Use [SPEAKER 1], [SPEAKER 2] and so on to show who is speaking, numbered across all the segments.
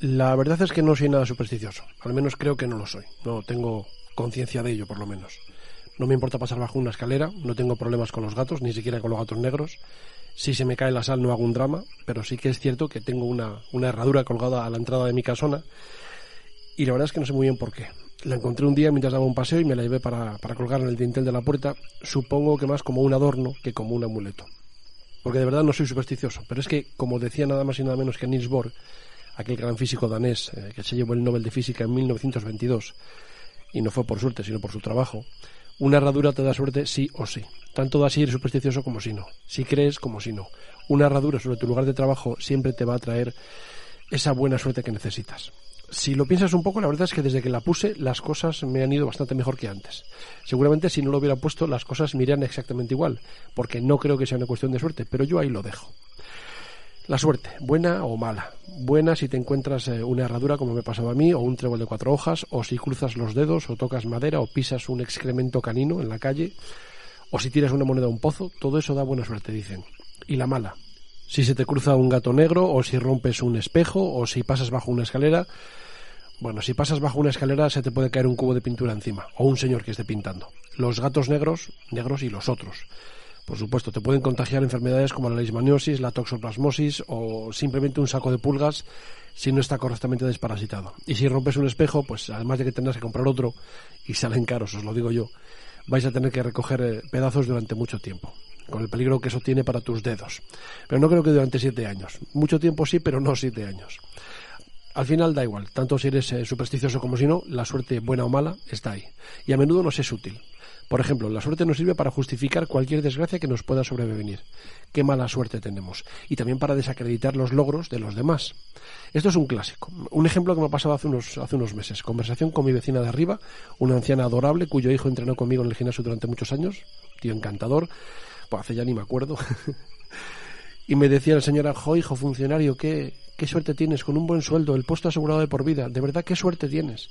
[SPEAKER 1] La verdad es que no soy nada supersticioso, al menos creo que no lo soy, no tengo conciencia de ello por lo menos. No me importa pasar bajo una escalera, no tengo problemas con los gatos, ni siquiera con los gatos negros. Si se me cae la sal no hago un drama, pero sí que es cierto que tengo una, una herradura colgada a la entrada de mi casona y la verdad es que no sé muy bien por qué. La encontré un día mientras daba un paseo y me la llevé para, para colgar en el dintel de la puerta, supongo que más como un adorno que como un amuleto. Porque de verdad no soy supersticioso, pero es que, como decía nada más y nada menos que Niels Bohr, aquel gran físico danés eh, que se llevó el Nobel de Física en 1922, y no fue por suerte, sino por su trabajo, una herradura te da suerte sí o sí. Tanto da si eres supersticioso como si no. Si crees como si no. Una herradura sobre tu lugar de trabajo siempre te va a traer esa buena suerte que necesitas. Si lo piensas un poco, la verdad es que desde que la puse las cosas me han ido bastante mejor que antes. Seguramente si no lo hubiera puesto las cosas me irían exactamente igual, porque no creo que sea una cuestión de suerte, pero yo ahí lo dejo. La suerte, buena o mala. Buena si te encuentras eh, una herradura como me pasaba a mí, o un trébol de cuatro hojas, o si cruzas los dedos, o tocas madera, o pisas un excremento canino en la calle, o si tiras una moneda a un pozo, todo eso da buena suerte, dicen. Y la mala, si se te cruza un gato negro, o si rompes un espejo, o si pasas bajo una escalera. Bueno, si pasas bajo una escalera se te puede caer un cubo de pintura encima, o un señor que esté pintando. Los gatos negros, negros y los otros. Por supuesto, te pueden contagiar enfermedades como la leishmaniosis, la toxoplasmosis o simplemente un saco de pulgas si no está correctamente desparasitado. Y si rompes un espejo, pues además de que tendrás que comprar otro y salen caros, os lo digo yo, vais a tener que recoger eh, pedazos durante mucho tiempo, con el peligro que eso tiene para tus dedos. Pero no creo que durante siete años. Mucho tiempo sí, pero no siete años. Al final da igual, tanto si eres eh, supersticioso como si no, la suerte buena o mala está ahí. Y a menudo nos es útil. Por ejemplo, la suerte nos sirve para justificar cualquier desgracia que nos pueda sobrevenir. Qué mala suerte tenemos. Y también para desacreditar los logros de los demás. Esto es un clásico. Un ejemplo que me ha pasado hace unos, hace unos meses. Conversación con mi vecina de arriba, una anciana adorable cuyo hijo entrenó conmigo en el gimnasio durante muchos años. Tío encantador. Pues hace ya ni me acuerdo. y me decía la señora, jo, hijo funcionario, qué, qué suerte tienes con un buen sueldo, el puesto asegurado de por vida. De verdad, qué suerte tienes.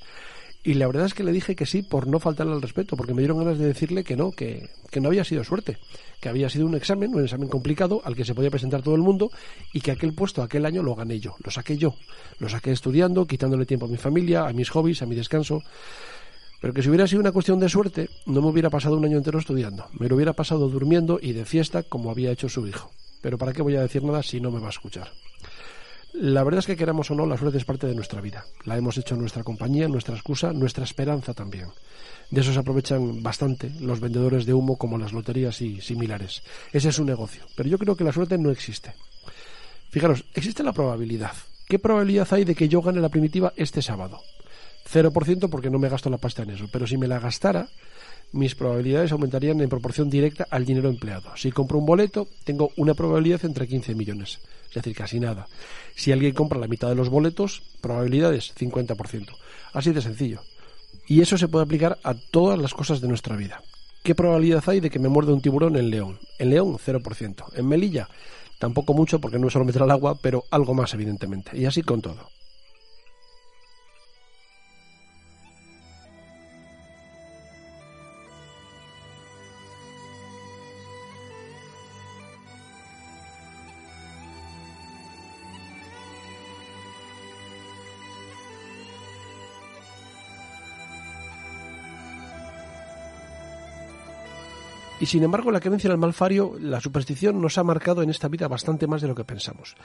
[SPEAKER 1] Y la verdad es que le dije que sí por no faltarle al respeto, porque me dieron ganas de decirle que no, que, que, no había sido suerte, que había sido un examen, un examen complicado al que se podía presentar todo el mundo y que aquel puesto aquel año lo gané yo, lo saqué yo, lo saqué estudiando, quitándole tiempo a mi familia, a mis hobbies, a mi descanso. Pero que si hubiera sido una cuestión de suerte, no me hubiera pasado un año entero estudiando, me lo hubiera pasado durmiendo y de fiesta como había hecho su hijo. Pero ¿para qué voy a decir nada si no me va a escuchar? La verdad es que queramos o no, la suerte es parte de nuestra vida. La hemos hecho nuestra compañía, nuestra excusa, nuestra esperanza también. De eso se aprovechan bastante los vendedores de humo como las loterías y similares. Ese es un negocio. Pero yo creo que la suerte no existe. Fijaros, existe la probabilidad. ¿Qué probabilidad hay de que yo gane la primitiva este sábado? 0% porque no me gasto la pasta en eso. Pero si me la gastara, mis probabilidades aumentarían en proporción directa al dinero empleado. Si compro un boleto, tengo una probabilidad entre 15 millones, es decir, casi nada. Si alguien compra la mitad de los boletos, probabilidades 50%. Así de sencillo. Y eso se puede aplicar a todas las cosas de nuestra vida. ¿Qué probabilidad hay de que me muerde un tiburón en León? En León, 0%. En Melilla, tampoco mucho porque no es solo meter al agua, pero algo más, evidentemente. Y así con todo. Y sin embargo, la creencia en el malfario, la superstición nos ha marcado en esta vida bastante más de lo que pensamos.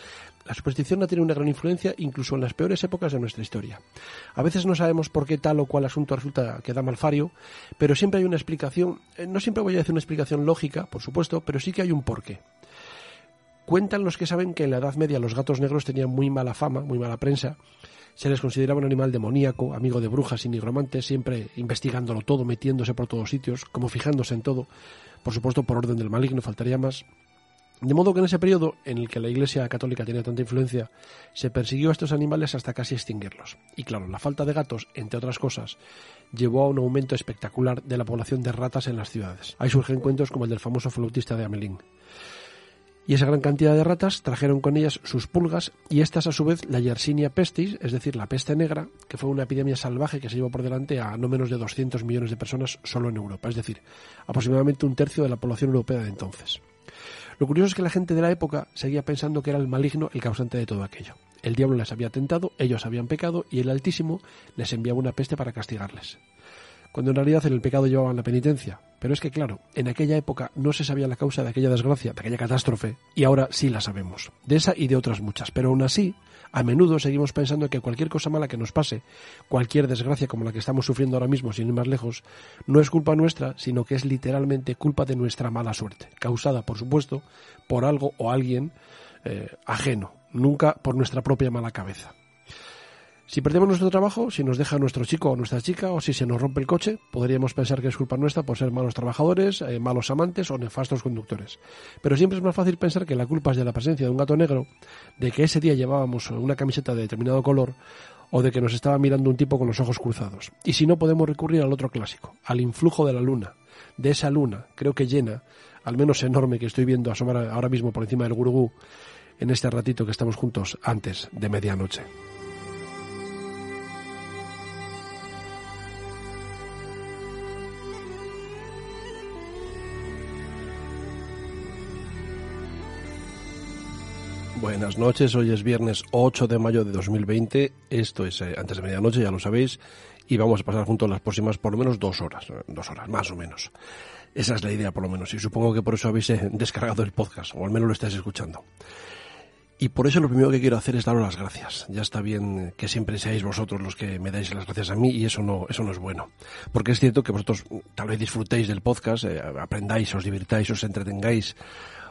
[SPEAKER 1] La superstición ha tenido una gran influencia incluso en las peores épocas de nuestra historia. A veces no sabemos por qué tal o cual asunto resulta que da malfario, pero siempre hay una explicación, eh, no siempre voy a decir una explicación lógica, por supuesto, pero sí que hay un porqué. Cuentan los que saben que en la Edad Media los gatos negros tenían muy mala fama, muy mala prensa, se les consideraba un animal demoníaco, amigo de brujas y nigromantes, siempre investigándolo todo, metiéndose por todos sitios, como fijándose en todo, por supuesto por orden del maligno, faltaría más. De modo que en ese periodo en el que la Iglesia católica tenía tanta influencia, se persiguió a estos animales hasta casi extinguirlos. Y claro, la falta de gatos, entre otras cosas, llevó a un aumento espectacular de la población de ratas en las ciudades. Ahí surgen cuentos como el del famoso flautista de Amelín. Y esa gran cantidad de ratas trajeron con ellas sus pulgas y estas a su vez la Yersinia pestis, es decir, la peste negra, que fue una epidemia salvaje que se llevó por delante a no menos de 200 millones de personas solo en Europa, es decir, aproximadamente un tercio de la población europea de entonces. Lo curioso es que la gente de la época seguía pensando que era el maligno el causante de todo aquello. El diablo les había tentado, ellos habían pecado y el Altísimo les enviaba una peste para castigarles. Cuando en realidad en el pecado llevaban la penitencia. Pero es que, claro, en aquella época no se sabía la causa de aquella desgracia, de aquella catástrofe, y ahora sí la sabemos. De esa y de otras muchas. Pero aún así, a menudo seguimos pensando que cualquier cosa mala que nos pase, cualquier desgracia como la que estamos sufriendo ahora mismo, sin ir más lejos, no es culpa nuestra, sino que es literalmente culpa de nuestra mala suerte, causada, por supuesto, por algo o alguien eh, ajeno, nunca por nuestra propia mala cabeza. Si perdemos nuestro trabajo, si nos deja nuestro chico o nuestra chica, o si se nos rompe el coche, podríamos pensar que es culpa nuestra por ser malos trabajadores, eh, malos amantes o nefastos conductores. Pero siempre es más fácil pensar que la culpa es de la presencia de un gato negro, de que ese día llevábamos una camiseta de determinado color, o de que nos estaba mirando un tipo con los ojos cruzados. Y si no, podemos recurrir al otro clásico, al influjo de la luna, de esa luna, creo que llena, al menos enorme que estoy viendo asomar ahora mismo por encima del gurugú, en este ratito que estamos juntos antes de medianoche. Buenas noches, hoy es viernes 8 de mayo de 2020, esto es eh, antes de medianoche, ya lo sabéis, y vamos a pasar juntos las próximas por lo menos dos horas, eh, dos horas, más o menos. Esa es la idea por lo menos, y supongo que por eso habéis eh, descargado el podcast, o al menos lo estáis escuchando. Y por eso lo primero que quiero hacer es daros las gracias. Ya está bien que siempre seáis vosotros los que me dais las gracias a mí y eso no, eso no es bueno. Porque es cierto que vosotros tal vez disfrutéis del podcast, aprendáis, os divirtáis, os entretengáis,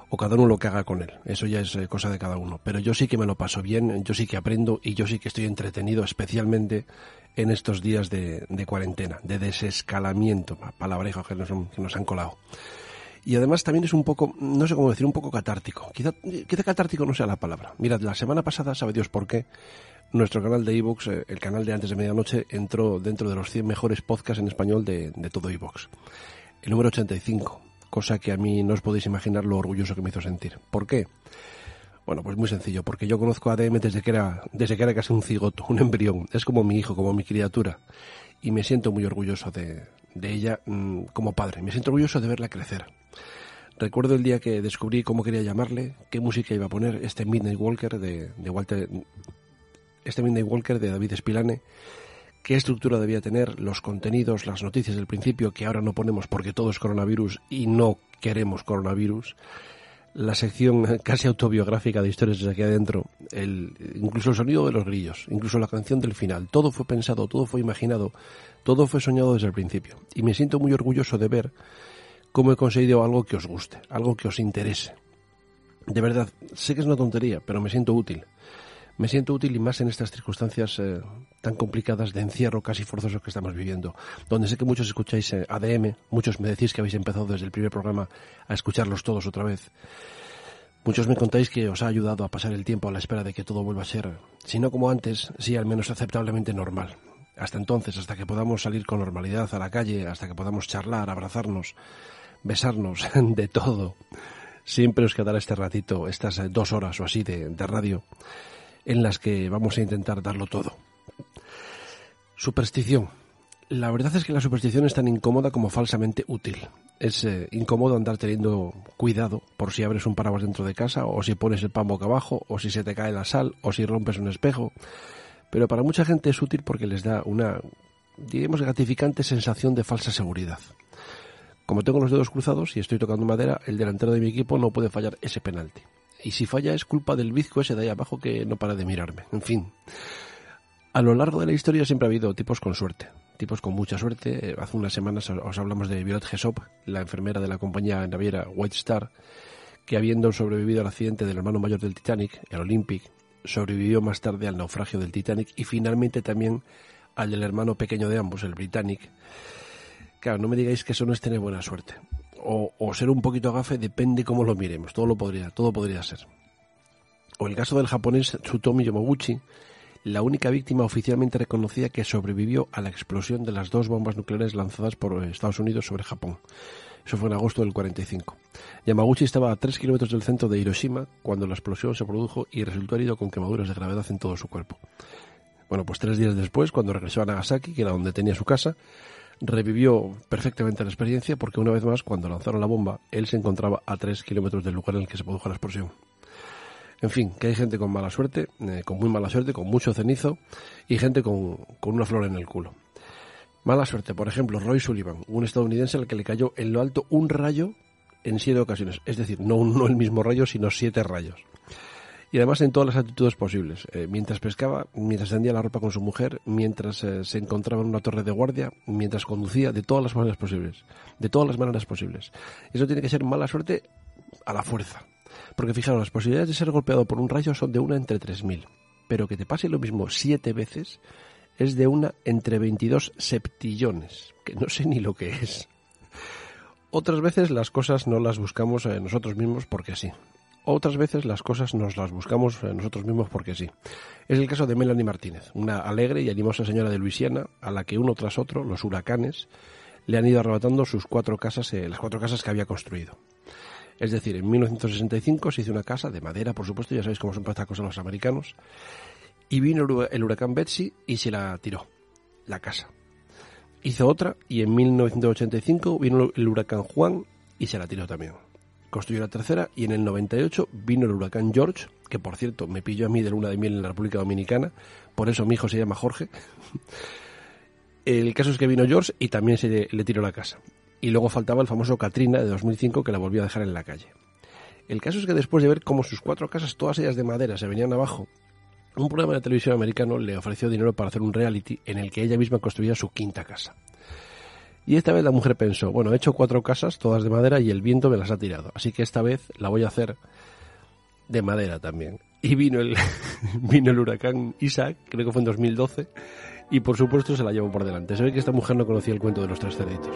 [SPEAKER 1] o cada uno lo que haga con él. Eso ya es eh, cosa de cada uno. Pero yo sí que me lo paso bien, yo sí que aprendo y yo sí que estoy entretenido, especialmente en estos días de, cuarentena, de desescalamiento, palabrejo que nos, que han colado. Y además también es un poco, no sé cómo decir, un poco catártico. Quizá, quizá catártico no sea la palabra. Mirad, la semana pasada, sabe Dios por qué, nuestro canal de iVoox, eh, el canal de antes de medianoche, entró dentro de los 100 mejores podcasts en español de, de todo iVoox. El número 85 cosa que a mí no os podéis imaginar lo orgulloso que me hizo sentir. ¿Por qué? Bueno, pues muy sencillo, porque yo conozco a ADM desde que era, desde que era casi un cigoto, un embrión. Es como mi hijo, como mi criatura. Y me siento muy orgulloso de, ella mm, como padre. Me siento orgulloso de verla crecer. Recuerdo el día que descubrí cómo quería llamarle, qué música iba a poner, este Midnight Walker de, de Walter, este Midnight Walker de David Spilane, qué estructura debía tener, los contenidos, las noticias del principio que ahora no ponemos porque todo es coronavirus y no queremos coronavirus, la sección casi autobiográfica de historias desde aquí adentro, el, incluso el sonido de los grillos, incluso la canción del final, todo fue pensado, todo fue imaginado, todo fue soñado desde el principio. Y me siento muy orgulloso de ver cómo he conseguido algo que os guste, algo que os interese. De verdad, sé que es una tontería, pero me siento útil me siento útil y más en estas circunstancias eh, tan complicadas de encierro casi forzoso que estamos viviendo, donde sé que muchos escucháis eh, ADM, muchos me decís que habéis empezado desde el primer programa a escucharlos todos otra vez. Muchos me contáis que os ha ayudado a pasar el tiempo a la espera de que todo vuelva a ser, si no como antes, sí al menos aceptablemente normal. Hasta entonces, hasta que podamos salir con normalidad a la calle, hasta que podamos charlar, abrazarnos, besarnos, de todo. Siempre os quedará este ratito, estas eh, dos horas o así de, de radio en las que vamos a intentar darlo todo. Superstición. La verdad es que la superstición es tan incómoda como falsamente útil. Es eh, incómodo andar teniendo cuidado por si abres un paraguas dentro de casa, o si pones el pan boca abajo, o si se te cae la sal, o si rompes un espejo. Pero para mucha gente es útil porque les da una, digamos, gratificante sensación de falsa seguridad. Como tengo los dedos cruzados y estoy tocando madera, el delantero de mi equipo no puede fallar ese penalti y si falla es culpa del bizco ese de ahí abajo que no para de mirarme. En fin, a lo largo de la historia siempre ha habido tipos con suerte, tipos con mucha suerte. Hace unas semanas os hablamos de Violet Gesop, la enfermera de la compañía naviera White Star, que habiendo sobrevivido al accidente del hermano mayor del Titanic, el Olympic, sobrevivió más tarde al naufragio del Titanic y finalmente también al del hermano pequeño de ambos, el Britannic. Claro, no me digáis que eso no es tener buena suerte o, ser un poquito gafe depende cómo lo miremos, todo lo podría, todo podría ser. O el caso del japonés Tsutomi Yomaguchi, la única víctima oficialmente reconocida que sobrevivió a la explosión de las dos bombas nucleares lanzadas por Estados Unidos sobre Japón. Eso fue en agosto del 45. Yamaguchi estaba a 3 kilómetros del centro de Hiroshima cuando la explosión se produjo y resultó herido con quemaduras de gravedad en todo su cuerpo. Bueno, pues tres días después, cuando regresó a Nagasaki, que era donde tenía su casa, revivió perfectamente la experiencia porque una vez más, cuando lanzaron la bomba, él se encontraba a tres kilómetros del lugar en el que se produjo la explosión. En fin, que hay gente con mala suerte, eh, con muy mala suerte, con mucho cenizo y gente con, con una flor en el culo. Mala suerte, por ejemplo, Roy Sullivan, un estadounidense al que le cayó en lo alto un rayo en siete ocasiones. Es decir, no, no el mismo rayo, sino siete rayos. Y además en todas las actitudes posibles. Eh, mientras pescaba, mientras tendía la ropa con su mujer, mientras eh, se encontraba en una torre de guardia, mientras conducía, de todas las maneras posibles. De todas las maneras posibles. Eso tiene que ser mala suerte a la fuerza. Porque fijaros, las posibilidades de ser golpeado por un rayo son de una entre 3.000. Pero que te pase lo mismo siete veces es de una entre 22 septillones, que no sé ni lo que es. Otras veces las cosas no las buscamos eh, nosotros mismos porque sí. Otras veces las cosas nos las buscamos eh, nosotros mismos porque sí. Es el caso de Melanie Martínez, una alegre y animosa señora de Luisiana a la que uno tras otro, los huracanes, le han ido arrebatando sus cuatro casas, eh, las cuatro casas que había construido. Es decir, en 1965 se hizo una casa de madera, por supuesto, ya sabéis cómo son para estas cosas los americanos, y vino el huracán Betsy y se la tiró, la casa. Hizo otra y en 1985 vino el huracán Juan y se la tiró también. Construyó la tercera y en el 98 vino el huracán George, que por cierto me pilló a mí de luna de miel en la República Dominicana, por eso mi hijo se llama Jorge. El caso es que vino George y también se le tiró la casa. Y luego faltaba el famoso Katrina de 2005 que la volvió a dejar en la calle. El caso es que después de ver cómo sus cuatro casas, todas ellas de madera, se venían abajo un programa de televisión americano le ofreció dinero para hacer un reality en el que ella misma construía su quinta casa. Y esta vez la mujer pensó, bueno, he hecho cuatro casas, todas de madera, y el viento me las ha tirado. Así que esta vez la voy a hacer de madera también. Y vino el, vino el huracán Isaac, creo que fue en 2012, y por supuesto se la llevó por delante. Se ve que esta mujer no conocía el cuento de los tres cerditos.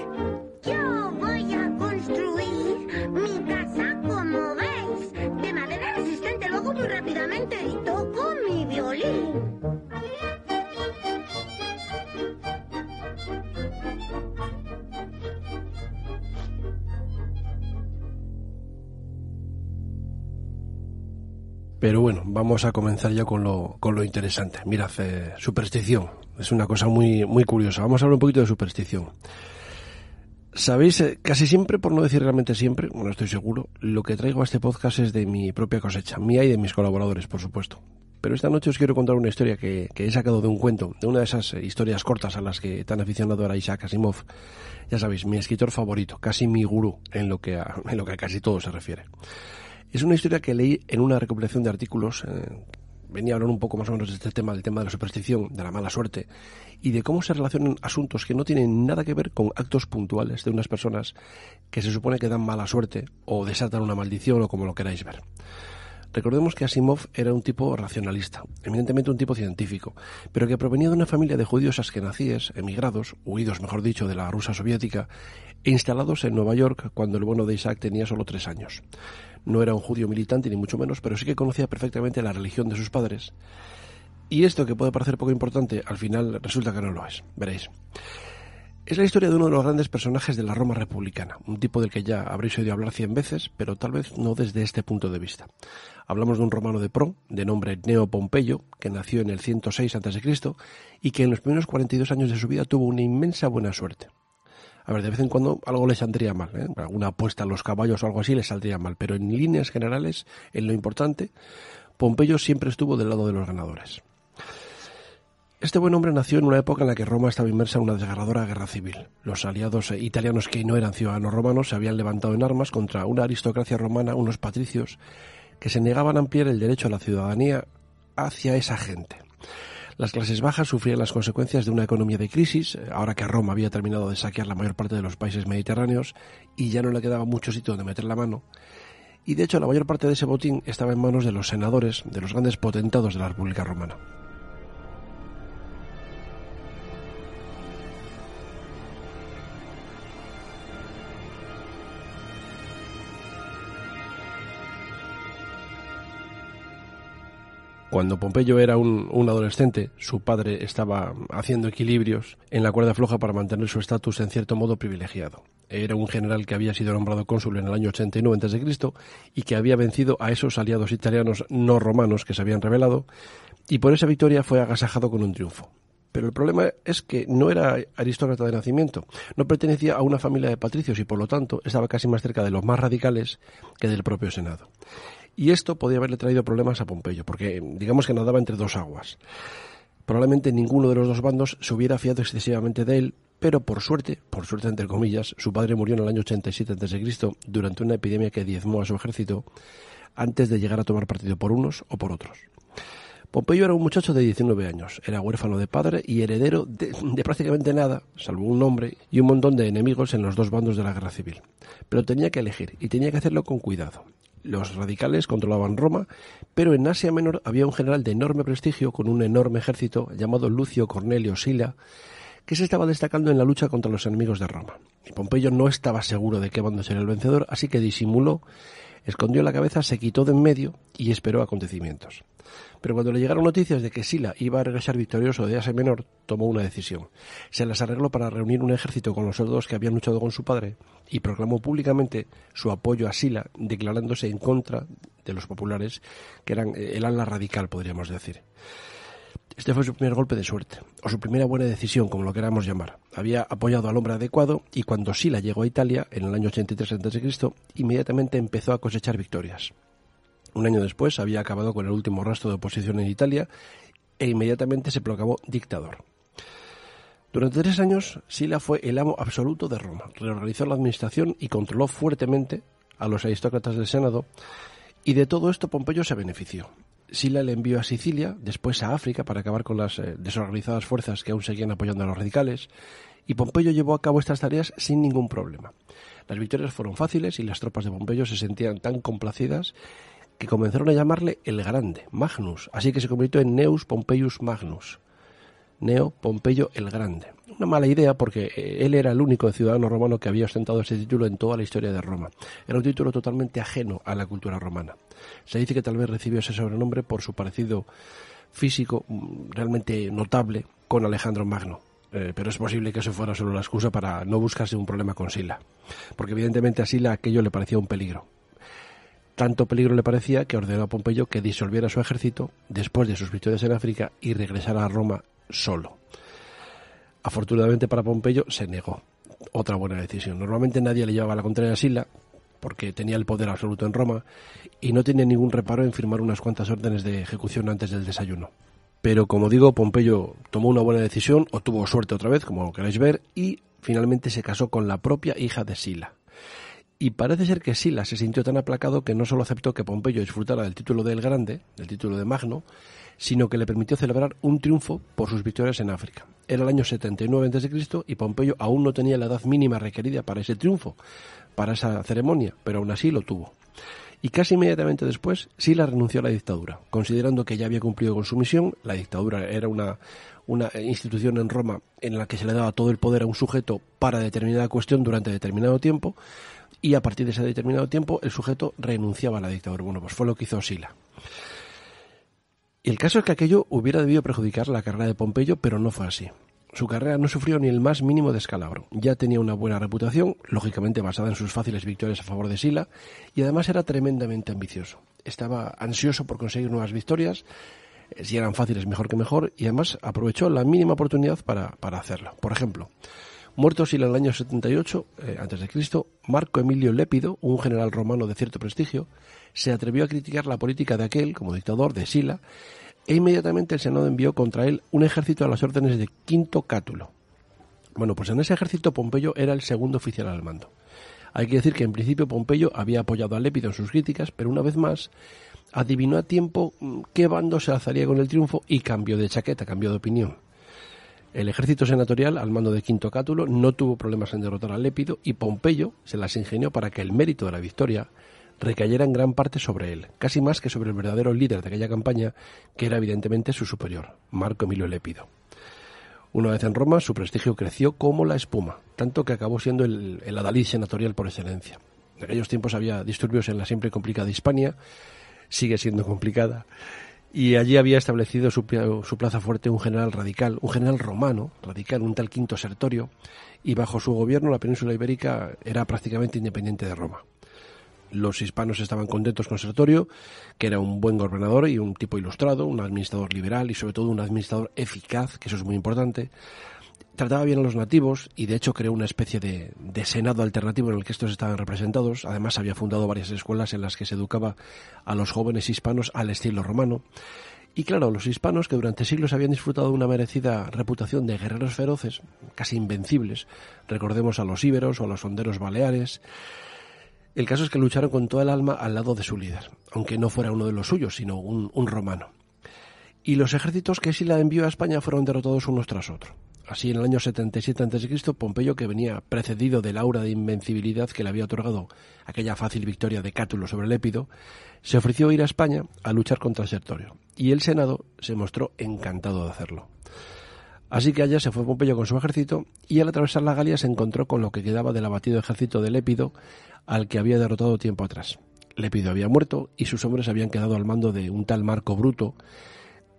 [SPEAKER 1] Pero bueno, vamos a comenzar ya con lo, con lo interesante. Mirad, eh, superstición. Es una cosa muy, muy curiosa. Vamos a hablar un poquito de superstición. Sabéis, eh, casi siempre, por no decir realmente siempre, bueno, estoy seguro, lo que traigo a este podcast es de mi propia cosecha, mía y de mis colaboradores, por supuesto. Pero esta noche os quiero contar una historia que, que he sacado de un cuento, de una de esas eh, historias cortas a las que tan aficionado era Isaac Asimov. Ya sabéis, mi escritor favorito, casi mi gurú en lo que a, en lo que a casi todo se refiere. Es una historia que leí en una recopilación de artículos. Eh, venía a hablar un poco más o menos de este tema, del tema de la superstición, de la mala suerte, y de cómo se relacionan asuntos que no tienen nada que ver con actos puntuales de unas personas que se supone que dan mala suerte o desatan una maldición o como lo queráis ver. Recordemos que Asimov era un tipo racionalista, eminentemente un tipo científico, pero que provenía de una familia de judíos askenazíes, emigrados, huidos mejor dicho, de la Rusia soviética, e instalados en Nueva York cuando el bueno de Isaac tenía solo tres años no era un judío militante ni mucho menos, pero sí que conocía perfectamente la religión de sus padres. Y esto que puede parecer poco importante, al final resulta que no lo es. Veréis. Es la historia de uno de los grandes personajes de la Roma republicana, un tipo del que ya habréis oído hablar cien veces, pero tal vez no desde este punto de vista. Hablamos de un romano de pro, de nombre Neo Pompeyo, que nació en el 106 a.C. y que en los primeros 42 años de su vida tuvo una inmensa buena suerte. A ver, de vez en cuando algo le saldría mal, ¿eh? alguna apuesta a los caballos o algo así le saldría mal, pero en líneas generales, en lo importante, Pompeyo siempre estuvo del lado de los ganadores. Este buen hombre nació en una época en la que Roma estaba inmersa en una desgarradora guerra civil. Los aliados italianos que no eran ciudadanos romanos se habían levantado en armas contra una aristocracia romana, unos patricios, que se negaban a ampliar el derecho a la ciudadanía hacia esa gente. Las clases bajas sufrían las consecuencias de una economía de crisis, eh, ahora que Roma había terminado de saquear la mayor parte de los países mediterráneos y ya no le quedaba mucho sitio donde meter la mano. Y de hecho la mayor parte de ese botín estaba en manos de los senadores, de los grandes potentados de la República Romana. Cuando Pompeyo era un, adolescente, su padre estaba haciendo equilibrios en la cuerda floja para mantener su estatus en cierto modo privilegiado. Era un general que había sido nombrado cónsul en el año 89 a.C. y que había vencido a esos aliados italianos no romanos que se habían rebelado, y por esa victoria fue agasajado con un triunfo. Pero el problema es que no era aristócrata de nacimiento, no pertenecía a una familia de patricios y por lo tanto estaba casi más cerca de los más radicales que del propio Senado Y esto podía haberle traído problemas a Pompeyo, porque digamos que nadaba entre dos aguas. Probablemente ninguno de los dos bandos se hubiera fiado excesivamente de él, pero por suerte, por suerte entre comillas, su padre murió en el año 87 a.C. durante una epidemia que diezmó a su ejército antes de llegar a tomar partido por unos o por otros. Pompeyo era un muchacho de 19 años, era huérfano de padre y heredero de, prácticamente nada, salvo un nombre y un montón de enemigos en los dos bandos de la guerra civil. Pero tenía que elegir y tenía que hacerlo con cuidado. Los radicales controlaban Roma, pero en Asia Menor había un general de enorme prestigio con un enorme ejército llamado Lucio Cornelio Sila, que se estaba destacando en la lucha contra los enemigos de Roma. Y Pompeyo no estaba seguro de qué bando sería el vencedor, así que disimuló, escondió la cabeza, se quitó de en medio y esperó acontecimientos. Pero cuando le llegaron noticias de que Sila iba a regresar victorioso de Asia Menor, tomó una decisión. Se las arregló para reunir un ejército con los soldados que habían luchado con su padre y proclamó públicamente su apoyo a Sila, declarándose en contra de los populares, que eran eh, el ala radical, podríamos decir. Este fue su primer golpe de suerte, o su primera buena decisión, como lo queramos llamar. Había apoyado al hombre adecuado y cuando Sila llegó a Italia, en el año 83 a.C., inmediatamente empezó a cosechar victorias. Un año después había acabado con el último rastro de oposición en Italia e inmediatamente se proclamó dictador. Durante tres años, Sila fue el amo absoluto de Roma. Reorganizó la administración y controló fuertemente a los aristócratas del Senado. Y de todo esto Pompeyo se benefició. Sila le envió a Sicilia, después a África para acabar con las eh, desorganizadas fuerzas que aún seguían apoyando a los radicales, y Pompeyo llevó a cabo estas tareas sin ningún problema. Las victorias fueron fáciles y las tropas de Pompeyo se sentían tan complacidas que comenzaron a llamarle el Grande, Magnus, así que se convirtió en Neus Pompeius Magnus. Neo Pompeyo el Grande. Una mala idea porque eh, él era el único ciudadano romano que había ostentado ese título en toda la historia de Roma. Era un título totalmente ajeno a la cultura romana. Se dice que tal vez recibió ese sobrenombre por su parecido físico mm, realmente notable con Alejandro Magno. Eh, pero es posible que eso fuera solo la excusa para no buscarse un problema con Sila, porque evidentemente a Sila aquello le parecía un peligro. Tanto peligro le parecía que ordenó a Pompeyo que disolviera su ejército después de sus victorias en África y regresara a Roma solo. Afortunadamente para Pompeyo se negó. Otra buena decisión. Normalmente nadie le llevaba la contraria a Sila porque tenía el poder absoluto en Roma y no tenía ningún reparo en firmar unas cuantas órdenes de ejecución antes del desayuno. Pero como digo, Pompeyo tomó una buena decisión, o tuvo suerte otra vez, como queráis ver, y finalmente se casó con la propia hija de Sila y parece ser que Sila se sintió tan aplacado que no solo aceptó que Pompeyo disfrutara del título del Grande, del título de Magno, sino que le permitió celebrar un triunfo por sus victorias en África. Era el año 79 a.C. y Pompeyo aún no tenía la edad mínima requerida para ese triunfo, para esa ceremonia, pero aún así lo tuvo. Y casi inmediatamente después, Sila renunció a la dictadura, considerando que ya había cumplido con su misión. La dictadura era una, una institución en Roma en la que se le daba todo el poder a un sujeto para determinada cuestión durante determinado tiempo y a partir de ese determinado tiempo el sujeto renunciaba a la dictadura. Bueno, pues fue lo que hizo Sila. Y el caso es que aquello hubiera debido perjudicar la carrera de Pompeyo, pero no fue así. Su carrera no sufrió ni el más mínimo descalabro. Ya tenía una buena reputación, lógicamente basada en sus fáciles victorias a favor de Sila, y además era tremendamente ambicioso. Estaba ansioso por conseguir nuevas victorias, eh, si eran fáciles mejor que mejor, y además aprovechó la mínima oportunidad para, para hacerlo. Por ejemplo, Muerto Sila en el año 78 eh, Cristo, Marco Emilio Lépido, un general romano de cierto prestigio, se atrevió a criticar la política de aquel como dictador de Sila e inmediatamente el Senado envió contra él un ejército a las órdenes de Quinto Cátulo. Bueno, pues en ese ejército Pompeyo era el segundo oficial al mando. Hay que decir que en principio Pompeyo había apoyado a Lépido en sus críticas, pero una vez más adivinó a tiempo mm, qué bando se alzaría con el triunfo y cambió de chaqueta, cambió de opinión. El ejército senatorial, al mando de Quinto Cátulo, no tuvo problemas en derrotar a Lépido y Pompeyo se las ingenió para que el mérito de la victoria recayera en gran parte sobre él, casi más que sobre el verdadero líder de aquella campaña, que era evidentemente su superior, Marco Emilio Lépido. Una vez en Roma, su prestigio creció como la espuma, tanto que acabó siendo el, el adalid senatorial por excelencia. En aquellos tiempos había disturbios en la siempre complicada Hispania, sigue siendo complicada, y allí había establecido su, plaza fuerte un general radical, un general romano, radical, un tal Quinto Sertorio, y bajo su gobierno la península ibérica era prácticamente independiente de Roma. Los hispanos estaban contentos con Sertorio, que era un buen gobernador y un tipo ilustrado, un administrador liberal y sobre todo un administrador eficaz, que eso es muy importante. Trataba bien a los nativos y de hecho creó una especie de, senado alternativo en el que estos estaban representados. Además había fundado varias escuelas en las que se educaba a los jóvenes hispanos al estilo romano. Y claro, los hispanos que durante siglos habían disfrutado de una merecida reputación de guerreros feroces, casi invencibles, recordemos a los íberos o a los honderos baleares, el caso es que lucharon con toda el alma al lado de su líder, aunque no fuera uno de los suyos, sino un, un romano. Y los ejércitos que Sila envió a España fueron derrotados unos tras otros. Así, en el año 77 a.C., Pompeyo, que venía precedido del aura de invencibilidad que le había otorgado aquella fácil victoria de Cátulo sobre el Épido, se ofreció ir a España a luchar contra Sertorio, y el Senado se mostró encantado de hacerlo. Así que allá se fue Pompeyo con su ejército y al atravesar la Galia se encontró con lo que quedaba del abatido ejército de Lépido al que había derrotado tiempo atrás. Lépido había muerto y sus hombres habían quedado al mando de un tal Marco Bruto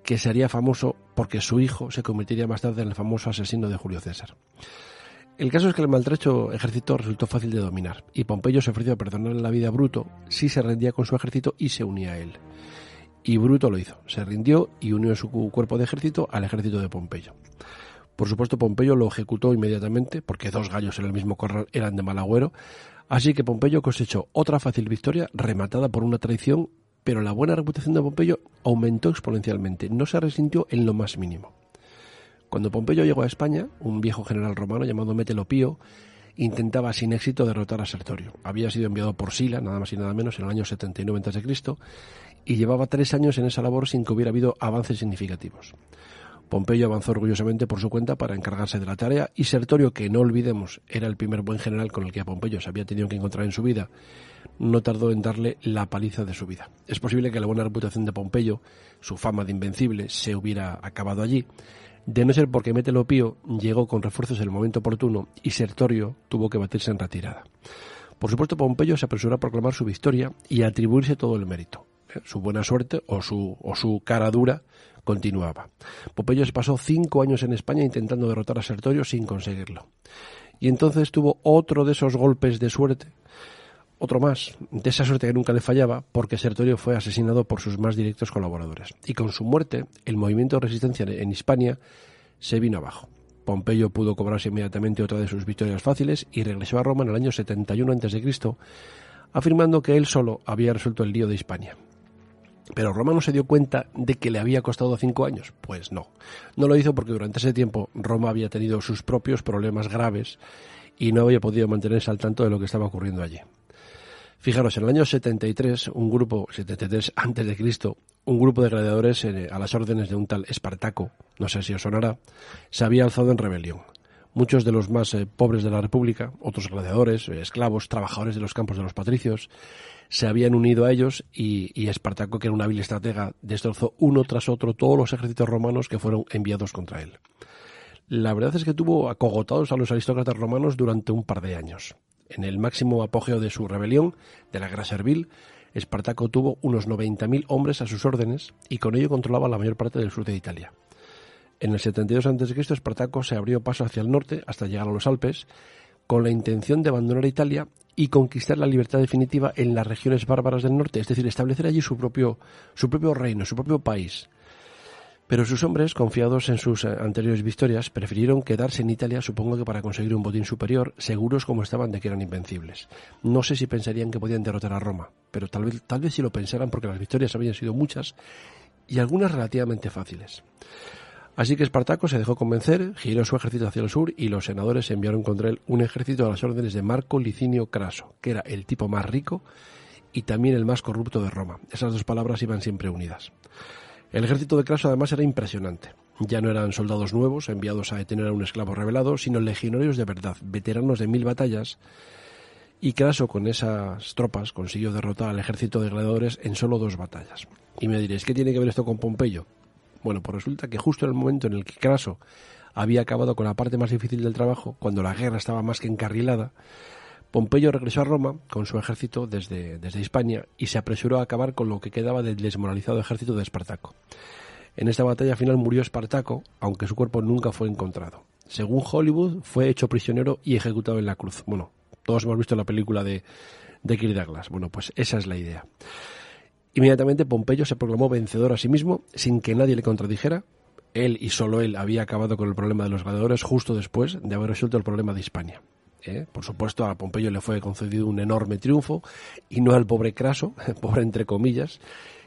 [SPEAKER 1] que sería famoso porque su hijo se convertiría más tarde en el famoso asesino de Julio César. El caso es que el maltrecho ejército resultó fácil de dominar y Pompeyo se ofreció a perdonarle la vida a Bruto si se rendía con su ejército y se unía a él. Y Bruto lo hizo, se rindió y unió su cuerpo de ejército al ejército de Pompeyo. Por supuesto, Pompeyo lo ejecutó inmediatamente, porque dos gallos en el mismo corral eran de mal agüero, así que Pompeyo cosechó otra fácil victoria rematada por una traición pero la buena reputación de Pompeyo aumentó exponencialmente, no se resintió en lo más mínimo. Cuando Pompeyo llegó a España, un viejo general romano llamado Metelopío intentaba sin éxito derrotar a Sertorio. Había sido enviado por Sila, nada más y nada menos, en el año 79 a.C., y llevaba tres años en esa labor sin que hubiera habido avances significativos. Pompeyo avanzó orgullosamente por su cuenta para encargarse de la tarea y Sertorio, que no olvidemos era el primer buen general con el que a Pompeyo se había tenido que encontrar en su vida, no tardó en darle la paliza de su vida. Es posible que la buena reputación de Pompeyo, su fama de invencible, se hubiera acabado allí, de no ser porque Metelopío llegó con refuerzos en el momento oportuno y Sertorio tuvo que batirse en retirada. Por supuesto, Pompeyo se apresuró a proclamar su victoria y a atribuirse todo el mérito. Su buena suerte o su, o su cara dura continuaba. Pompeyo se pasó cinco años en España intentando derrotar a Sertorio sin conseguirlo. Y entonces tuvo otro de esos golpes de suerte otro más, de esa suerte que nunca le fallaba, porque Sertorio fue asesinado por sus más directos colaboradores. Y con su muerte, el movimiento de resistencia en Hispania se vino abajo. Pompeyo pudo cobrarse inmediatamente otra de sus victorias fáciles y regresó a Roma en el año 71 a.C., afirmando que él solo había resuelto el lío de Hispania. Pero Roma no se dio cuenta de que le había costado cinco años. Pues no. No lo hizo porque durante ese tiempo Roma había tenido sus propios problemas graves y no había podido mantenerse al tanto de lo que estaba ocurriendo allí. Fijaros, en el año 73, un grupo, 73 antes de Cristo, un grupo de gladiadores eh, a las órdenes de un tal Espartaco, no sé si os sonará, se había alzado en rebelión. Muchos de los más eh, pobres de la República, otros gladiadores, eh, esclavos, trabajadores de los campos de los patricios, se habían unido a ellos y, y, Espartaco, que era un hábil estratega, destrozó uno tras otro todos los ejércitos romanos que fueron enviados contra él. La verdad es que tuvo acogotados a los aristócratas romanos durante un par de años. En el máximo apogeo de su rebelión, de la guerra servil, Espartaco tuvo unos 90.000 hombres a sus órdenes y con ello controlaba la mayor parte del sur de Italia. En el 72 a.C., Espartaco se abrió paso hacia el norte hasta llegar a los Alpes, con la intención de abandonar Italia y conquistar la libertad definitiva en las regiones bárbaras del norte, es decir, establecer allí su propio, su propio reino, su propio país. Pero sus hombres, confiados en sus eh, anteriores victorias, prefirieron quedarse en Italia, supongo que para conseguir un botín superior, seguros como estaban de que eran invencibles. No sé si pensarían que podían derrotar a Roma, pero tal vez, tal vez si lo pensaran porque las victorias habían sido muchas y algunas relativamente fáciles. Así que Espartaco se dejó convencer, giró su ejército hacia el sur y los senadores enviaron contra él un ejército a las órdenes de Marco Licinio Craso, que era el tipo más rico y también el más corrupto de Roma. Esas dos palabras iban siempre unidas. El ejército de Craso además era impresionante. Ya no eran soldados nuevos enviados a detener a un esclavo revelado, sino legionarios de verdad, veteranos de mil batallas. Y Craso con esas tropas consiguió derrotar al ejército de gladiadores en solo dos batallas. Y me diréis, ¿qué tiene que ver esto con Pompeyo? Bueno, pues resulta que justo en el momento en el que Craso había acabado con la parte más difícil del trabajo, cuando la guerra estaba más que encarrilada, Pompeyo regresó a Roma con su ejército desde, desde Hispania y se apresuró a acabar con lo que quedaba del desmoralizado ejército de Espartaco. En esta batalla final murió Espartaco, aunque su cuerpo nunca fue encontrado. Según Hollywood, fue hecho prisionero y ejecutado en la cruz. Bueno, todos hemos visto la película de, de Kirk Douglas. Bueno, pues esa es la idea. Inmediatamente Pompeyo se proclamó vencedor a sí mismo, sin que nadie le contradijera, él y solo él había acabado con el problema de los gladiadores justo después de haber resuelto el problema de Hispania. ¿Eh? Por supuesto, a Pompeyo le fue concedido un enorme triunfo y no al pobre Craso, pobre entre comillas,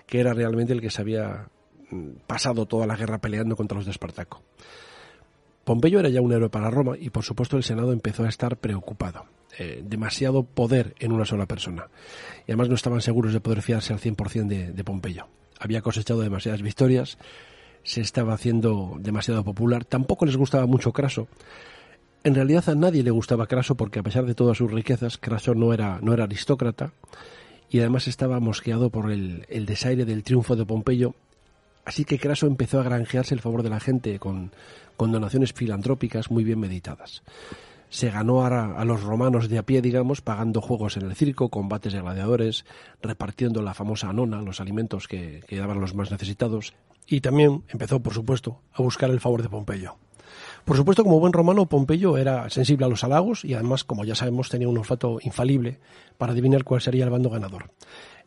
[SPEAKER 1] que era realmente el que se había mm, pasado toda la guerra peleando contra los de Espartaco. Pompeyo era ya un héroe para Roma y por supuesto el Senado empezó a estar preocupado. Eh, demasiado poder en una sola persona. Y además no estaban seguros de poder fiarse al 100% de, de Pompeyo. Había cosechado demasiadas victorias, se estaba haciendo demasiado popular, tampoco les gustaba mucho Craso. En realidad a nadie le gustaba Craso porque a pesar de todas sus riquezas, Craso no era, no era aristócrata y además estaba mosqueado por el, el desaire del triunfo de Pompeyo Así que Craso empezó a granjearse el favor de la gente con, con donaciones filantrópicas muy bien meditadas. Se ganó a, a, los romanos de a pie, digamos, pagando juegos en el circo, combates de gladiadores, repartiendo la famosa anona, los alimentos que, que daban los más necesitados, y también empezó, por supuesto, a buscar el favor de Pompeyo. Por supuesto, como buen romano, Pompeyo era sensible a los halagos y además, como ya sabemos, tenía un olfato infalible para adivinar cuál sería el bando ganador.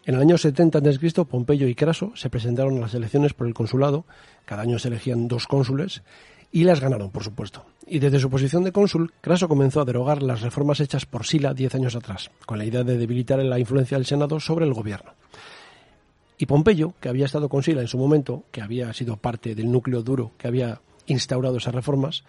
[SPEAKER 1] En el año 70 a.C., Pompeyo y Craso se presentaron a las elecciones por el consulado. Cada año se elegían dos cónsules y las ganaron, por supuesto. Y desde su posición de cónsul, Craso comenzó a derogar las reformas hechas por Sila diez años atrás, con la idea de debilitar la influencia del Senado sobre el gobierno. Y Pompeyo, que había estado con Sila en su momento, que había sido parte del núcleo duro que había instaurado esas reformas,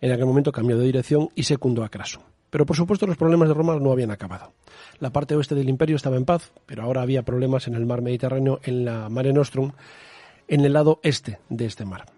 [SPEAKER 1] en aquel momento cambió de dirección y secundó a Craso. Pero por supuesto los problemas de Roma no habían acabado. La parte oeste del imperio estaba en paz, pero ahora había problemas en el mar Mediterráneo, en la Mare Nostrum, en el lado este de este mar.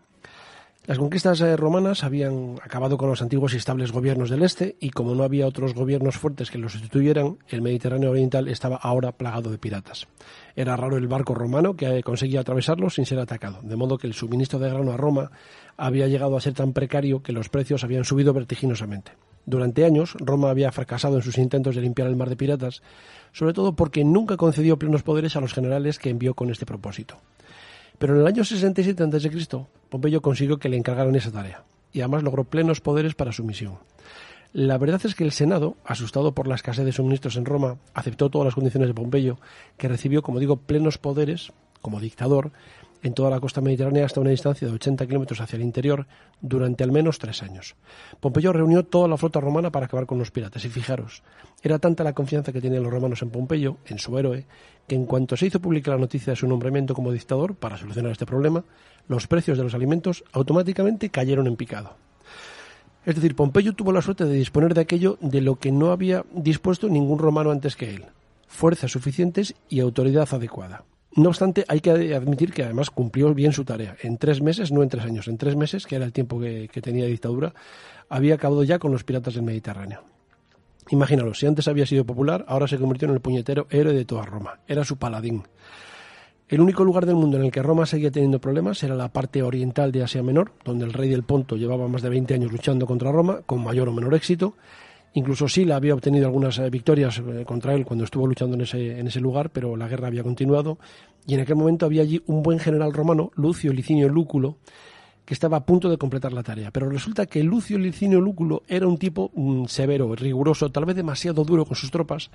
[SPEAKER 1] Las conquistas eh, romanas habían acabado con los antiguos y estables gobiernos del este y como no había otros gobiernos fuertes que los sustituyeran, el Mediterráneo oriental estaba ahora plagado de piratas. Era raro el barco romano que conseguía atravesarlo sin ser atacado, de modo que el suministro de grano a Roma había llegado a ser tan precario que los precios habían subido vertiginosamente. Durante años, Roma había fracasado en sus intentos de limpiar el mar de piratas, sobre todo porque nunca concedió plenos poderes a los generales que envió con este propósito. Pero en el año 67 a.C., Pompeyo consiguió que le encargaran esa tarea, y además logró plenos poderes para su misión. La verdad es que el Senado, asustado por la escasez de suministros en Roma, aceptó todas las condiciones de Pompeyo, que recibió, como digo, plenos poderes como dictador en toda la costa mediterránea hasta una distancia de 80 kilómetros hacia el interior durante al menos tres años. Pompeyo reunió toda la flota romana para acabar con los piratas y fijaros, era tanta la confianza que tenían los romanos en Pompeyo, en su héroe, que en cuanto se hizo pública la noticia de su nombramiento como dictador para solucionar este problema, los precios de los alimentos automáticamente cayeron en picado. Es decir, Pompeyo tuvo la suerte de disponer de aquello de lo que no había dispuesto ningún romano antes que él, fuerzas suficientes y autoridad adecuada. No obstante, hay que admitir que además cumplió bien su tarea. En tres meses, no en tres años, en tres meses, que era el tiempo que, tenía dictadura, había acabado ya con los piratas del Mediterráneo. Imagínalo, si antes había sido popular, ahora se convirtió en el puñetero héroe de toda Roma. Era su paladín. El único lugar del mundo en el que Roma seguía teniendo problemas era la parte oriental de Asia Menor, donde el rey del Ponto llevaba más de 20 años luchando contra Roma, con mayor o menor éxito, Incluso Sila había obtenido algunas eh, victorias eh, contra él cuando estuvo luchando en ese, en ese lugar, pero la guerra había continuado. Y en aquel momento había allí un buen general romano, Lucio Licinio Lúculo, que estaba a punto de completar la tarea. Pero resulta que Lucio Licinio Lúculo era un tipo mm, severo, riguroso, tal vez demasiado duro con sus tropas,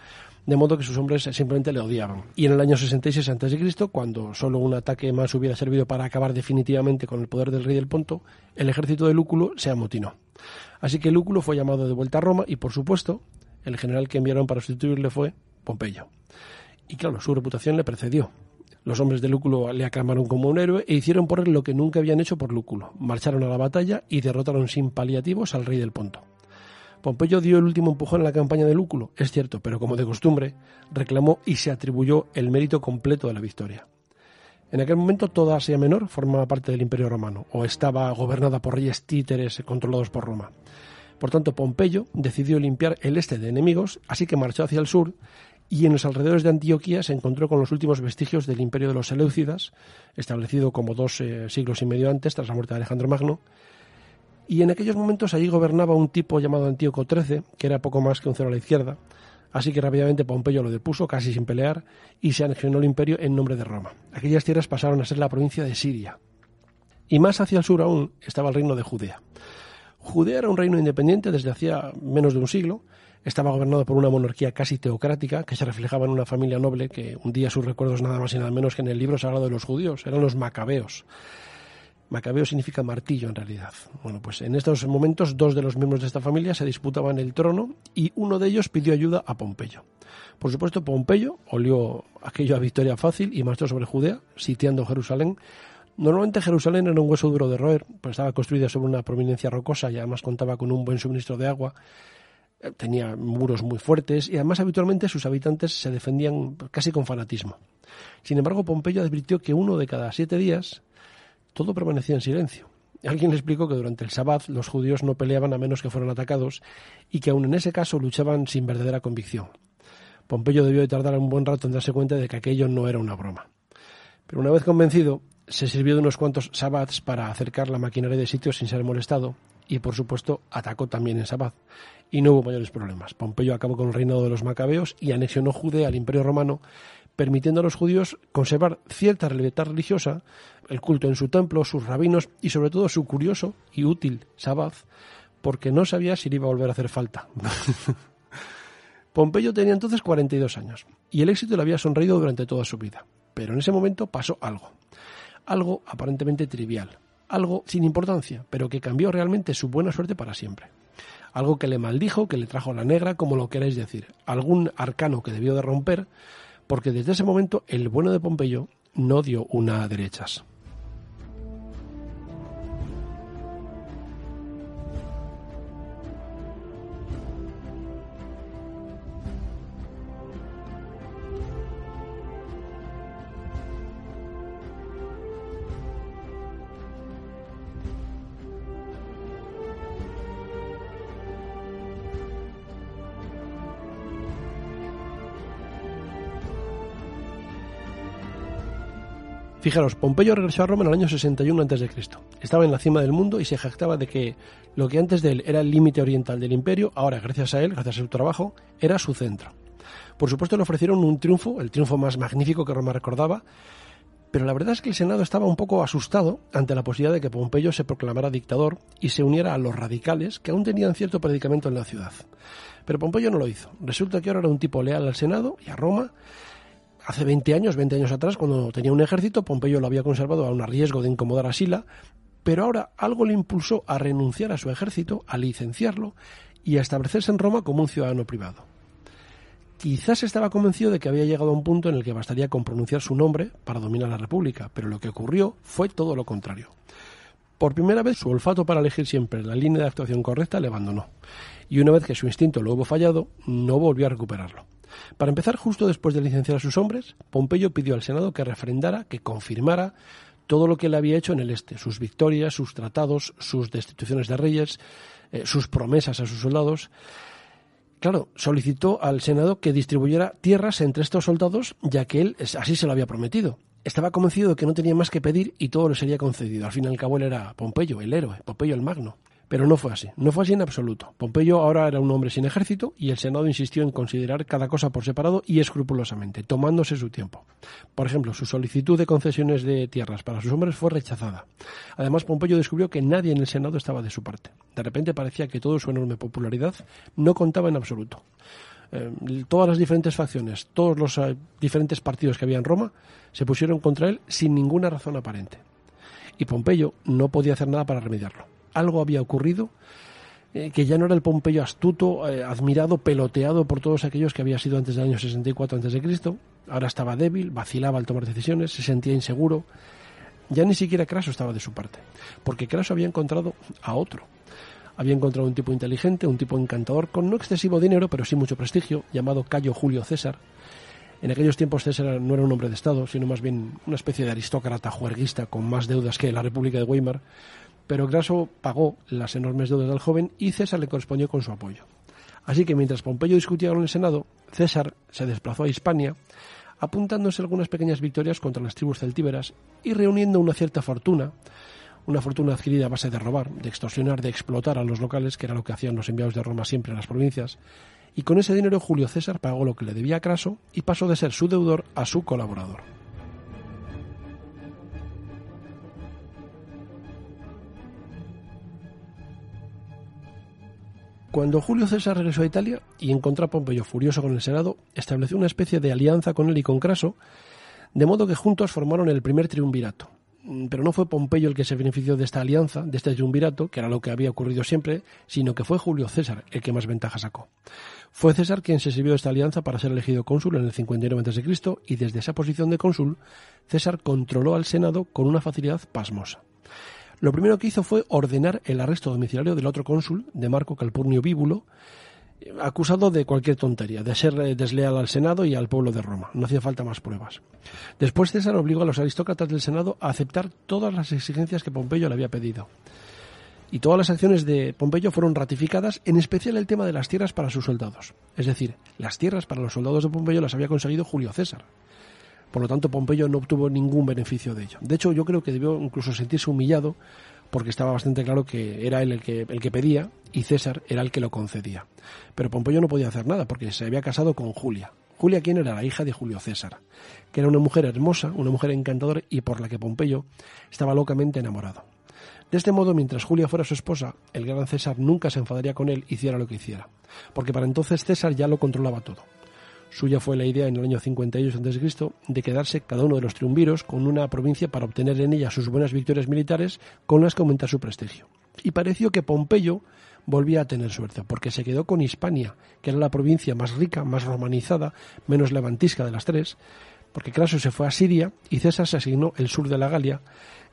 [SPEAKER 1] de modo que sus hombres simplemente le odiaban. Y en el año 66 a.C., cuando solo un ataque más hubiera servido para acabar definitivamente con el poder del rey del Ponto, el ejército de Lúculo se amotinó. Así que Lúculo fue llamado de vuelta a Roma y, por supuesto, el general que enviaron para sustituirle fue Pompeyo. Y claro, su reputación le precedió. Los hombres de Lúculo le aclamaron como un héroe e hicieron por él lo que nunca habían hecho por Lúculo. Marcharon a la batalla y derrotaron sin paliativos al rey del Ponto. Pompeyo dio el último empujón en la campaña de Lúculo, es cierto, pero como de costumbre, reclamó y se atribuyó el mérito completo de la victoria. En aquel momento toda Asia Menor formaba parte del Imperio Romano, o estaba gobernada por reyes títeres controlados por Roma. Por tanto, Pompeyo decidió limpiar el este de enemigos, así que marchó hacia el sur y en los alrededores de Antioquía se encontró con los últimos vestigios del imperio de los Seleucidas, establecido como dos eh, siglos y medio antes, tras la muerte de Alejandro Magno. Y en aquellos momentos allí gobernaba un tipo llamado Antíoco XIII, que era poco más que un cero a la izquierda, Así que rápidamente Pompeyo lo depuso, casi sin pelear, y se anexionó el imperio en nombre de Roma. Aquellas tierras pasaron a ser la provincia de Siria. Y más hacia el sur aún estaba el reino de Judea. Judea era un reino independiente desde hacía menos de un siglo. Estaba gobernado por una monarquía casi teocrática que se reflejaba en una familia noble que un día sus recuerdos nada más y nada menos que en el libro sagrado de los judíos eran los macabeos. Macabeo significa martillo en realidad. Bueno, pues en estos momentos dos de los miembros de esta familia se disputaban el trono y uno de ellos pidió ayuda a Pompeyo. Por supuesto, Pompeyo olió aquello a victoria fácil y marchó sobre Judea, sitiando Jerusalén. Normalmente Jerusalén era un hueso duro de roer, pues estaba construida sobre una prominencia rocosa y además contaba con un buen suministro de agua tenía muros muy fuertes y además habitualmente sus habitantes se defendían casi con fanatismo. Sin embargo, Pompeyo advirtió que uno de cada siete días todo permanecía en silencio. Alguien le explicó que durante el Sabbat los judíos no peleaban a menos que fueran atacados y que aun en ese caso luchaban sin verdadera convicción. Pompeyo debió de tardar un buen rato en darse cuenta de que aquello no era una broma. Pero una vez convencido, se sirvió de unos cuantos sabbats para acercar la maquinaria de sitio sin ser molestado y, por supuesto, atacó también en Sabbat. Y no hubo mayores problemas. Pompeyo acabó con el reinado de los macabeos y anexionó Judea al Imperio Romano, permitiendo a los judíos conservar cierta libertad religiosa, el culto en su templo, sus rabinos y, sobre todo, su curioso y útil Sabbat, porque no sabía si le iba a volver a hacer falta. Pompeyo tenía entonces 42 años y el éxito le había sonreído durante toda su vida. Pero en ese momento pasó algo. Algo aparentemente trivial. Algo sin importancia, pero que cambió realmente su buena suerte para siempre. Algo que le maldijo, que le trajo la negra, como lo queráis decir. Algún arcano que debió de romper, porque desde ese momento el bueno de Pompeyo no dio una derechas. Fijaros, Pompeyo regresó a Roma en el año 61 a.C. Estaba en la cima del mundo y se jactaba de que lo que antes de él era el límite oriental del imperio, ahora, gracias a él, gracias a su trabajo, era su centro. Por supuesto, le ofrecieron un triunfo, el triunfo más magnífico que Roma recordaba, pero la verdad es que el Senado estaba un poco asustado ante la posibilidad de que Pompeyo se proclamara dictador y se uniera a los radicales que aún tenían cierto predicamento en la ciudad. Pero Pompeyo no lo hizo. Resulta que ahora era un tipo leal al Senado y a Roma hace 20 años, 20 años atrás, cuando tenía un ejército, Pompeyo lo había conservado a un riesgo de incomodar a Sila, pero ahora algo le impulsó a renunciar a su ejército, a licenciarlo y a establecerse en Roma como un ciudadano privado. Quizás estaba convencido de que había llegado a un punto en el que bastaría con pronunciar su nombre para dominar la República, pero lo que ocurrió fue todo lo contrario. Por primera vez su olfato para elegir siempre la línea de actuación correcta le abandonó, y una vez que su instinto lo hubo fallado, no volvió a recuperarlo. Para empezar, justo después de licenciar a sus hombres, Pompeyo pidió al Senado que refrendara, que confirmara todo lo que él había hecho en el este, sus victorias, sus tratados, sus destituciones de reyes, eh, sus promesas a sus soldados. Claro, solicitó al Senado que distribuyera tierras entre estos soldados, ya que él así se lo había prometido. Estaba convencido de que no tenía más que pedir y todo le sería concedido. Al fin y al cabo él era Pompeyo, el héroe, Pompeyo el Magno. Pero no fue así, no fue así en absoluto. Pompeyo ahora era un hombre sin ejército y el Senado insistió en considerar cada cosa por separado y escrupulosamente, tomándose su tiempo. Por ejemplo, su solicitud de concesiones de tierras para sus hombres fue rechazada. Además, Pompeyo descubrió que nadie en el Senado estaba de su parte. De repente parecía que toda su enorme popularidad no contaba en absoluto. Eh, todas las diferentes facciones, todos los eh, diferentes partidos que había en Roma se pusieron contra él sin ninguna razón aparente. Y Pompeyo no podía hacer nada para remediarlo algo había ocurrido eh, que ya no era el Pompeyo astuto, eh, admirado, peloteado por todos aquellos que había sido antes del año 64 a.C. Ahora estaba débil, vacilaba al tomar decisiones, se sentía inseguro. Ya ni siquiera Craso estaba de su parte, porque Craso había encontrado a otro. Había encontrado un tipo inteligente, un tipo encantador, con no excesivo dinero, pero sí mucho prestigio, llamado Cayo Julio César. En aquellos tiempos César no era un hombre de Estado, sino más bien una especie de aristócrata juerguista con más deudas que la República de Weimar, pero Graso pagó las enormes deudas del joven y César le correspondió con su apoyo. Así que mientras Pompeyo discutía con el Senado, César se desplazó a Hispania, apuntándose algunas pequeñas victorias contra las tribus celtíberas y reuniendo una cierta fortuna, una fortuna adquirida a base de robar, de extorsionar, de explotar a los locales, que era lo que hacían los enviados de Roma siempre a las provincias, y con ese dinero Julio César pagó lo que le debía a Craso y pasó de ser su deudor a su colaborador. Cuando Julio César regresó a Italia y encontró a Pompeyo furioso con el Senado, estableció una especie de alianza con él y con Craso, de modo que juntos formaron el primer triunvirato. mm, pero no fue Pompeyo el que se benefició de esta alianza, de este triunvirato, que era lo que había ocurrido siempre, sino que fue Julio César el que más ventaja sacó. Fue César quien se sirvió de esta alianza para ser elegido cónsul en el 59 a.C. y desde esa posición de cónsul, César controló al Senado con una facilidad pasmosa. Lo primero que hizo fue ordenar el arresto domiciliario del otro cónsul, de Marco Calpurnio Bíbulo, acusado de cualquier tontería, de ser eh, desleal al Senado y al pueblo de Roma. No hacía falta más pruebas. Después César obligó a los aristócratas del Senado a aceptar todas las exigencias que Pompeyo le había pedido. Y todas las acciones de Pompeyo fueron ratificadas, en especial el tema de las tierras para sus soldados. Es decir, las tierras para los soldados de Pompeyo las había conseguido Julio César. Por lo tanto, Pompeyo no obtuvo ningún beneficio de ello. De hecho, yo creo que debió incluso sentirse humillado porque estaba bastante claro que era él el que, el que pedía y César era el que lo concedía. Pero Pompeyo no podía hacer nada porque se había casado con Julia. Julia, ¿quién era? La hija de Julio César, que era una mujer hermosa, una mujer encantadora y por la que Pompeyo estaba locamente enamorado. De este modo, mientras Julia fuera su esposa, el gran César nunca se enfadaría con él, hiciera lo que hiciera, porque para entonces César ya lo controlaba todo. Suya fue la idea en el año 52 a.C. de quedarse cada uno de los triunviros con una provincia para obtener en ella sus buenas victorias militares con las que aumentar su prestigio. Y pareció que Pompeyo volvía a tener suerte, porque se quedó con Hispania, que era la provincia más rica, más romanizada, menos levantisca de las tres, porque Craso se fue a Siria y César se asignó el sur de la Galia,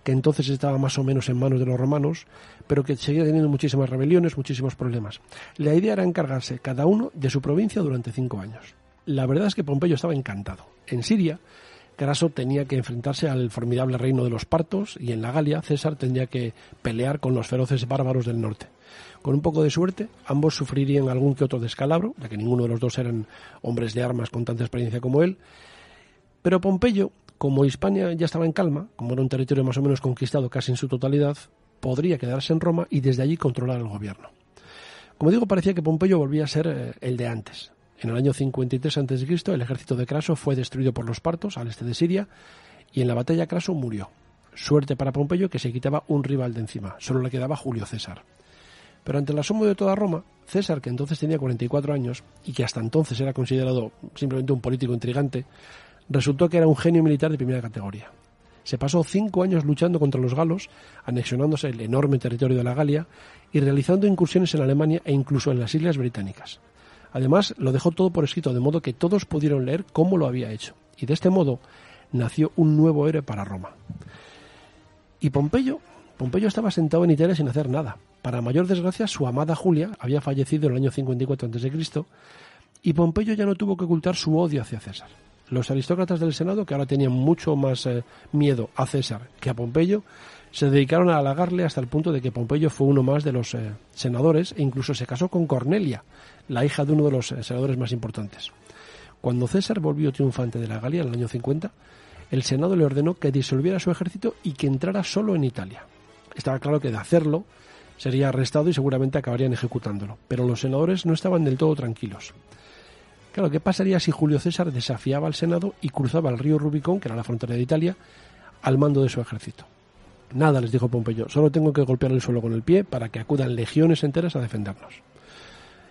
[SPEAKER 1] que entonces estaba más o menos en manos de los romanos, pero que seguía teniendo muchísimas rebeliones, muchísimos problemas. La idea era encargarse cada uno de su provincia durante cinco años. La verdad es que Pompeyo estaba encantado. En Siria, Craso tenía que enfrentarse al formidable reino de los partos y en la Galia César tendría que pelear con los feroces bárbaros del norte. Con un poco de suerte, ambos sufrirían algún que otro descalabro, ya que ninguno de los dos eran hombres de armas con tanta experiencia como él. Pero Pompeyo, como Hispania ya estaba en calma, como era un territorio más o menos conquistado casi en su totalidad, podría quedarse en Roma y desde allí controlar el gobierno. Como digo, parecía que Pompeyo volvía a ser eh, el de antes, en el año 53 a.C., el ejército de Craso fue destruido por los partos al este de Siria y en la batalla Craso murió. Suerte para Pompeyo que se quitaba un rival de encima, solo le quedaba Julio César. Pero ante el asombro de toda Roma, César, que entonces tenía 44 años y que hasta entonces era considerado simplemente un político intrigante, resultó que era un genio militar de primera categoría. Se pasó cinco años luchando contra los galos, anexionándose el enorme territorio de la Galia y realizando incursiones en Alemania e incluso en las Islas Británicas. Además, lo dejó todo por escrito, de modo que todos pudieron leer cómo lo había hecho. Y de este modo nació un nuevo héroe para Roma. Y Pompeyo, Pompeyo estaba sentado en Italia sin hacer nada. Para mayor desgracia, su amada Julia había fallecido en el año 54 a.C. y Pompeyo ya no tuvo que ocultar su odio hacia César. Los aristócratas del Senado, que ahora tenían mucho más eh, miedo a César que a Pompeyo, se dedicaron a halagarle hasta el punto de que Pompeyo fue uno más de los eh, senadores e incluso se casó con Cornelia, la hija de uno de los senadores más importantes. Cuando César volvió triunfante de la Galia en el año 50, el Senado le ordenó que disolviera su ejército y que entrara solo en Italia. Estaba claro que de hacerlo sería arrestado y seguramente acabarían ejecutándolo, pero los senadores no estaban del todo tranquilos. Claro, ¿qué pasaría si Julio César desafiaba al Senado y cruzaba el río Rubicón, que era la frontera de Italia, al mando de su ejército? Nada, les dijo Pompeyo, solo tengo que golpear el suelo con el pie para que acudan legiones enteras a defendernos.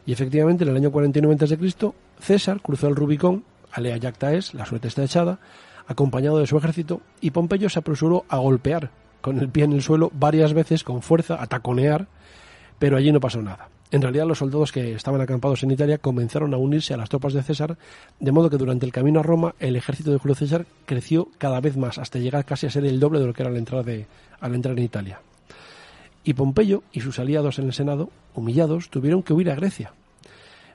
[SPEAKER 1] Y efectivamente, en el año 49 a.C., César cruzó el Rubicón, alea yacta es, la suerte está echada, acompañado de su ejército, y Pompeyo se apresuró a golpear con el pie en el suelo varias veces con fuerza, a taconear, pero allí no pasó nada. En realidad los soldados que estaban acampados en Italia comenzaron a unirse a las tropas de César, de modo que durante el camino a Roma el ejército de Julio César creció cada vez más, hasta llegar casi a ser el doble de lo que era entrada de, al entrar en Italia. Y Pompeyo y sus aliados en el Senado, humillados, tuvieron que huir a Grecia.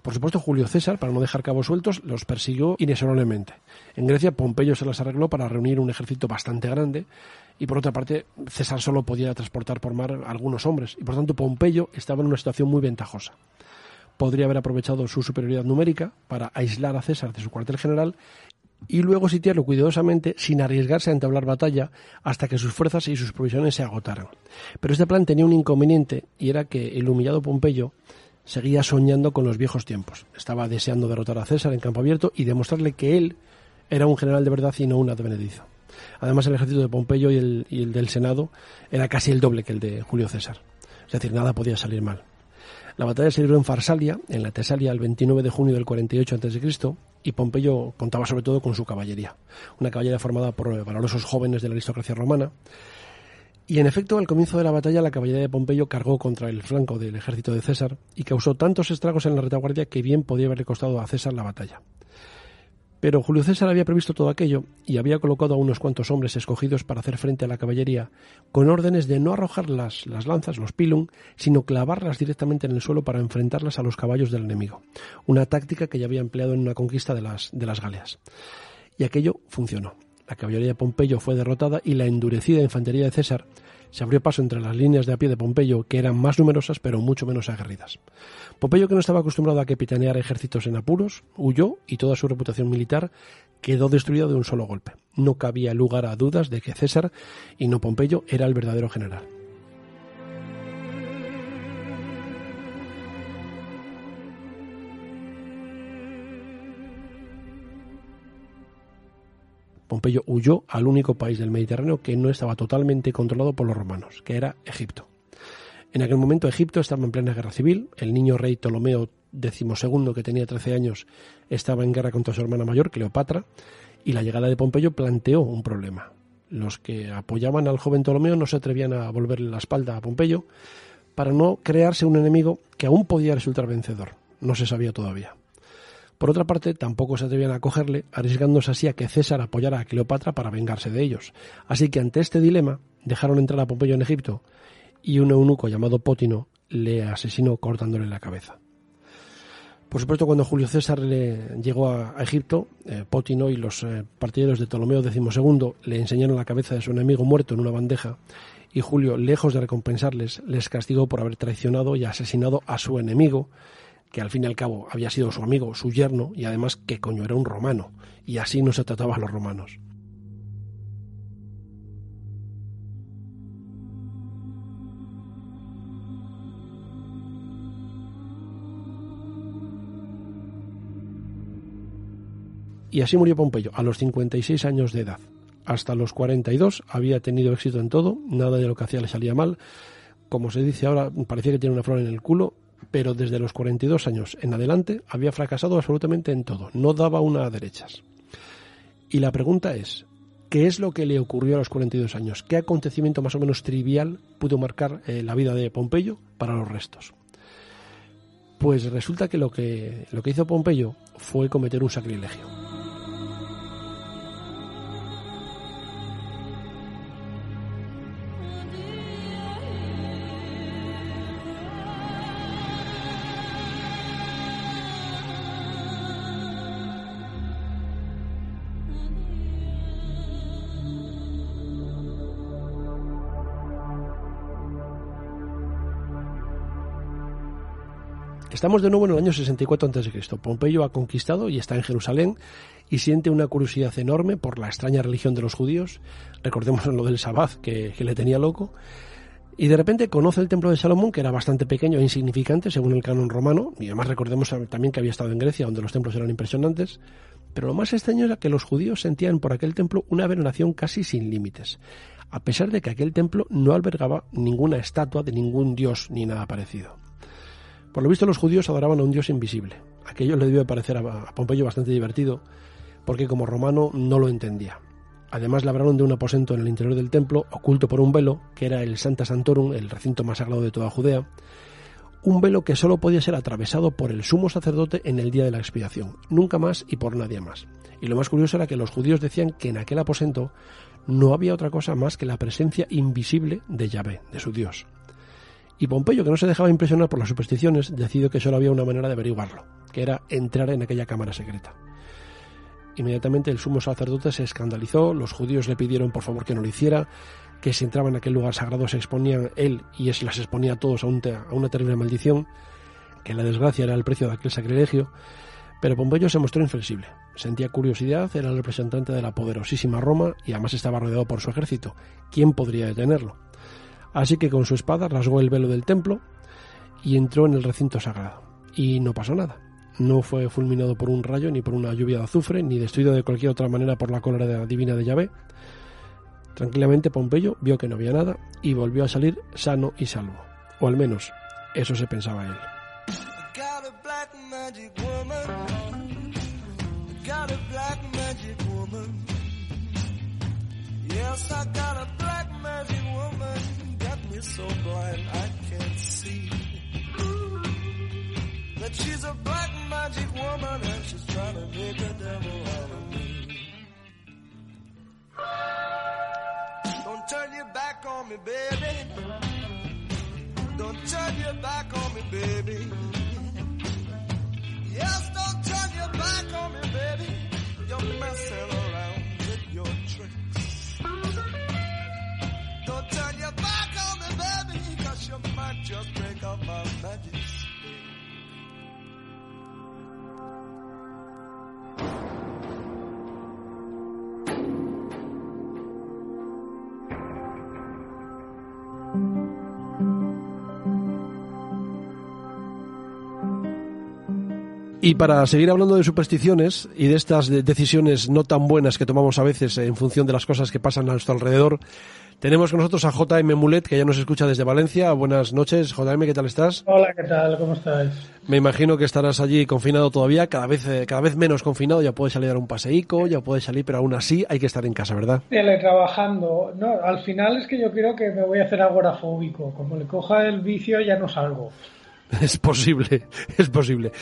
[SPEAKER 1] Por supuesto, Julio César, para no dejar cabos sueltos, los persiguió inexorablemente. En Grecia, Pompeyo se las arregló para reunir un ejército bastante grande y por otra parte César solo podía transportar por mar algunos hombres y por tanto Pompeyo estaba en una situación muy ventajosa. Podría haber aprovechado su superioridad numérica para aislar a César de su cuartel general y luego sitiarlo cuidadosamente sin arriesgarse a entablar batalla hasta que sus fuerzas y sus provisiones se agotaran. Pero este plan tenía un inconveniente y era que el humillado Pompeyo seguía soñando con los viejos tiempos. Estaba deseando derrotar a César en campo abierto y demostrarle que él era un general de verdad y no un advenedizo. Además, el ejército de Pompeyo y el, del Senado era casi el doble que el de Julio César. Es decir, nada podía salir mal. La batalla se libró en Farsalia, en la Tesalia, el 29 de junio del 48 a.C., y Pompeyo contaba sobre todo con su caballería, una caballería formada por valorosos jóvenes de la aristocracia romana. Y en efecto, al comienzo de la batalla, la caballería de Pompeyo cargó contra el flanco del ejército de César y causó tantos estragos en la retaguardia que bien podía haberle costado a César la batalla. Pero Julio César había previsto todo aquello y había colocado a unos cuantos hombres escogidos para hacer frente a la caballería, con órdenes de no arrojar las, lanzas, los pilum, sino clavarlas directamente en el suelo para enfrentarlas a los caballos del enemigo, una táctica que ya había empleado en una conquista de las, de las Galeas. Y aquello funcionó. La caballería de Pompeyo fue derrotada y la endurecida infantería de César se abrió paso entre las líneas de a pie de Pompeyo, que eran más numerosas pero mucho menos aguerridas. Pompeyo, que no estaba acostumbrado a capitanear ejércitos en apuros, huyó y toda su reputación militar quedó destruida de un solo golpe. No cabía lugar a dudas de que César, y no Pompeyo, era el verdadero general. Pompeyo huyó al único país del Mediterráneo que no estaba totalmente controlado por los romanos, que era Egipto. En aquel momento Egipto estaba en plena guerra civil, el niño rey Ptolomeo XII, que tenía 13 años, estaba en guerra contra su hermana mayor, Cleopatra, y la llegada de Pompeyo planteó un problema. Los que apoyaban al joven Ptolomeo no se atrevían a volverle la espalda a Pompeyo para no crearse un enemigo que aún podía resultar vencedor. No se sabía todavía. Por otra parte, tampoco se atrevían a cogerle, arriesgándose así a que César apoyara a Cleopatra para vengarse de ellos. Así que ante este dilema, dejaron entrar a Pompeyo en Egipto y un eunuco llamado Pótino le asesinó cortándole la cabeza. Por supuesto, cuando Julio César le llegó a, Egipto, eh, Pótino y los eh, partidarios de Ptolomeo XII le enseñaron la cabeza de su enemigo muerto en una bandeja y Julio, lejos de recompensarles, les castigó por haber traicionado y asesinado a su enemigo, que al fin y al cabo había sido su amigo, su yerno, y además que coño era un romano, y así no se trataba a los romanos. Y así murió Pompeyo, a los 56 años de edad. Hasta los 42 había tenido éxito en todo, nada de lo que hacía le salía mal. Como se dice ahora, parecía que tiene una flor en el culo pero desde los 42 años en adelante había fracasado absolutamente en todo, no daba una a derechas. Y la pregunta es, ¿qué es lo que le ocurrió a los 42 años? ¿Qué acontecimiento más o menos trivial pudo marcar eh, la vida de Pompeyo para los restos? Pues resulta que lo que, lo que hizo Pompeyo fue cometer un sacrilegio. Estamos de nuevo en el año 64 a.C. Pompeyo ha conquistado y está en Jerusalén y siente una curiosidad enorme por la extraña religión de los judíos. Recordemos lo del Sabbath que, le tenía loco. Y de repente conoce el templo de Salomón, que era bastante pequeño e insignificante según el canon romano, y además recordemos también que había estado en Grecia, donde los templos eran impresionantes. Pero lo más extraño era que los judíos sentían por aquel templo una veneración casi sin límites, a pesar de que aquel templo no albergaba ninguna estatua de ningún dios ni nada parecido. Por lo visto los judíos adoraban a un dios invisible. Aquello le debió parecer a Pompeyo bastante divertido, porque como romano no lo entendía. Además labraron de un aposento en el interior del templo, oculto por un velo, que era el Santa Santorum, el recinto más sagrado de toda Judea, un velo que solo podía ser atravesado por el sumo sacerdote en el día de la expiación, nunca más y por nadie más. Y lo más curioso era que los judíos decían que en aquel aposento no había otra cosa más que la presencia invisible de Yahvé, de su Dios. Y Pompeyo, que no se dejaba impresionar por las supersticiones, decidió que solo había una manera de averiguarlo, que era entrar en aquella cámara secreta. Inmediatamente el sumo sacerdote se escandalizó, los judíos le pidieron por favor que no lo hiciera, que si entraba en aquel lugar sagrado se exponían él y él las exponía a todos a, a una terrible maldición, que la desgracia era el precio de aquel sacrilegio, pero Pompeyo se mostró inflexible. Sentía curiosidad, era el representante de la poderosísima Roma y además estaba rodeado por su ejército. ¿Quién podría detenerlo? Así que con su espada rasgó el velo del templo y entró en el recinto sagrado. Y no pasó nada. No fue fulminado por un rayo, ni por una lluvia de azufre, ni destruido de cualquier otra manera por la cólera divina de Yahvé. Tranquilamente Pompeyo vio que no había nada y volvió a salir sano y salvo. O al menos, Eso se pensaba él. Me so blind I can't see. That she's a black magic woman and she's trying to make a devil out of me. Don't turn your back on me, baby. Don't turn your back on me, baby. Yes, don't turn your back on me, baby. You're messing around with your tricks. Don't turn your Y para seguir hablando de supersticiones y de estas decisiones no tan buenas que tomamos a veces en función de las cosas que pasan a nuestro alrededor, tenemos con nosotros a JM Mulet, que ya nos escucha desde Valencia. Buenas noches, JM, ¿qué tal estás?
[SPEAKER 2] Hola, ¿qué tal? ¿Cómo estáis?
[SPEAKER 1] Me imagino que estarás allí confinado todavía, cada vez, eh, cada vez menos confinado, ya puedes salir a dar un paseico, ya puedes salir, pero aún así hay que estar en casa, ¿verdad?
[SPEAKER 2] Teletrabajando. No, al final es que yo creo que me voy a hacer agorafóbico. Como le coja el vicio ya no salgo.
[SPEAKER 1] Es posible, es posible.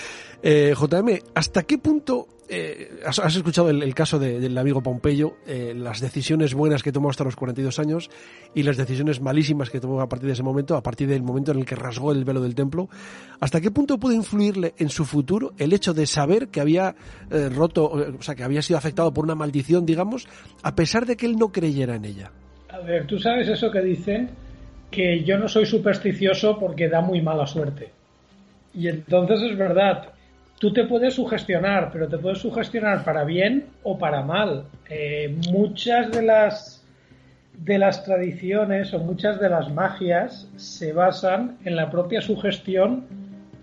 [SPEAKER 1] Eh, JM, ¿hasta qué punto eh, has, escuchado el, caso del amigo Pompeyo, eh, las decisiones buenas que tomó hasta los 42 años y las decisiones malísimas que tomó a partir de ese momento, a partir del momento en el que rasgó el velo del templo? ¿Hasta qué punto puede influirle en su futuro el hecho de saber que había roto, o sea, que había sido afectado por una maldición, digamos, a pesar de que él no creyera en ella?
[SPEAKER 2] A ver, tú sabes eso que dicen, que yo no soy supersticioso porque da muy mala suerte. Y entonces es verdad, tú te puedes sugestionar, pero te puedes sugestionar para bien o para mal. Eh, muchas de las de las tradiciones o muchas de las magias se basan en la propia sugestión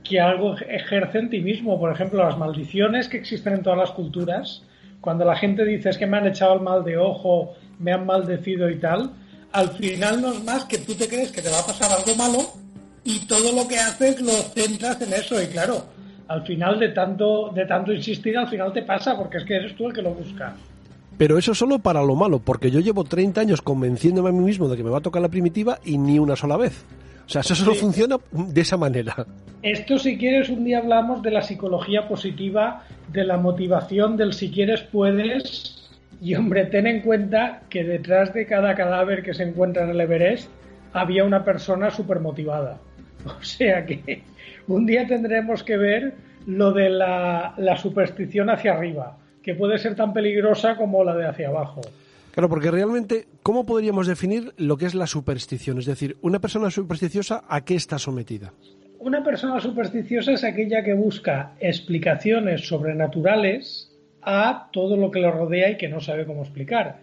[SPEAKER 2] que algo ejerce en ti mismo. Por ejemplo, las maldiciones que existen en todas las culturas, cuando la gente dice es que me han echado el mal de ojo, me han maldecido y tal, al final no es más que tú te crees que te va a pasar algo malo y todo lo que haces lo centras en eso. Y claro, al final de tanto, de tanto insistir, al final te pasa, porque es que eres tú el que lo busca.
[SPEAKER 1] Pero eso solo para lo malo, porque yo llevo 30 años convenciéndome a mí mismo de que me va a tocar la primitiva y ni una sola vez. O sea, eso solo funciona de esa manera.
[SPEAKER 2] Esto, si quieres, un día hablamos de la psicología positiva, de la motivación, del si quieres puedes. Y hombre, ten en cuenta que detrás de cada cadáver que se encuentra en el Everest había una persona súper motivada. O sea que un día tendremos que ver lo de la, superstición hacia arriba, que puede ser tan peligrosa como la de hacia abajo.
[SPEAKER 1] Claro, porque realmente, ¿cómo podríamos definir lo que es la superstición? Es decir, una persona supersticiosa, ¿a qué está sometida?
[SPEAKER 2] Una persona supersticiosa es aquella que busca explicaciones sobrenaturales a todo lo que le rodea y que no sabe cómo explicar.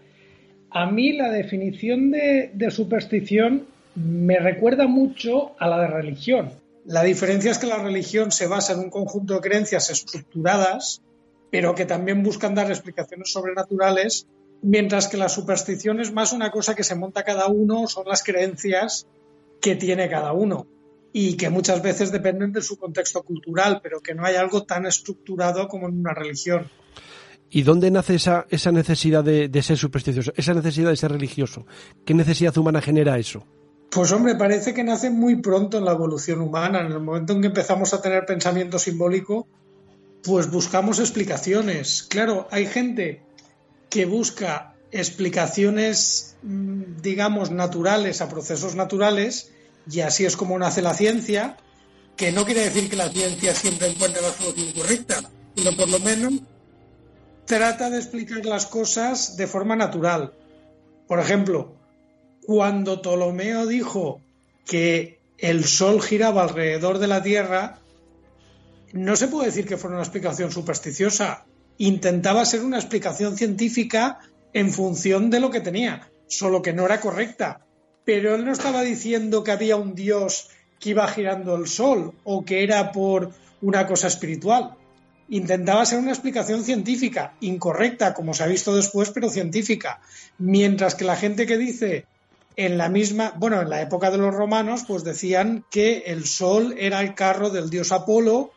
[SPEAKER 2] A mí la definición de superstición me recuerda mucho a la de religión. La diferencia es que la religión se basa en un conjunto de creencias estructuradas, pero que también buscan dar explicaciones sobrenaturales, mientras que la superstición es más una cosa que se monta cada uno, son las creencias que tiene cada uno y que muchas veces dependen de su contexto cultural, pero que no hay algo tan estructurado como en una religión.
[SPEAKER 1] ¿Y dónde nace esa, esa necesidad de, de ser supersticioso, esa necesidad de ser religioso? ¿Qué necesidad humana genera eso?
[SPEAKER 2] Pues hombre, parece que nace muy pronto en la evolución humana. En el momento en que empezamos a tener pensamiento simbólico, pues buscamos explicaciones. Claro, hay gente que busca explicaciones, mm, digamos, naturales a procesos naturales, y así es como nace la ciencia, que no quiere decir que la ciencia siempre encuentre la solución correcta, pero por lo menos trata de explicar las cosas de forma natural. Por ejemplo, cuando Ptolomeo dijo que el Sol giraba alrededor de la Tierra, no se puede decir que fuera una explicación supersticiosa. Intentaba ser una explicación científica en función de lo que tenía, solo que no era correcta. Pero él no estaba diciendo que había un Dios que iba girando el Sol o que era por una cosa espiritual. Intentaba ser una explicación científica, incorrecta, como se ha visto después, pero científica. Mientras que la gente que dice en la misma, bueno, en la época de los romanos, pues decían que el sol era el carro del dios Apolo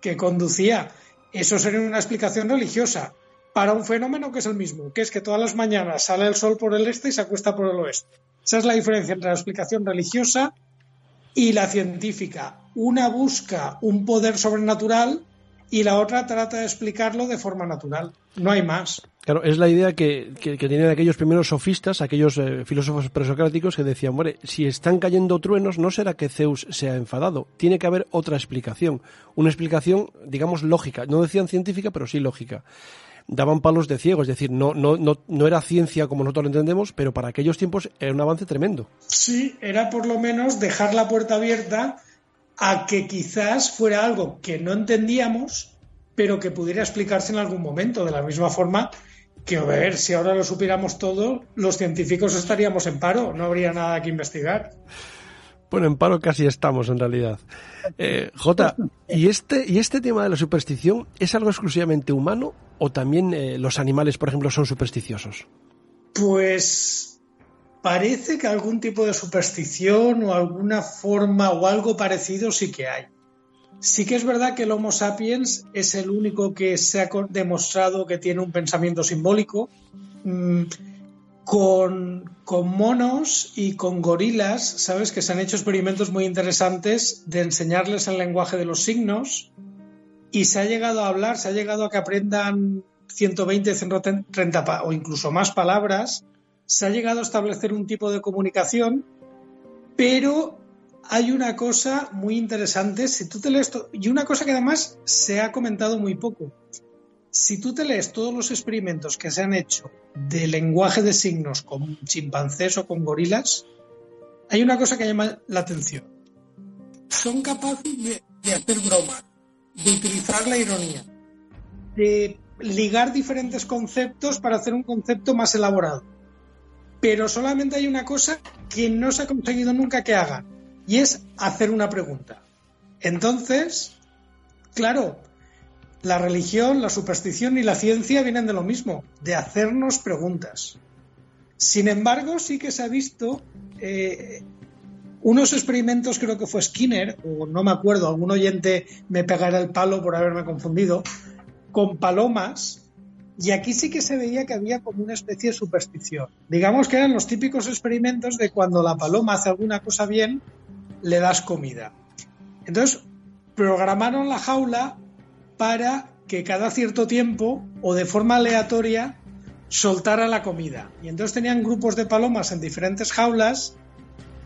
[SPEAKER 2] que conducía. Eso sería una explicación religiosa para un fenómeno que es el mismo, que es que todas las mañanas sale el sol por el este y se acuesta por el oeste. Esa es la diferencia entre la explicación religiosa y la científica. Una busca un poder sobrenatural y la otra trata de explicarlo de forma natural. No hay más.
[SPEAKER 1] Claro, es la idea que, que, tenían aquellos primeros sofistas, aquellos eh, filósofos presocráticos que decían, bueno, si están cayendo truenos, no será que Zeus se ha enfadado, tiene que haber otra explicación, una explicación, digamos, lógica, no decían científica, pero sí lógica. Daban palos de ciego, es decir, no, no, no, no era ciencia como nosotros lo entendemos, pero para aquellos tiempos era un avance tremendo.
[SPEAKER 2] Sí, era por lo menos dejar la puerta abierta a que quizás fuera algo que no entendíamos, pero que pudiera explicarse en algún momento, de la misma forma que, a ver, si ahora lo supiéramos todo, los científicos estaríamos en paro, no habría nada que investigar.
[SPEAKER 1] Bueno, en paro casi estamos en realidad. Eh, J, ¿y este, ¿y este tema de la superstición es algo exclusivamente humano o también eh, los animales, por ejemplo, son supersticiosos?
[SPEAKER 2] Pues parece que algún tipo de superstición o alguna forma o algo parecido sí que hay. Sí que es verdad que el Homo sapiens es el único que se ha demostrado que tiene un pensamiento simbólico. Mm, con, monos y con gorilas, sabes que se han hecho experimentos muy interesantes de enseñarles el lenguaje de los signos y se ha llegado a hablar, se ha llegado a que aprendan 120, 130 o incluso más palabras se ha llegado a establecer un tipo de comunicación, pero hay una cosa muy interesante, si tú te lees y una cosa que además se ha comentado muy poco. Si tú te lees todos los experimentos que se han hecho de lenguaje de signos con chimpancés o con gorilas, hay una cosa que llama la atención. Son capaces de, de hacer bromas, de utilizar la ironía, de ligar diferentes conceptos para hacer un concepto más elaborado pero solamente hay una cosa que no se ha conseguido nunca que haga, y es hacer una pregunta. Entonces, claro, la religión, la superstición y la ciencia vienen de lo mismo, de hacernos preguntas. Sin embargo, sí que se ha visto eh, unos experimentos, creo que fue Skinner, o no me acuerdo, algún oyente me pegará el palo por haberme confundido, con palomas y aquí sí que se veía que había como una especie de superstición. Digamos que eran los típicos experimentos de cuando la paloma hace alguna cosa bien, le das comida. Entonces, programaron la jaula para que cada cierto tiempo o de forma aleatoria soltara la comida. Y entonces tenían grupos de palomas en diferentes jaulas.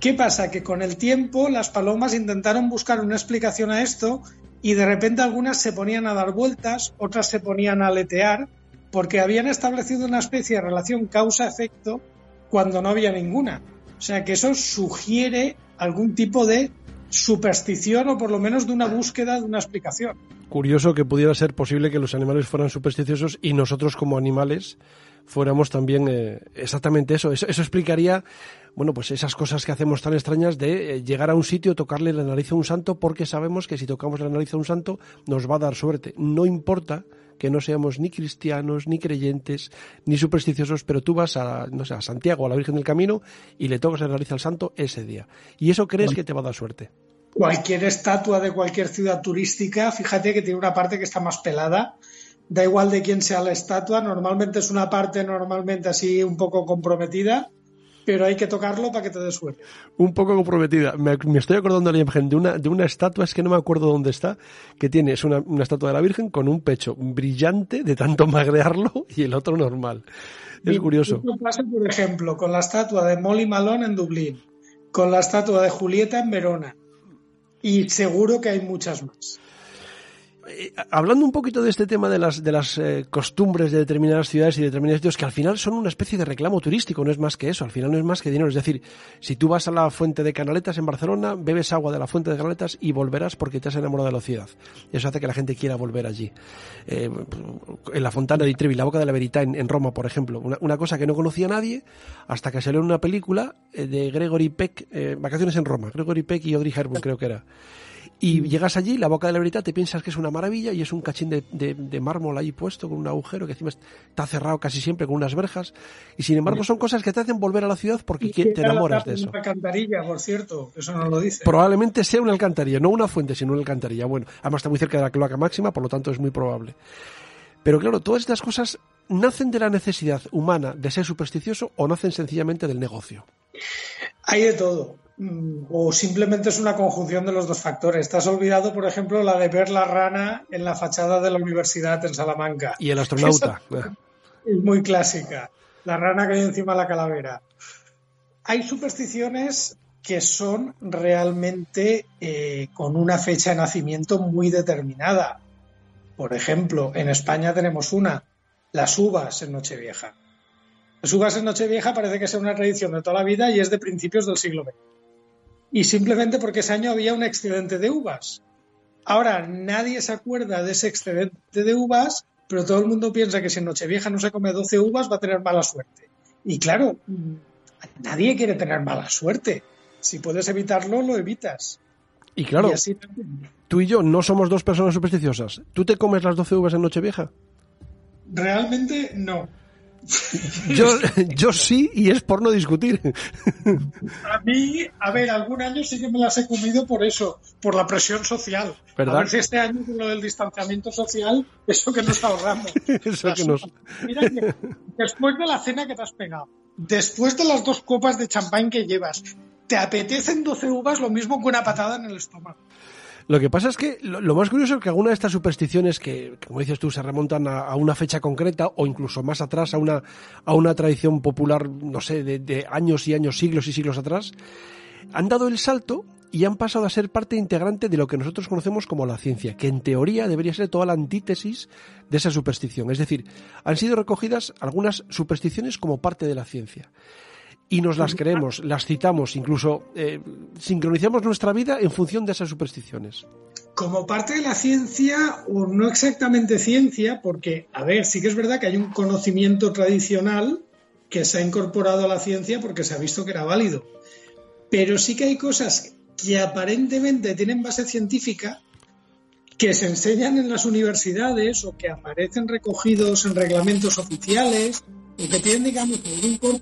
[SPEAKER 2] ¿Qué pasa? Que con el tiempo las palomas intentaron buscar una explicación a esto y de repente algunas se ponían a dar vueltas, otras se ponían a aletear porque habían establecido una especie de relación causa-efecto cuando no había ninguna. O sea que eso sugiere algún tipo de superstición o por lo menos de una búsqueda de una explicación.
[SPEAKER 1] Curioso que pudiera ser posible que los animales fueran supersticiosos y nosotros como animales fuéramos también eh, exactamente eso. eso. explicaría, bueno, pues esas cosas que hacemos tan extrañas de eh, llegar a un sitio, tocarle la nariz a un santo, porque sabemos que si tocamos la nariz a un santo nos va a dar suerte. No importa que no seamos ni cristianos, ni creyentes, ni supersticiosos, pero tú vas a, no sé, a Santiago, a la Virgen del Camino, y le tocas la nariz al santo ese día. Y eso crees que te va a dar suerte.
[SPEAKER 2] Cualquier estatua de cualquier ciudad turística, fíjate que tiene una parte que está más pelada. Da igual de quién sea la estatua, normalmente es una parte normalmente así un poco comprometida pero hay que tocarlo para que te dé suerte.
[SPEAKER 1] Un poco comprometida. Me, estoy acordando de la imagen de una, de una estatua, es que no me acuerdo dónde está, que tiene, es una, estatua de la Virgen con un pecho brillante de tanto magrearlo y el otro normal. Es curioso.
[SPEAKER 2] Esto pasa, por ejemplo, con la estatua de Molly Malone en Dublín, con la estatua de Julieta en Verona. Y seguro que hay muchas más.
[SPEAKER 1] Eh, hablando un poquito de este tema de las, de las eh, costumbres de determinadas ciudades y determinados sitios, que al final son una especie de reclamo turístico, no es más que eso, al final no es más que dinero. Es decir, si tú vas a la fuente de Canaletas en Barcelona, bebes agua de la fuente de Canaletas y volverás porque te has enamorado de la ciudad. Eso hace que la gente quiera volver allí. Eh, en la Fontana di Trevi, la Boca de la Verità en, Roma, por ejemplo, una, cosa que no conocía nadie hasta que salió en una película de Gregory Peck, Vacaciones en Roma, Gregory Peck y Audrey Hepburn creo que era Y llegas allí, la boca de la verdad te piensas que es una maravilla y es un cachín de, de, mármol ahí puesto con un agujero que encima está cerrado casi siempre con unas verjas. Y sin embargo son cosas que te hacen volver a la ciudad porque te enamoras de eso.
[SPEAKER 2] Una alcantarilla, por cierto, eso no lo dice.
[SPEAKER 1] Probablemente sea una alcantarilla, no una fuente, sino una alcantarilla. Bueno, además está muy cerca de la cloaca máxima, por lo tanto es muy probable. Pero claro, todas estas cosas nacen de la necesidad humana de ser supersticioso o nacen sencillamente del negocio.
[SPEAKER 2] Hay de todo. Mm, o simplemente es una conjunción de los dos factores. Te has olvidado, por ejemplo, la de ver la rana en la fachada de la universidad en Salamanca.
[SPEAKER 1] Y el astronauta.
[SPEAKER 2] es muy clásica. La rana que hay encima de la calavera. Hay supersticiones que son realmente eh, con una fecha de nacimiento muy determinada. Por ejemplo, en España tenemos una, las uvas en Nochevieja. Las uvas en Nochevieja parece que es una tradición de toda la vida y es de principios del siglo XX. Y simplemente porque ese año había un excedente de uvas. Ahora, nadie se acuerda de ese excedente de uvas, pero todo el mundo piensa que si en Nochevieja no se come 12 uvas va a tener mala suerte. Y claro, nadie quiere tener mala suerte. Si puedes evitarlo, lo evitas.
[SPEAKER 1] Y claro, tú y yo no somos dos personas supersticiosas. ¿Tú te comes las 12 uvas en Nochevieja?
[SPEAKER 2] Realmente no.
[SPEAKER 1] Yo, yo sí, y es por no discutir.
[SPEAKER 2] A mí, a ver, algún año sí que me las he comido por eso, por la presión social. A ver si este año con lo del distanciamiento social, eso que nos ahorramos.
[SPEAKER 1] eso que nos...
[SPEAKER 2] Mira que después de la cena que te has pegado, después de las dos copas de champán que llevas, te apetecen 12 uvas lo mismo que una patada en el estómago.
[SPEAKER 1] Lo que pasa es que lo, más curioso es que alguna de estas supersticiones que, como dices tú, se remontan a, una fecha concreta o incluso más atrás a una, a una tradición popular, no sé, de, años y años, siglos y siglos atrás, han dado el salto y han pasado a ser parte integrante de lo que nosotros conocemos como la ciencia, que en teoría debería ser toda la antítesis de esa superstición. Es decir, han sido recogidas algunas supersticiones como parte de la ciencia y nos las creemos, las citamos, incluso eh, sincronizamos nuestra vida en función de esas supersticiones.
[SPEAKER 2] Como parte de la ciencia, o no exactamente ciencia, porque, a ver, sí que es verdad que hay un conocimiento tradicional que se ha incorporado a la ciencia porque se ha visto que era válido. Pero sí que hay cosas que aparentemente tienen base científica que se enseñan en las universidades o que aparecen recogidos en reglamentos oficiales o que tienen, digamos, un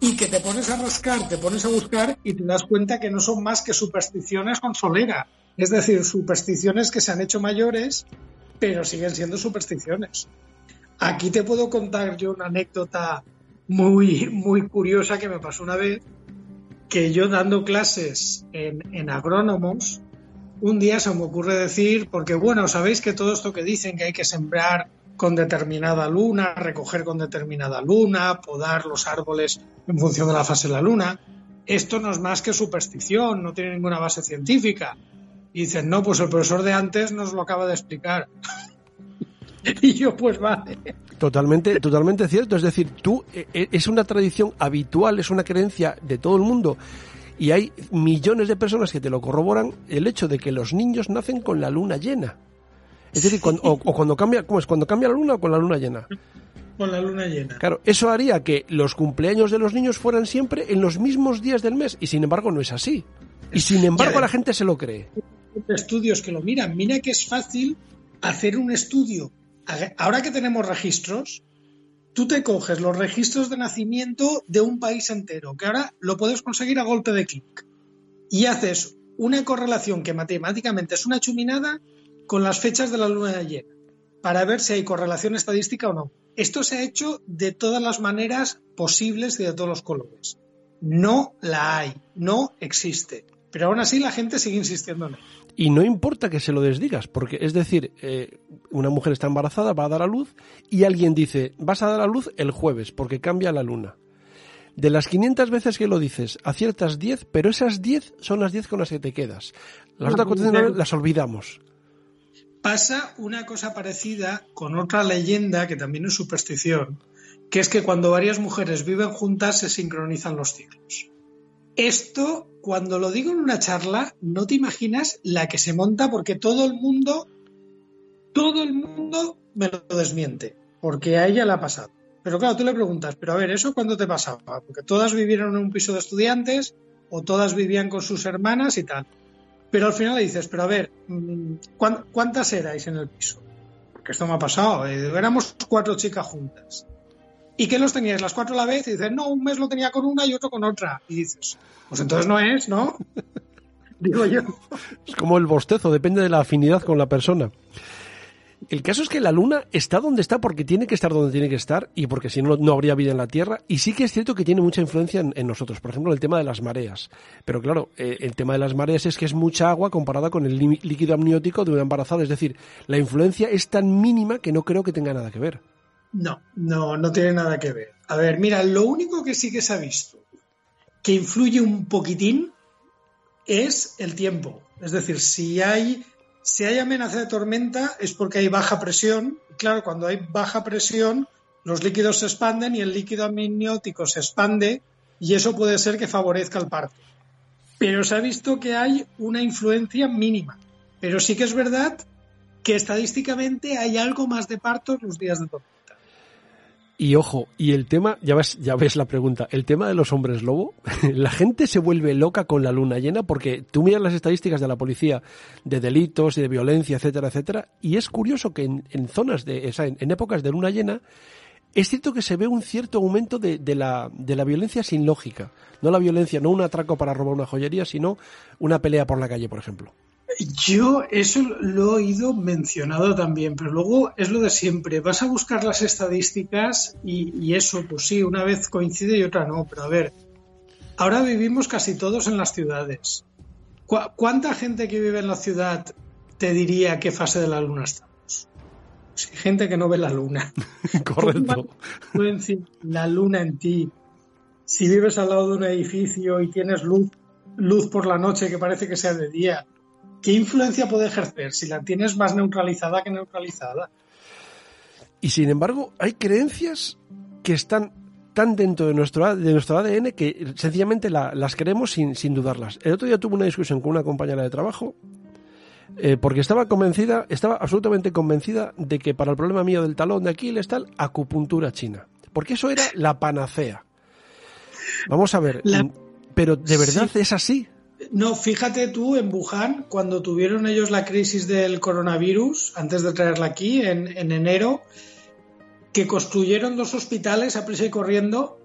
[SPEAKER 2] y que te pones a rascar, te pones a buscar y te das cuenta que no son más que supersticiones con solera. Es decir, supersticiones que se han hecho mayores, pero siguen siendo supersticiones. Aquí te puedo contar yo una anécdota muy, muy curiosa que me pasó una vez, que yo dando clases en, en agrónomos, un día se me ocurre decir, porque bueno, sabéis que todo esto que dicen que hay que sembrar con determinada luna, recoger con determinada luna, podar los árboles en función de la fase de la luna. Esto no es más que superstición, no tiene ninguna base científica. Y dicen, no, pues el profesor de antes nos lo acaba de explicar. y yo, pues vale.
[SPEAKER 1] Totalmente, totalmente cierto. Es decir, tú e, e, es una tradición habitual, es una creencia de todo el mundo. Y hay millones de personas que te lo corroboran el hecho de que los niños nacen con la luna llena. Es decir, o, cuando cambia, ¿cómo es? ¿Cuando cambia la luna o con la luna llena?
[SPEAKER 2] Con la luna llena.
[SPEAKER 1] Claro, eso haría que los cumpleaños de los niños fueran siempre en los mismos días del mes, y sin embargo no es así. Y sin embargo la gente se lo cree.
[SPEAKER 2] Estudios que lo miran. Mira que es fácil hacer un estudio. Ahora que tenemos registros, tú te coges los registros de nacimiento de un país entero, que ahora lo puedes conseguir a golpe de clic. Y haces una correlación que matemáticamente es una chuminada con las fechas de la luna llena para ver si hay correlación estadística o no. Esto se ha hecho de todas las maneras posibles y de todos los colores. No la hay, no existe. Pero aún así la gente sigue insistiendo en ello.
[SPEAKER 1] Y no importa que se lo desdigas, porque es decir, eh, una mujer está embarazada, va a dar a luz y alguien dice, vas a dar a luz el jueves porque cambia la luna. De las 500 veces que lo dices, aciertas 10, pero esas 10 son las 10 con las que te quedas. Las otras las olvidamos.
[SPEAKER 2] Pasa una cosa parecida con otra leyenda que también es superstición, que es que cuando varias mujeres viven juntas se sincronizan los ciclos. Esto, cuando lo digo en una charla, no te imaginas la que se monta porque todo el mundo, todo el mundo me lo desmiente, porque a ella le ha pasado. Pero claro, tú le preguntas, pero a ver, ¿eso cuándo te pasaba? Porque todas vivieron en un piso de estudiantes o todas vivían con sus hermanas y tal. Pero al final le dices, pero a ver, mm, ¿cuántas erais en el piso? Porque esto me ha pasado. Eh, éramos cuatro chicas juntas. ¿Y qué los teníais? ¿Las cuatro a la vez? Y dices, no, un mes lo tenía con una y otro con otra. Y dices, pues entonces no es, ¿no? Digo yo.
[SPEAKER 1] Es como el bostezo, depende de la afinidad con la persona. El caso es que la Luna está donde está porque tiene que estar donde tiene que estar y porque si no, no habría vida en la Tierra. Y sí que es cierto que tiene mucha influencia en, nosotros. Por ejemplo, el tema de las mareas. Pero claro, eh, el tema de las mareas es que es mucha agua comparada con el líquido amniótico de una embarazada. Es decir, la influencia es tan mínima que no creo que tenga nada que ver.
[SPEAKER 2] No, no, no tiene nada que ver. A ver, mira, lo único que sí que se ha visto que influye un poquitín es el tiempo. Es decir, si hay si hay amenaza de tormenta es porque hay baja presión. Claro, cuando hay baja presión, los líquidos se expanden y el líquido amniótico se expande y eso puede ser que favorezca el parto. Pero se ha visto que hay una influencia mínima. Pero sí que es verdad que estadísticamente hay algo más de partos los días de tormenta.
[SPEAKER 1] Y ojo, y el tema, ya ves, ya ves la pregunta, el tema de los hombres lobo, la gente se vuelve loca con la luna llena porque tú miras las estadísticas de la policía de delitos y de violencia, etcétera, etcétera, y es curioso que en, zonas de, esa, en, épocas de luna llena, es cierto que se ve un cierto aumento de, de, la, de la violencia sin lógica. No la violencia, no un atraco para robar una joyería, sino una pelea por la calle, por ejemplo.
[SPEAKER 2] Yo eso lo he oído mencionado también, pero luego es lo de siempre. Vas a buscar las estadísticas y, eso, pues sí, una vez coincide y otra no. Pero a ver, ahora vivimos casi todos en las ciudades. ¿Cuánta gente que vive en la ciudad te diría qué fase de la luna estamos? Pues hay gente que no ve la luna.
[SPEAKER 1] Correcto.
[SPEAKER 2] La luna en ti. Si vives al lado de un edificio y tienes luz, luz por la noche que parece que sea de día ¿qué influencia puede ejercer si la tienes más neutralizada que neutralizada?
[SPEAKER 1] Y sin embargo, hay creencias que están tan dentro de nuestro, de nuestro ADN que sencillamente las creemos sin, sin, dudarlas. El otro día tuve una discusión con una compañera de trabajo eh, porque estaba convencida, estaba absolutamente convencida de que para el problema mío del talón de Aquiles tal, acupuntura china. Porque eso era la panacea. Vamos a ver, pero ¿de verdad es así?
[SPEAKER 2] No, fíjate tú en Wuhan, cuando tuvieron ellos la crisis del coronavirus, antes de traerla aquí, en, enero, que construyeron dos hospitales a prisa y corriendo,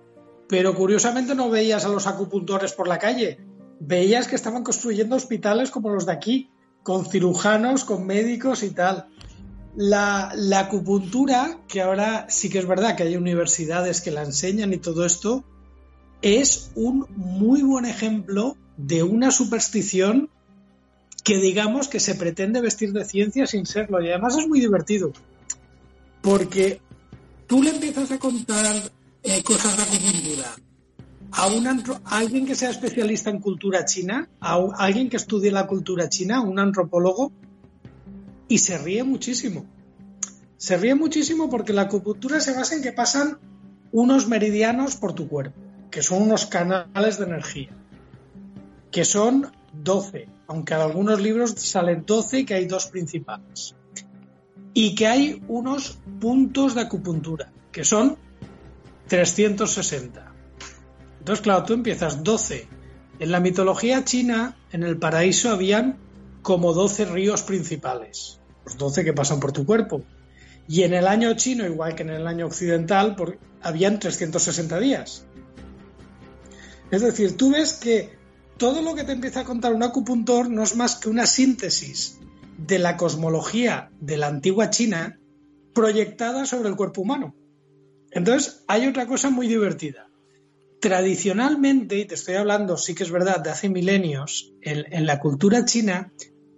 [SPEAKER 2] pero curiosamente no veías a los acupuntores por la calle, veías que estaban construyendo hospitales como los de aquí, con cirujanos, con médicos y tal. La, la, acupuntura, que ahora sí que es verdad que hay universidades que la enseñan y todo esto, es un muy buen ejemplo de una superstición que digamos que se pretende vestir de ciencia sin serlo. Y además es muy divertido. Porque tú le empiezas a contar eh, cosas de acupuntura a, un alguien que sea especialista en cultura china, a, alguien que estudie la cultura china, un antropólogo, y se ríe muchísimo. Se ríe muchísimo porque la acupuntura se basa en que pasan unos meridianos por tu cuerpo, que son unos canales de energía que son 12, aunque en algunos libros salen 12 y que hay dos principales. Y que hay unos puntos de acupuntura, que son 360. Entonces, claro, tú empiezas 12. En la mitología china, en el paraíso habían como 12 ríos principales, los 12 que pasan por tu cuerpo. Y en el año chino, igual que en el año occidental, habían 360 días. Es decir, tú ves que todo lo que te empieza a contar un acupuntor no es más que una síntesis de la cosmología de la antigua China proyectada sobre el cuerpo humano. Entonces, hay otra cosa muy divertida. Tradicionalmente, y te estoy hablando, sí que es verdad, de hace milenios, en, la cultura china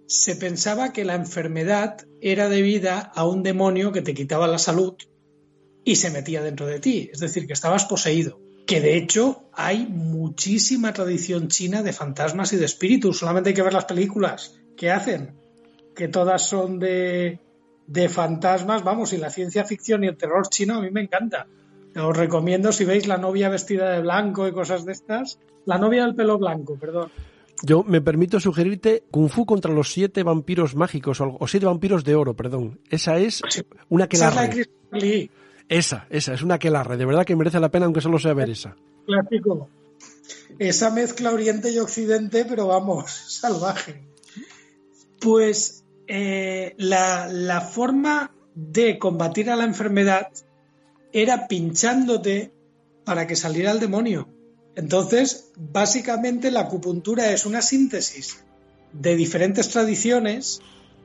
[SPEAKER 2] se pensaba que la enfermedad era debida a un demonio que te quitaba la salud y se metía dentro de ti, es decir, que estabas poseído que de hecho hay muchísima tradición china de fantasmas y de espíritus, solamente hay que ver las películas. Que hacen, que todas son de, de fantasmas, vamos, y la ciencia ficción y el terror chino a mí me encanta. Os recomiendo si veis la novia vestida de blanco y cosas de estas, la novia del pelo blanco, perdón.
[SPEAKER 1] Yo me permito sugerirte Kung Fu contra los siete vampiros mágicos o, siete vampiros de oro, perdón. Esa es una que la... Esa, esa, es una quelarre, de verdad que merece la pena aunque solo sea ver esa.
[SPEAKER 2] Clásico. Esa mezcla Oriente y Occidente, pero vamos, salvaje. Pues eh, la, la forma de combatir a la enfermedad era pinchándote para que saliera el demonio. Entonces, básicamente la acupuntura es una síntesis de diferentes tradiciones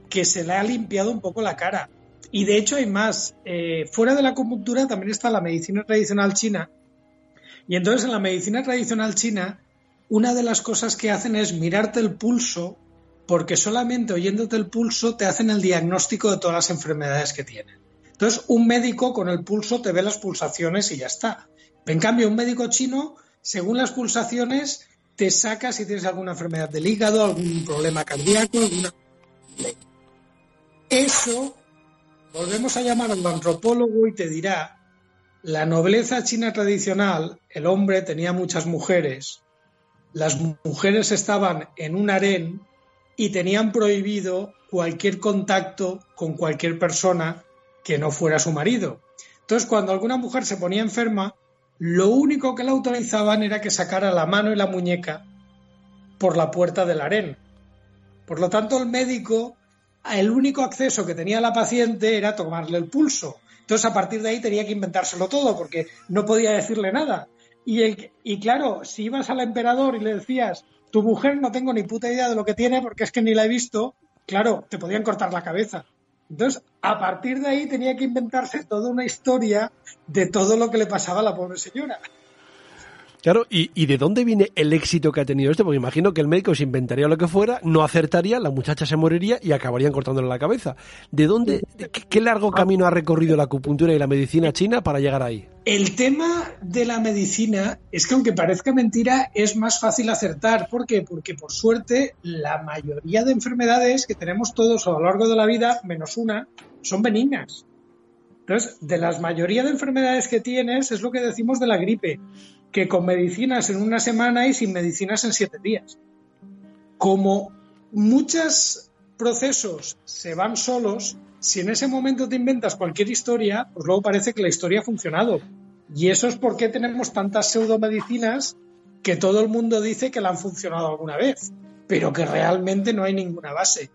[SPEAKER 2] que se le ha limpiado un poco la cara. Y de hecho hay más. Eh, fuera de la acupuntura también está la medicina tradicional china. Y entonces en la medicina tradicional china, una de las cosas que hacen es mirarte el pulso, porque solamente oyéndote el pulso te hacen el diagnóstico de todas las enfermedades que tienen. Entonces, un médico con el pulso te ve las pulsaciones y ya está. En cambio, un médico chino, según las pulsaciones, te saca si tienes alguna enfermedad del hígado, algún problema cardíaco, alguna... Eso, volvemos a llamar al antropólogo y te dirá, la nobleza china tradicional, el hombre tenía muchas mujeres, las mujeres estaban en un harén y tenían prohibido cualquier contacto con cualquier persona que no fuera su marido. Entonces, cuando alguna mujer se ponía enferma, lo único que la autorizaban era que sacara la mano y la muñeca por la puerta del harén. Por lo tanto, el médico, el único acceso que tenía la paciente era tomarle el pulso. Entonces, a partir de ahí tenía que inventárselo todo, porque no podía decirle nada. Y, el, claro, si ibas al emperador y le decías, tu mujer no tengo ni puta idea de lo que tiene porque es que ni la he visto, claro, te podían cortar la cabeza. Entonces, a partir de ahí tenía que inventarse toda una historia de todo lo que le pasaba a la pobre señora.
[SPEAKER 1] Claro, ¿y, de dónde viene el éxito que ha tenido esto? Porque imagino que el médico se inventaría lo que fuera, no acertaría, la muchacha se moriría y acabarían cortándole la cabeza. ¿De dónde, qué, largo camino ha recorrido la acupuntura y la medicina china para llegar ahí?
[SPEAKER 2] El tema de la medicina es que aunque parezca mentira, es más fácil acertar. ¿Por qué? Porque por suerte la mayoría de enfermedades que tenemos todos a lo largo de la vida, menos una, son benignas. Entonces, de las mayoría de enfermedades que tienes, es lo que decimos de la gripe que con medicinas en una semana y sin medicinas en siete días. Como muchos procesos se van solos, si en ese momento te inventas cualquier historia, pues luego parece que la historia ha funcionado. Y eso es porque tenemos tantas pseudomedicinas que todo el mundo dice que la han funcionado alguna vez, pero que realmente no hay ninguna base.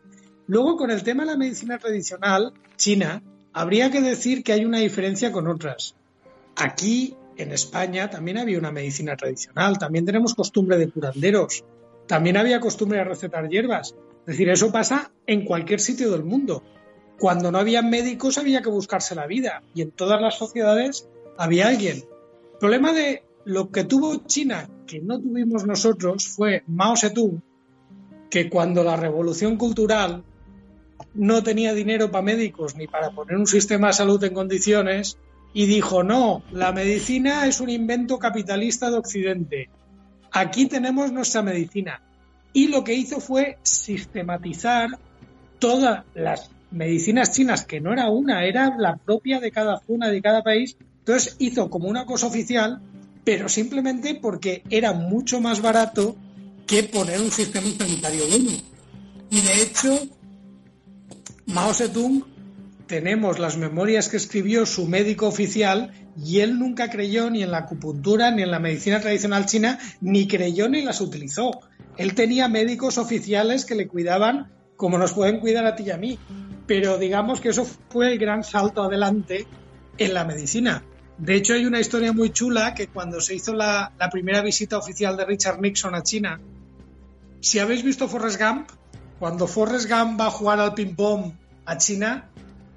[SPEAKER 2] Luego, con el tema de la medicina tradicional china, habría que decir que hay una diferencia con otras. Aquí en España también había una medicina tradicional, también tenemos costumbre de curanderos, también había costumbre de recetar hierbas. Es decir, eso pasa en cualquier sitio del mundo. Cuando no había médicos había que buscarse la vida y en todas las sociedades había alguien. El problema de lo que tuvo China, que no tuvimos nosotros, fue Mao Zedong, que cuando la revolución cultural no tenía dinero para médicos ni para poner un sistema de salud en condiciones, y dijo, no, la medicina es un invento capitalista de Occidente. Aquí tenemos nuestra medicina. Y lo que hizo fue sistematizar todas las medicinas chinas, que no era una, era la propia de cada zona, de cada país. Entonces hizo como una cosa oficial, pero simplemente porque era mucho más barato que poner un sistema sanitario bueno. Y de hecho, Mao Zedong tenemos las memorias que escribió su médico oficial y él nunca creyó ni en la acupuntura ni en la medicina tradicional china, ni creyó ni las utilizó. Él tenía médicos oficiales que le cuidaban como nos pueden cuidar a ti y a mí. Pero digamos que eso fue el gran salto adelante en la medicina. De hecho, hay una historia muy chula que cuando se hizo la, la primera visita oficial de Richard Nixon a China, si habéis visto Forrest Gump, cuando Forrest Gump va a jugar al ping-pong a China,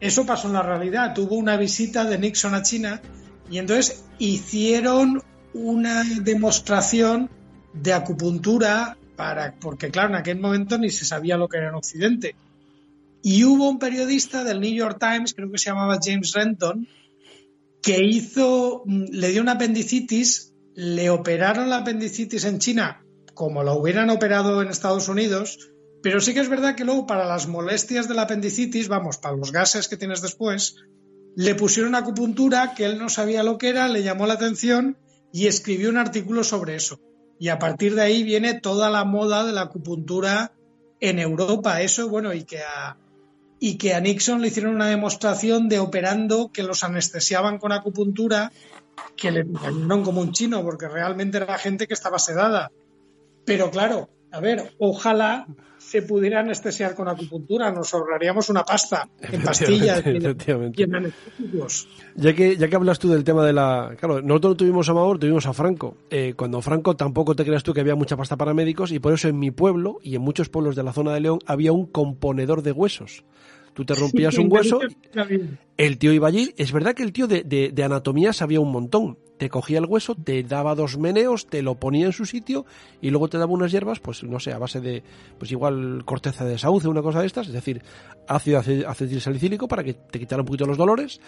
[SPEAKER 2] eso pasó en la realidad. Tuvo una visita de Nixon a China y entonces hicieron una demostración de acupuntura para, porque claro, en aquel momento ni se sabía lo que era en Occidente. Y hubo un periodista del New York Times, creo que se llamaba James Renton, que hizo, le dio una apendicitis, le operaron la apendicitis en China como la hubieran operado en Estados Unidos, pero sí que es verdad que luego para las molestias de la apendicitis, vamos, para los gases que tienes después, le pusieron acupuntura que él no sabía lo que era, le llamó la atención y escribió un artículo sobre eso. Y a partir de ahí viene toda la moda de la acupuntura en Europa. Eso, bueno, y que a, y que a Nixon le hicieron una demostración de operando que los anestesiaban con acupuntura, que le cayeron como un chino, porque realmente era gente que estaba sedada. Pero claro, A ver, ojalá se pudiera anestesiar con acupuntura, nos ahorraríamos una pasta en pastillas y en anestésicos.
[SPEAKER 1] Ya que, ya que hablas tú del tema de la... Claro, nosotros no tuvimos a Mahor, tuvimos a Franco. Eh, cuando Franco tampoco te creas tú que había mucha pasta para médicos y por eso en mi pueblo y en muchos pueblos de la zona de León había un componedor de huesos. Tú te rompías un hueso, el tío iba allí. Es verdad que el tío de, de, anatomía sabía un montón. Te cogía el hueso, te daba dos meneos, te lo ponía en su sitio y luego te daba unas hierbas, pues no sé, a base de, pues igual corteza de sauce, una cosa de estas, es decir, ácido acetilsalicílico para que te quitara un poquito los dolores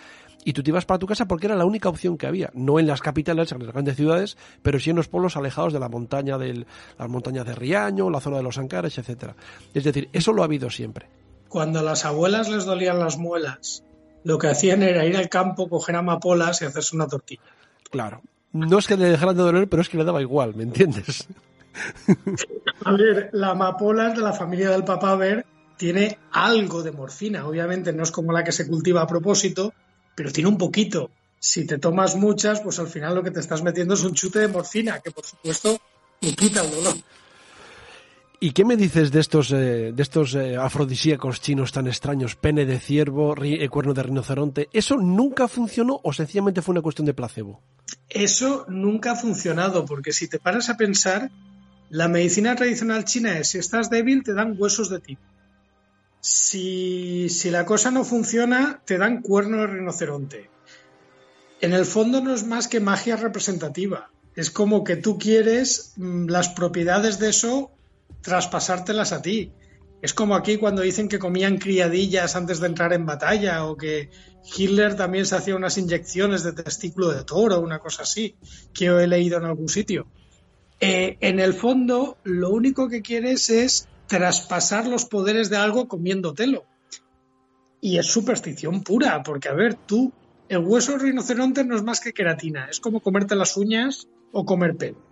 [SPEAKER 1] y tú te ibas para tu casa porque era la única opción que había. No en las capitales, en las grandes ciudades, pero sí en los pueblos alejados de la montaña, de las montañas de Riaño, la zona de los Ancares, etcétera. Es decir, eso lo ha habido siempre
[SPEAKER 2] cuando a las abuelas les dolían las muelas, lo que hacían era ir al campo, coger amapolas y hacerse una tortilla.
[SPEAKER 1] Claro. No es que le dejaran de doler, pero es que le daba igual, ¿me entiendes?
[SPEAKER 2] A ver, la amapola de la familia del ver tiene algo de morfina. Obviamente no es como la que se cultiva a propósito, pero tiene un poquito. Si te tomas muchas, pues al final lo que te estás metiendo es un chute de morfina, que por supuesto te quita el dolor.
[SPEAKER 1] ¿Y qué me dices de estos, eh, de estos eh, afrodisíacos chinos tan extraños? Pene de ciervo, eh, cuerno de rinoceronte. ¿Eso nunca funcionó o sencillamente fue una cuestión de placebo?
[SPEAKER 2] Eso nunca ha funcionado, porque si te paras a pensar, la medicina tradicional china es si estás débil, te dan huesos de ti. Si, si la cosa no funciona, te dan cuerno de rinoceronte. En el fondo no es más que magia representativa. Es como que tú quieres mm, las propiedades de eso traspasártelas a ti. Es como aquí cuando dicen que comían criadillas antes de entrar en batalla o que Hitler también se hacía unas inyecciones de testículo de toro, una cosa así, que yo he leído en algún sitio. Eh, en el fondo, lo único que quieres es traspasar los poderes de algo comiéndotelo. Y es superstición pura, porque a ver, tú, el hueso del rinoceronte no es más que queratina, es como comerte las uñas o comer pelo.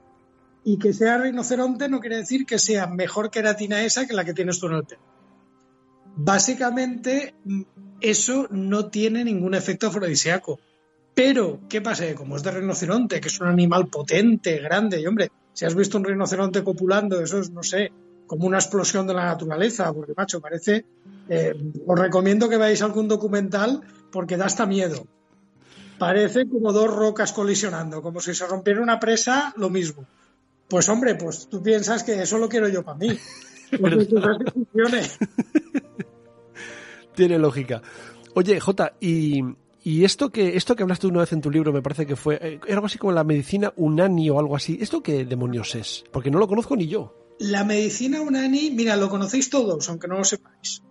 [SPEAKER 2] Y que sea rinoceronte no quiere decir que sea mejor queratina esa que la que tienes tú en el pelo. Básicamente, eso no tiene ningún efecto afrodisíaco. Pero, ¿qué pasa? Como es de rinoceronte, que es un animal potente, grande, y hombre, si has visto un rinoceronte copulando, eso es, no sé, como una explosión de la naturaleza, porque, macho, parece. Eh, os recomiendo que veáis algún documental porque da hasta miedo. Parece como dos rocas colisionando, como si se rompiera una presa, lo mismo. Pues hombre, pues tú piensas que eso lo quiero yo para mí.
[SPEAKER 1] Tiene lógica. Oye, Jota, y, esto que esto que hablaste una vez en tu libro, me parece que fue eh, algo así como la medicina unani o algo así. ¿Esto qué demonios es? Porque no lo conozco ni yo.
[SPEAKER 2] La medicina unani, mira, lo conocéis todos, aunque no lo sepáis.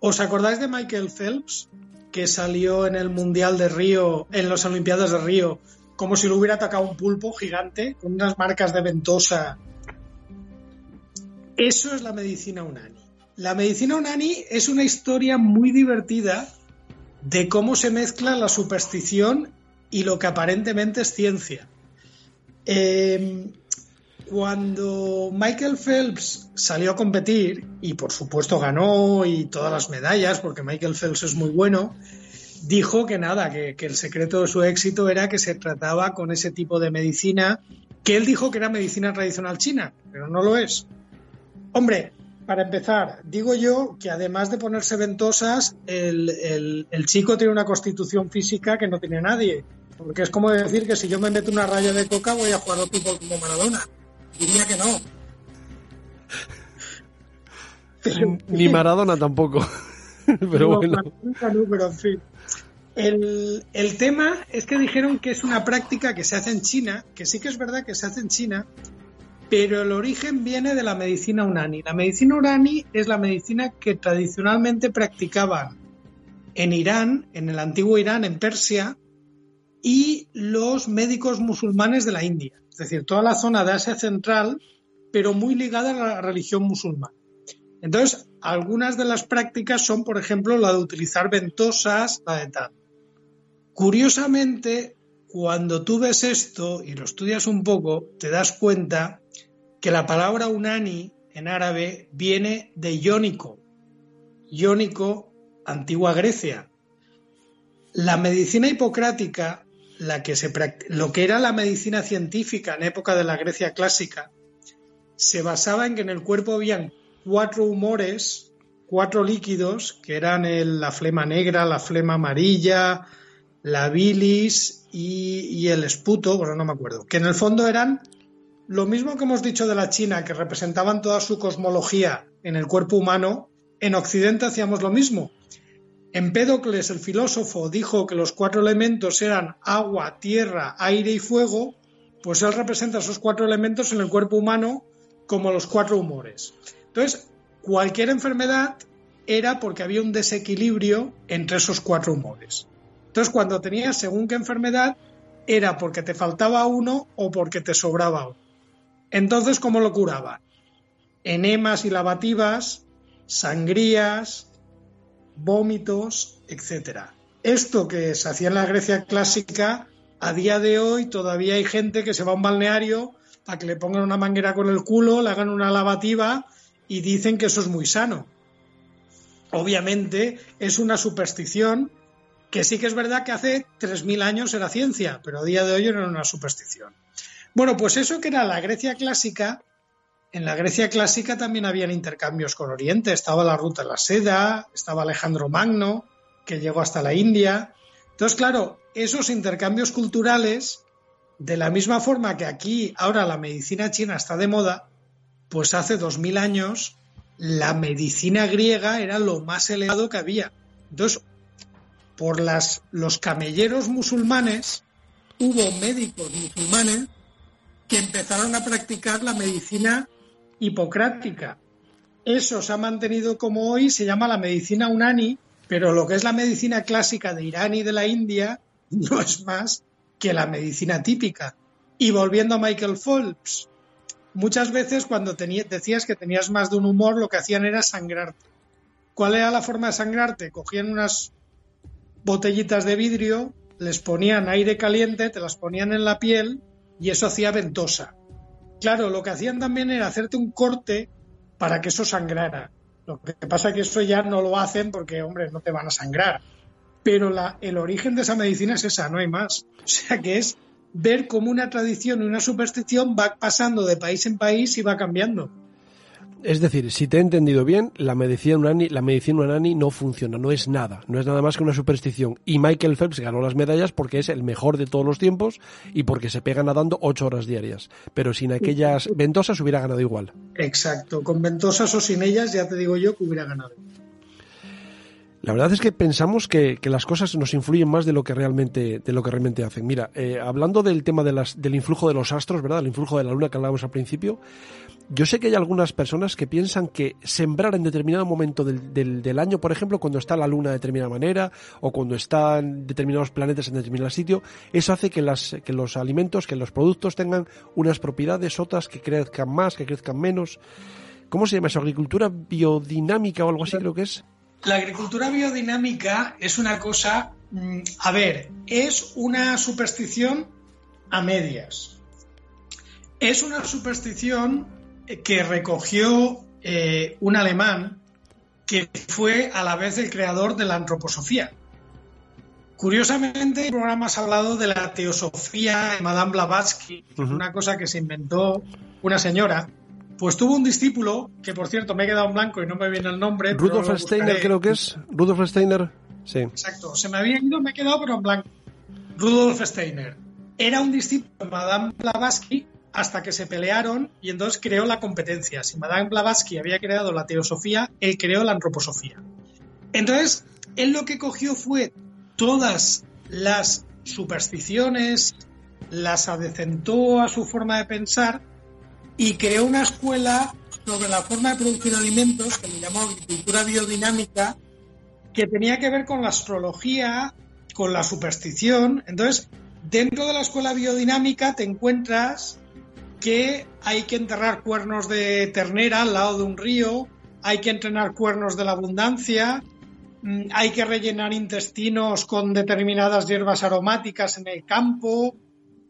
[SPEAKER 2] ¿Os acordáis de Michael Phelps, que salió en el Mundial de Río, en las Olimpiadas de Río, como si lo hubiera atacado un pulpo gigante con unas marcas de ventosa. Eso es la medicina unani. La medicina unani es una historia muy divertida de cómo se mezcla la superstición y lo que aparentemente es ciencia. Em, cuando Michael Phelps salió a competir, y por supuesto ganó y todas las medallas, porque Michael Phelps es muy bueno, dijo que nada, que, el secreto de su éxito era que se trataba con ese tipo de medicina que él dijo que era medicina tradicional china, pero no lo es. Hombre, para empezar, digo yo que además de ponerse ventosas, el, chico tiene una constitución física que no tiene nadie. Porque es como decir que si yo me meto una raya de coca voy a jugar al fútbol como Maradona. Diría que no.
[SPEAKER 1] Ni Maradona tampoco. pero bueno.
[SPEAKER 2] pero en fin. El, tema es que dijeron que es una práctica que se hace en China, que sí que es verdad que se hace en China, pero el origen viene de la medicina unani. La medicina unani es la medicina que tradicionalmente practicaban en Irán, en el antiguo Irán, en Persia, y los médicos musulmanes de la India. Es decir, toda la zona de Asia Central, pero muy ligada a la religión musulmana. Entonces, algunas de las prácticas son, por ejemplo, la de utilizar ventosas, la de tal. Curiosamente, cuando tú ves esto y lo estudias un poco, te das cuenta que la palabra unani en árabe viene de iónico. Iónico, antigua Grecia. La medicina hipocrática, la que se, lo que era la medicina científica en época de la Grecia clásica, se basaba en que en el cuerpo habían cuatro humores, cuatro líquidos, que eran la flema negra, la flema amarilla, la bilis y, el esputo, bueno, no me acuerdo, que en el fondo eran lo mismo que hemos dicho de la China, que representaban toda su cosmología en el cuerpo humano, en Occidente hacíamos lo mismo. Empédocles, el filósofo, dijo que los cuatro elementos eran agua, tierra, aire y fuego, pues él representa esos cuatro elementos en el cuerpo humano como los cuatro humores. Entonces, cualquier enfermedad era porque había un desequilibrio entre esos cuatro humores. Entonces, cuando tenías según qué enfermedad, era porque te faltaba uno o porque te sobraba uno. Entonces, ¿cómo lo curaban? Enemas y lavativas, sangrías, vómitos, etc. Esto que se hacía en la Grecia clásica, a día de hoy todavía hay gente que se va a un balneario a que le pongan una manguera con el culo, le hagan una lavativa y dicen que eso es muy sano. Obviamente es una superstición que sí que es verdad que hace 3.000 años era ciencia, pero a día de hoy era una superstición. Bueno, pues eso que era la Grecia clásica, en la Grecia clásica también habían intercambios con Oriente, estaba la ruta de la seda, estaba Alejandro Magno, que llegó hasta la India. Entonces, claro, esos intercambios culturales, de la misma forma que aquí ahora la medicina china está de moda, pues hace 2.000 años la medicina griega era lo más elevado que había. Entonces, por las, los camelleros musulmanes, hubo médicos musulmanes que empezaron a practicar la medicina hipocrática. Eso se ha mantenido como hoy, se llama la medicina unani, pero lo que es la medicina clásica de Irán y de la India no es más que la medicina típica. Y volviendo a Michael Phelps, muchas veces cuando decías que tenías más de un humor, lo que hacían era sangrarte. ¿Cuál era la forma de sangrarte? Cogían unas botellitas de vidrio, les ponían aire caliente, te las ponían en la piel y eso hacía ventosa. Claro, lo que hacían también era hacerte un corte para que eso sangrara. Lo que pasa es que eso ya no lo hacen porque, hombre, no te van a sangrar. Pero la, el origen de esa medicina es esa, no hay más. O sea que es ver cómo una tradición y una superstición va pasando de país en país y va cambiando.
[SPEAKER 1] Es decir, si te he entendido bien, la medicina unani, la medicina unani no funciona, no es nada, no es nada más que una superstición. Y Michael Phelps ganó las medallas porque es el mejor de todos los tiempos y porque se pega nadando ocho horas diarias. Pero sin aquellas ventosas hubiera ganado igual.
[SPEAKER 2] Exacto, con ventosas o sin ellas ya te digo yo que hubiera ganado.
[SPEAKER 1] La verdad es que pensamos que, las cosas nos influyen más de lo que realmente, de lo que realmente hacen. Mira, eh, hablando del tema de las, del influjo de los astros, ¿verdad? El influjo de la luna que hablábamos al principio, yo sé que hay algunas personas que piensan que sembrar en determinado momento del, del, año, por ejemplo, cuando está la luna de determinada manera o cuando están determinados planetas en determinado sitio, eso hace que, las, que los alimentos, que los productos tengan unas propiedades, otras que crezcan más, que crezcan menos. ¿Cómo se llama eso? ¿Agricultura biodinámica o algo así creo que es?
[SPEAKER 2] La agricultura biodinámica es una cosa, mm, a ver, es una superstición a medias. Es una superstición que recogió eh, un alemán que fue a la vez el creador de la antroposofía. Curiosamente, el programa ha hablado de la teosofía de Madame Blavatsky, una cosa que se inventó una señora. Pues tuvo un discípulo, que por cierto me he quedado en blanco y no me viene el nombre.
[SPEAKER 1] Rudolf Steiner creo que es. Rudolf Steiner, sí.
[SPEAKER 2] Exacto, se me había ido, me he quedado pero en blanco. Rudolf Steiner. Era un discípulo de Madame Blavatsky hasta que se pelearon y entonces creó la competencia. Si Madame Blavatsky había creado la teosofía, él creó la antroposofía. Entonces, él lo que cogió fue todas las supersticiones, las adecentó a su forma de pensar y creó una escuela sobre la forma de producir alimentos que le llamó agricultura biodinámica, que tenía que ver con la astrología, con la superstición. Entonces, dentro de la escuela biodinámica te encuentras que hay que enterrar cuernos de ternera al lado de un río, hay que entrenar cuernos de la abundancia, mm, hay que rellenar intestinos con determinadas hierbas aromáticas en el campo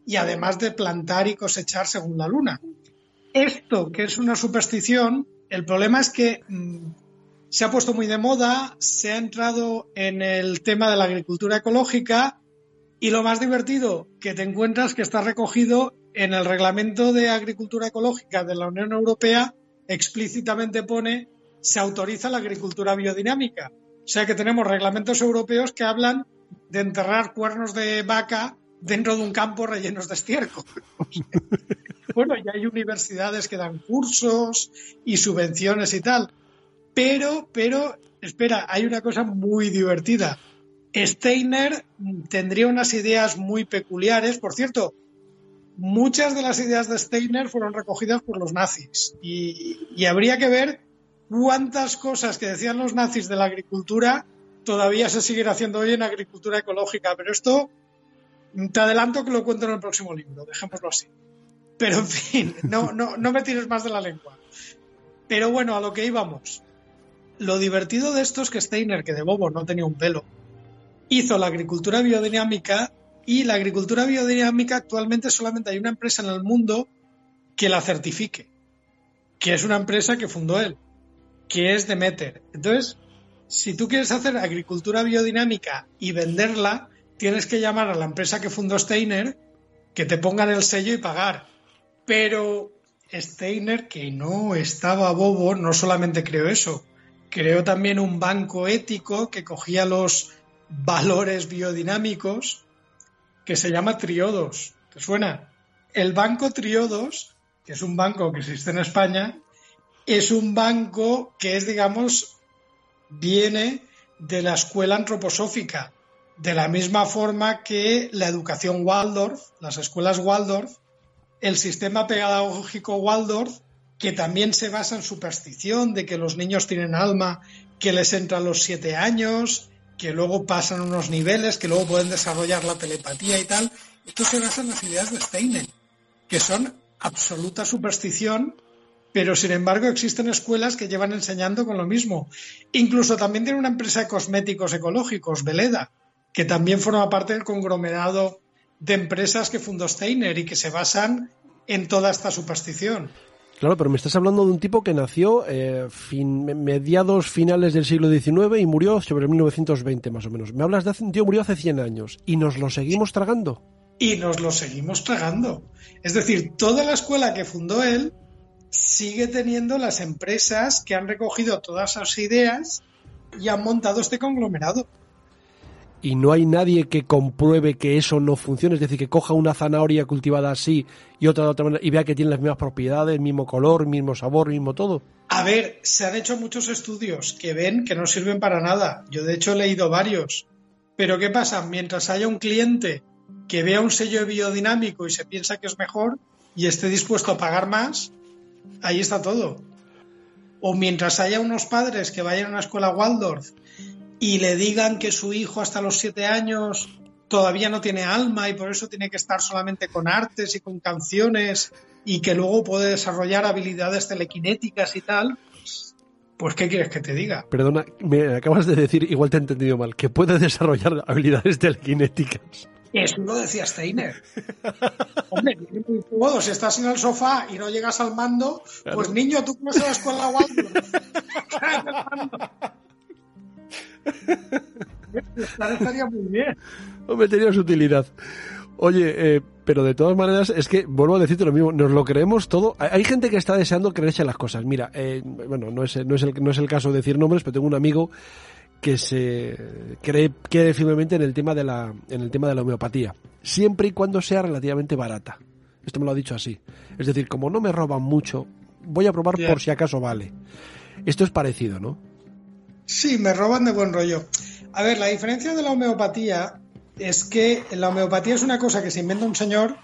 [SPEAKER 2] y además de plantar y cosechar según la luna. Esto, que es una superstición, el problema es que mm, se ha puesto muy de moda, se ha entrado en el tema de la agricultura ecológica y lo más divertido que te encuentras que está recogido en el reglamento de agricultura ecológica de la Unión Europea explícitamente pone se autoriza la agricultura biodinámica. O sea que tenemos reglamentos europeos que hablan de enterrar cuernos de vaca dentro de un campo rellenos de estiércol. bueno, ya hay universidades que dan cursos y subvenciones y tal. Pero, pero, espera, hay una cosa muy divertida. Steiner tendría unas ideas muy peculiares. Por cierto, muchas de las ideas de Steiner fueron recogidas por los nazis. Y, habría que ver cuántas cosas que decían los nazis de la agricultura todavía se siguen haciendo hoy en agricultura ecológica. Pero esto te adelanto que lo cuento en el próximo libro, dejémoslo así. Pero en fin, no, no, no me tires más de la lengua. Pero bueno, a lo que íbamos. Lo divertido de esto es que Steiner, que de bobo no tenía un pelo, hizo la agricultura biodinámica y la agricultura biodinámica actualmente solamente hay una empresa en el mundo que la certifique, que es una empresa que fundó él, que es Demeter. Entonces, si tú quieres hacer agricultura biodinámica y venderla, tienes que llamar a la empresa que fundó Steiner que te pongan el sello y pagar. Pero Steiner, que no estaba bobo, no solamente creó eso, creó también un banco ético que cogía los valores biodinámicos que se llama Triodos. ¿Te suena? El banco Triodos, que es un banco que existe en España, es un banco que es, digamos, viene de la escuela antroposófica de la misma forma que la educación Waldorf, las escuelas Waldorf, el sistema pedagógico Waldorf, que también se basa en superstición de que los niños tienen alma, que les entra a los siete años, que luego pasan unos niveles, que luego pueden desarrollar la telepatía y tal. Esto se basa en las ideas de Steiner, que son absoluta superstición, pero sin embargo existen escuelas que llevan enseñando con lo mismo. Incluso también tiene una empresa de cosméticos ecológicos, Veleda, que también forma parte del conglomerado de empresas que fundó Steiner y que se basan en toda esta superstición.
[SPEAKER 1] Claro, pero me estás hablando de un tipo que nació eh, fin, mediados finales del siglo XIX y murió sobre 1920 más o menos. Me hablas de un tío murió hace 100 años y nos lo seguimos tragando.
[SPEAKER 2] Y nos lo seguimos tragando. Es decir, toda la escuela que fundó él sigue teniendo las empresas que han recogido todas esas ideas y han montado este conglomerado
[SPEAKER 1] y no hay nadie que compruebe que eso no funcione, es decir, que coja una zanahoria cultivada así y otra de otra manera y vea que tiene las mismas propiedades, mismo color, mismo sabor, mismo todo.
[SPEAKER 2] A ver, se han hecho muchos estudios que ven que no sirven para nada. Yo de hecho he leído varios. Pero ¿qué pasa? Mientras haya un cliente que vea un sello biodinámico y se piensa que es mejor y esté dispuesto a pagar más, ahí está todo. O mientras haya unos padres que vayan a una escuela Waldorf y le digan que su hijo hasta los siete años todavía no tiene alma y por eso tiene que estar solamente con artes y con canciones y que luego puede desarrollar habilidades telequinéticas y tal, pues ¿qué quieres que te diga?
[SPEAKER 1] Perdona, me acabas de decir, igual te he entendido mal, que puede desarrollar habilidades telequinéticas.
[SPEAKER 2] Eso lo decía Steiner. Hombre, muy Si estás en el sofá y no llegas al mando, pues niño, tú vas a la escuela estaría muy bien.
[SPEAKER 1] Hombre, tenía su utilidad. Oye, eh, pero de todas maneras, es que vuelvo a decirte lo mismo, nos lo creemos todo. Hay, gente que está deseando creerse las cosas. Mira, eh, bueno, no es, no, es el, no es el caso de decir nombres, pero tengo un amigo que se cree, cree firmemente en el tema de la, en el tema de la homeopatía, siempre y cuando sea relativamente barata. Esto me lo ha dicho así. Es decir, como no me roban mucho, voy a probar por si acaso vale. Esto es parecido, ¿no?
[SPEAKER 2] Sí, me roban de buen rollo. A ver, la diferencia de la homeopatía es que la homeopatía es una cosa que se inventa un señor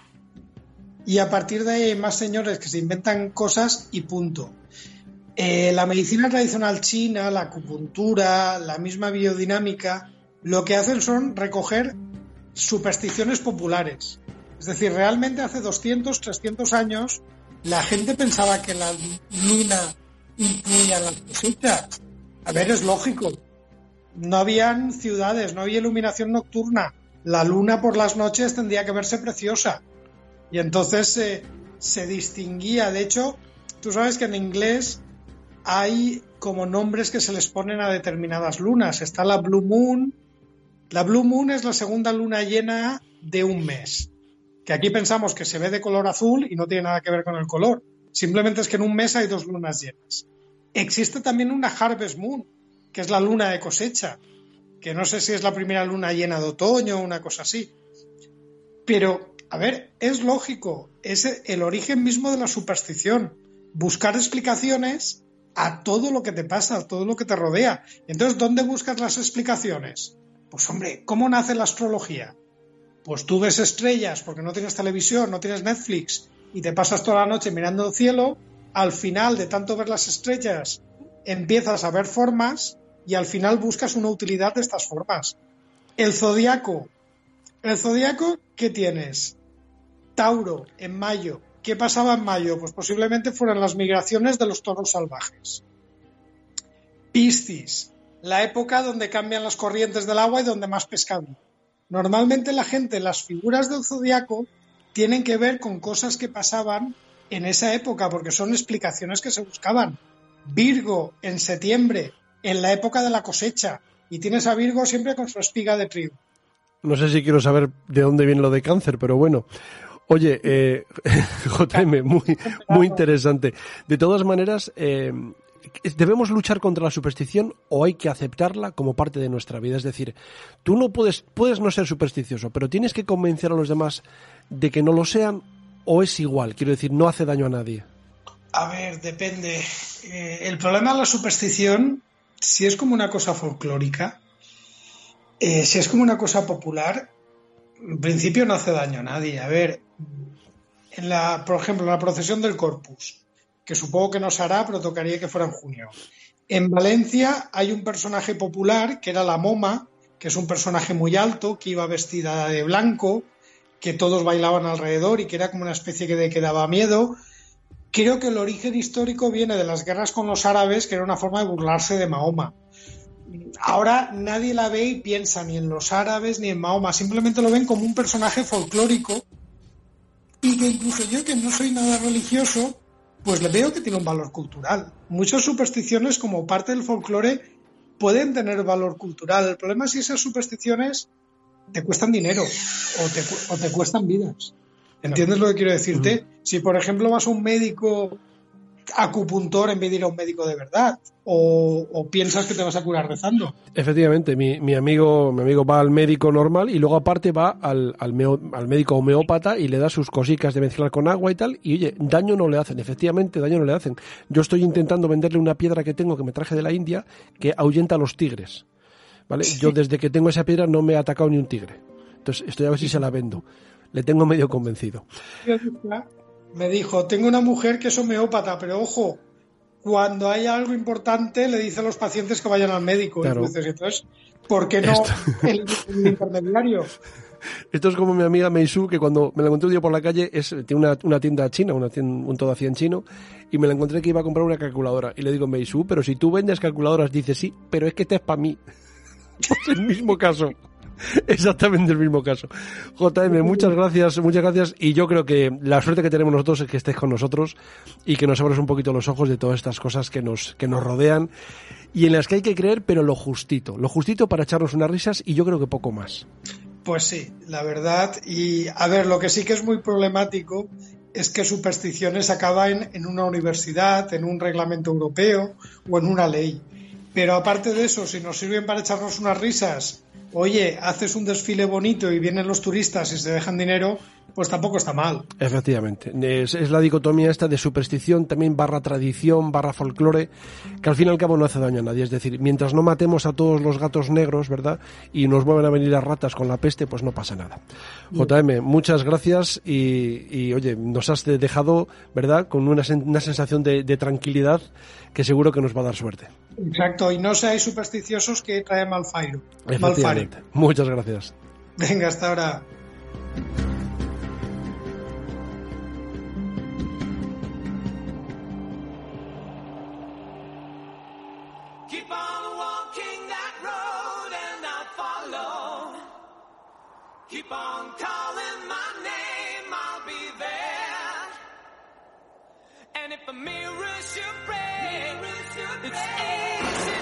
[SPEAKER 2] y a partir de ahí hay más señores que se inventan cosas y punto. Eh, la medicina tradicional china, la acupuntura, la misma biodinámica, lo que hacen son recoger supersticiones populares. Es decir, realmente hace 200, 300 años la gente pensaba que la luna influía en las cosechas a ver, es lógico. No habían ciudades, no había iluminación nocturna. La luna por las noches tendría que verse preciosa. Y entonces se distinguía. De hecho, tú sabes que en inglés hay como nombres que se les ponen a determinadas lunas. Está la Blue Moon. La Blue Moon es la segunda luna llena de un mes. que aquí pensamos que se ve de color azul y no tiene nada que ver con el color. Simplemente es que en un mes hay dos lunas llenas. Existe también una Harvest Moon, que es la luna de cosecha, que no sé si es la primera luna llena de otoño o una cosa así. Pero, a ver, es lógico, es el origen mismo de la superstición. Buscar explicaciones a todo lo que te pasa, a todo lo que te rodea. Entonces, ¿dónde buscas las explicaciones? Pues hombre, ¿cómo nace la astrología? Pues tú ves estrellas porque no tienes televisión, no tienes Netflix y te pasas toda la noche mirando el cielo, al final de tanto ver las estrellas empiezas a ver formas y al final buscas una utilidad de estas formas. El zodiaco. El zodiaco, ¿qué tienes? Tauro, en mayo. ¿Qué pasaba en mayo? Pues posiblemente fueran las migraciones de los toros salvajes. Piscis, la época donde cambian las corrientes del agua y donde más pescado. Normalmente la gente, las figuras del zodiaco, tienen que ver con cosas que pasaban en esa época, porque son explicaciones que se buscaban. Virgo, en septiembre, en la época de la cosecha, y tienes a Virgo siempre con su espiga de trigo.
[SPEAKER 1] No sé si quiero saber de dónde viene lo de cáncer, pero bueno. Oye, eh, JM, muy, interesante. De todas maneras, eh, ¿debemos luchar contra la superstición o hay que aceptarla como parte de nuestra vida? Es decir, tú no puedes, puedes no ser supersticioso, pero tienes que convencer a los demás de que no lo sean o es igual, quiero decir, no hace daño a nadie.
[SPEAKER 2] A ver, depende. Eh, el problema de la superstición, si es como una cosa folclórica, eh, si es como una cosa popular, en principio no hace daño a nadie. A ver, en la, por ejemplo, en la procesión del Corpus, que supongo que no se hará, pero tocaría que fuera en junio. En Valencia hay un personaje popular que era la Moma, que es un personaje muy alto, que iba vestida de blanco, que todos bailaban alrededor y que era como una especie que, de, que daba miedo. Creo que el origen histórico viene de las guerras con los árabes, que era una forma de burlarse de Mahoma ahora nadie la ve y piensa ni en los árabes ni en Mahoma, simplemente lo ven como un personaje folclórico y que incluso yo que no soy nada religioso, pues le veo que tiene un valor cultural. Muchas supersticiones como parte del folclore pueden tener valor cultural. El problema es si esas supersticiones te cuestan dinero o te, cuestan vidas. ¿Entiendes lo que quiero decirte? Si, por ejemplo, vas a un médico acupuntor en vez de ir a un médico de verdad o, piensas que te vas a curar rezando.
[SPEAKER 1] Efectivamente, mi, mi, amigo mi amigo va al médico normal y luego aparte va al, al, al, médico homeópata y le da sus cositas de mezclar con agua y tal y oye, daño no le hacen, efectivamente daño no le hacen. Yo estoy intentando venderle una piedra que tengo que me traje de la India que ahuyenta a los tigres. ¿Vale? Yo desde que tengo esa piedra no me ha atacado ni un tigre. Entonces estoy a ver si se la vendo. Le tengo medio convencido
[SPEAKER 2] me dijo, tengo una mujer que es homeópata, pero ojo, cuando hay algo importante le dice a los pacientes que vayan al médico. Entonces, ¿por qué no el, intermediario?
[SPEAKER 1] Esto es como mi amiga Meisu, que cuando me la encontré un día por la calle, es, tiene una, tienda china, una un todo así en chino, y me la encontré que iba a comprar una calculadora. Y le digo, Meisu, pero si tú vendes calculadoras, dice sí, pero es que este es para mí. Es el mismo caso. Exactamente el mismo caso. JM, muchas gracias, muchas gracias. Y yo creo que la suerte que tenemos nosotros es que estés con nosotros y que nos abres un poquito los ojos de todas estas cosas que nos, que nos rodean y en las que hay que creer, pero lo justito. Lo justito para echarnos unas risas y yo creo que poco más.
[SPEAKER 2] Pues sí, la verdad. Y a ver, lo que sí que es muy problemático es que supersticiones acaban en una universidad, en un reglamento europeo o en una ley. Pero aparte de eso, si nos sirven para echarnos unas risas oye, haces un desfile bonito y vienen los turistas y se dejan dinero, pues tampoco está mal.
[SPEAKER 1] Efectivamente. Es, la dicotomía esta de superstición, también barra tradición, barra folclore, que al fin y al cabo no hace daño a nadie. Es decir, mientras no matemos a todos los gatos negros, ¿verdad? Y nos vuelvan a venir las ratas con la peste, pues no pasa nada. JM, muchas gracias y, oye, nos has dejado, ¿verdad? Con una, sensación de, de tranquilidad que seguro que nos va a dar suerte.
[SPEAKER 2] Exacto, y no seáis supersticiosos que trae Malfire.
[SPEAKER 1] Muchas gracias.
[SPEAKER 2] Venga, hasta ahora. Keep on calling my name, I'll be there. And if a mirror should break, it's easy to take.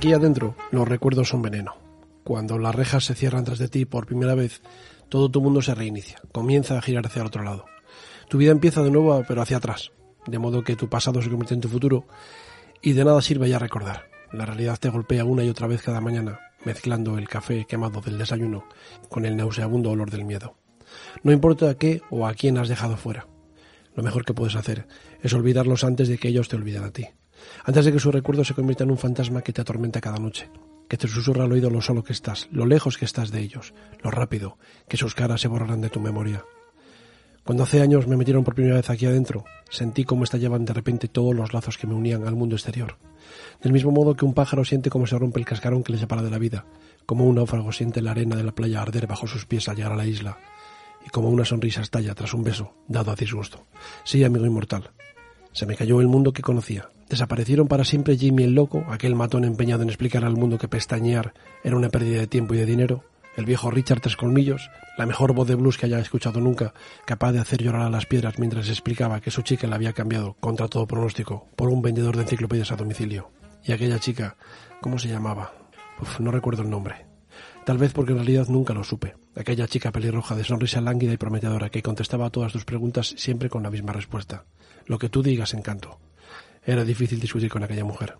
[SPEAKER 1] Aquí adentro los recuerdos son veneno. Cuando las rejas se cierran tras de ti por primera vez, todo tu mundo se reinicia, comienza a girar hacia el otro lado. Tu vida empieza de nuevo, pero hacia atrás, de modo que tu pasado se convierte en tu futuro y de nada sirve ya recordar. La realidad te golpea una y otra vez cada mañana, mezclando el café quemado del desayuno con el nauseabundo olor del miedo. No importa qué o a quién has dejado fuera. Lo mejor que puedes hacer es olvidarlos antes de que ellos te olviden a ti. Antes de que su recuerdo se convierta en un fantasma que te atormenta cada noche, que te susurra al oído lo solo que estás, lo lejos que estás de ellos, lo rápido que sus caras se borrarán de tu memoria. Cuando hace años me metieron por primera vez aquí adentro, sentí cómo estallaban de repente todos los lazos que me unían al mundo exterior. Del mismo modo que un pájaro siente cómo se rompe el cascarón que le separa de la vida, como un náufrago siente la arena de la playa arder bajo sus pies al llegar a la isla, y como una sonrisa estalla tras un beso, dado a disgusto. Sí, amigo inmortal. Se me cayó el mundo que conocía. Desaparecieron para siempre Jimmy el loco, aquel matón empeñado en explicar al mundo que pestañear era una pérdida de tiempo y de dinero, el viejo Richard Tres Colmillos, la mejor voz de blues que haya escuchado nunca, capaz de hacer llorar a las piedras mientras explicaba que su chica le había cambiado, contra todo pronóstico, por un vendedor de enciclopedias a domicilio. Y aquella chica, ¿cómo se llamaba? Uf, no recuerdo el nombre. Tal vez porque en realidad nunca lo supe. Aquella chica pelirroja de sonrisa lánguida y prometedora que contestaba a todas tus preguntas siempre con la misma respuesta. Lo que tú digas, encanto. Era difícil discutir con aquella mujer.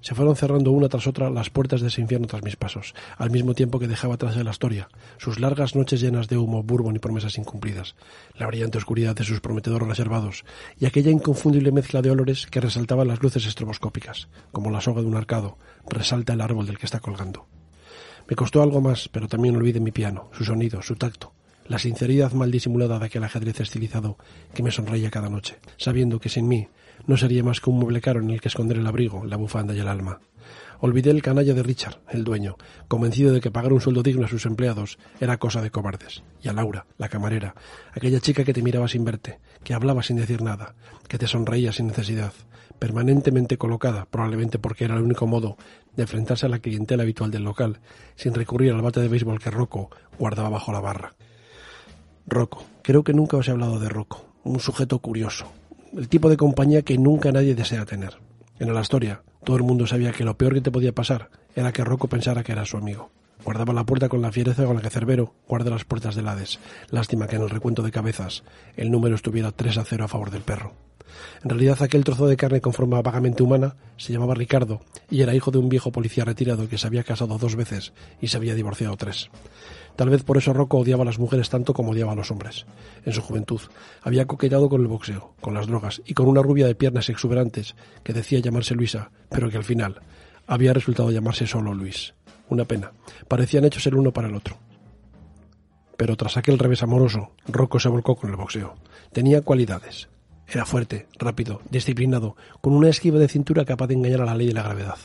[SPEAKER 1] Se fueron cerrando una tras otra las puertas de ese infierno tras mis pasos, al mismo tiempo que dejaba atrás de la historia, sus largas noches llenas de humo, bourbon y promesas incumplidas, la brillante oscuridad de sus prometedores reservados, y aquella inconfundible mezcla de olores que resaltaban las luces estroboscópicas, como la soga de un arcado resalta el árbol del que está colgando. Me costó algo más, pero también olvidé mi piano, su sonido, su tacto, la sinceridad mal disimulada de aquel ajedrez estilizado que me sonreía cada noche, sabiendo que sin mí no sería más que un mueble caro en el que esconder el abrigo, la bufanda y el alma. Olvidé el canalla de Richard, el dueño, convencido de que pagar un sueldo digno a sus empleados era cosa de cobardes. Y a Laura, la camarera, aquella chica que te miraba sin verte, que hablaba sin decir nada, que te sonreía sin necesidad, permanentemente colocada, probablemente porque era el único modo de enfrentarse a la clientela habitual del local, sin recurrir al bate de béisbol que Rocco guardaba bajo la barra. Rocco, creo que nunca os he hablado de Rocco, un sujeto curioso, el tipo de compañía que nunca nadie desea tener. En la historia, todo el mundo sabía que lo peor que te podía pasar era que Rocco pensara que era su amigo. Guardaba la puerta con la fiereza con la que Cerbero guarda las puertas del Hades. Lástima que en el recuento de cabezas el número estuviera 3 a 0 a favor del perro. En realidad aquel trozo de carne con forma vagamente humana se llamaba Ricardo y era hijo de un viejo policía retirado que se había casado dos veces y se había divorciado tres. Tal vez por eso Rocco odiaba a las mujeres tanto como odiaba a los hombres. En su juventud había coqueteado con el boxeo, con las drogas y con una rubia de piernas exuberantes que decía llamarse Luisa, pero que al final había resultado llamarse solo Luis. Una pena. Parecían hechos el uno para el otro. Pero tras aquel revés amoroso, Rocco se volcó con el boxeo. Tenía cualidades. Era fuerte, rápido, disciplinado, con una esquiva de cintura capaz de engañar a la ley de la gravedad.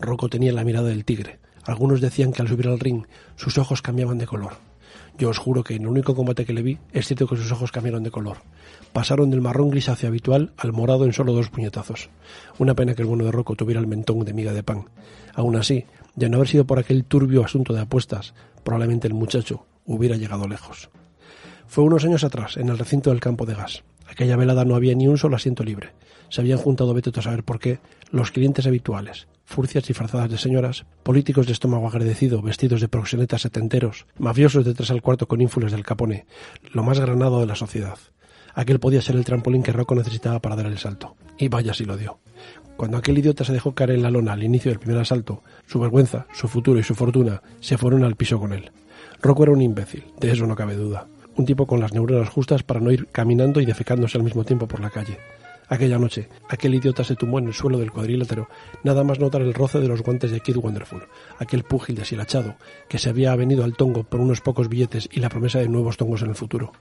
[SPEAKER 1] Rocco tenía la mirada del tigre, algunos decían que al subir al ring sus ojos cambiaban de color. Yo os juro que en el único combate que le vi es cierto que sus ojos cambiaron de color. Pasaron del marrón grisáceo habitual al morado en solo dos puñetazos. Una pena que el bueno de Rocco tuviera el mentón de miga de pan. Aún así, de no haber sido por aquel turbio asunto de apuestas, probablemente el muchacho hubiera llegado lejos. Fue unos años atrás, en el recinto del campo de gas. Aquella velada no había ni un solo asiento libre. Se habían juntado, vete a saber por qué, los clientes habituales, furcias disfrazadas de señoras, políticos de estómago agradecido vestidos de proxenetas setenteros, mafiosos de tres al cuarto con ínfulas del capone, lo más granado de la sociedad. Aquel podía ser el trampolín que Rocco necesitaba para dar el salto. Y vaya si lo dio. Cuando aquel idiota se dejó caer en la lona al inicio del primer asalto, su vergüenza, su futuro y su fortuna se fueron al piso con él. Rocco era un imbécil, de eso no cabe duda. Un tipo con las neuronas justas para no ir caminando y defecándose al mismo tiempo por la calle. Aquella noche, aquel idiota se tumbó en el suelo del cuadrilátero, nada más notar el roce de los guantes de Kid Wonderful, aquel púgil deshilachado, que se había venido al tongo por unos pocos billetes y la promesa de nuevos tongos en el futuro.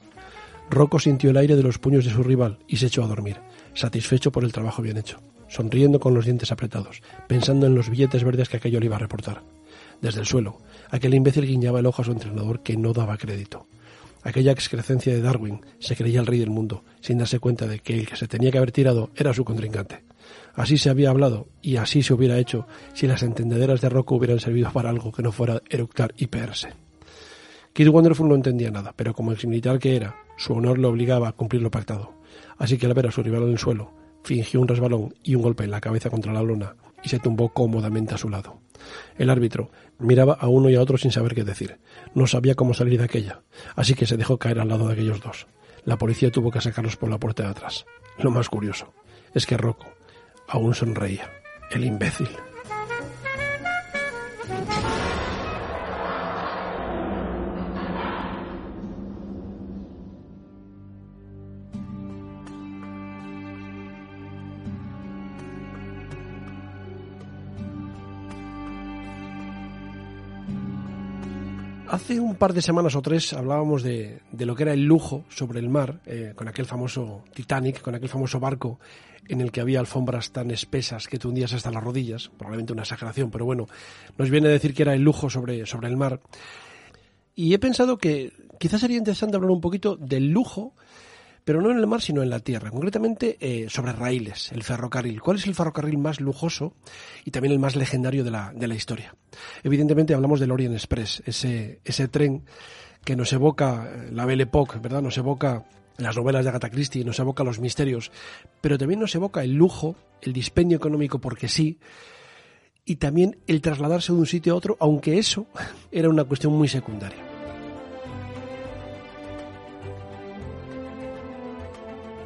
[SPEAKER 1] Rocco sintió el aire de los puños de su rival y se echó a dormir, satisfecho por el trabajo bien hecho, sonriendo con los dientes apretados, pensando en los billetes verdes que aquello le iba a reportar. Desde el suelo, aquel imbécil guiñaba el ojo a su entrenador que no daba crédito. Aquella excrecencia de Darwin se creía el rey del mundo, sin darse cuenta de que el que se tenía que haber tirado era su contrincante. Así se había hablado y así se hubiera hecho si las entendederas de Rocco hubieran servido para algo que no fuera eructar y peerse. Kid Wonderful no entendía nada, pero como exmilitar que era, su honor le obligaba a cumplir lo pactado. Así que al ver a su rival en el suelo, fingió un resbalón y un golpe en la cabeza contra la lona y se tumbó cómodamente a su lado. El árbitro miraba a uno y a otro sin saber qué decir. No sabía cómo salir de aquella, así que se dejó caer al lado de aquellos dos. La policía tuvo que sacarlos por la puerta de atrás. Lo más curioso es que Rocco aún sonreía. El imbécil. Hace un par de semanas o tres hablábamos de, lo que era el lujo sobre el mar, eh, con aquel famoso Titanic, con aquel famoso barco en el que había alfombras tan espesas que te hundías hasta las rodillas, probablemente una exageración, pero bueno, nos viene a decir que era el lujo sobre, sobre el mar. Y he pensado que quizás sería interesante hablar un poquito del lujo pero no en el mar, sino en la tierra, concretamente eh, sobre raíles, el ferrocarril. ¿Cuál es el ferrocarril más lujoso y también el más legendario de la, de la historia? Evidentemente hablamos del Orient Express, ese, ese tren que nos evoca eh, la Belle Époque, ¿verdad? Nos evoca las novelas de Agatha Christie, nos evoca los misterios, pero también nos evoca el lujo, el dispendio económico porque sí, y también el trasladarse de un sitio a otro, aunque eso era una cuestión muy secundaria.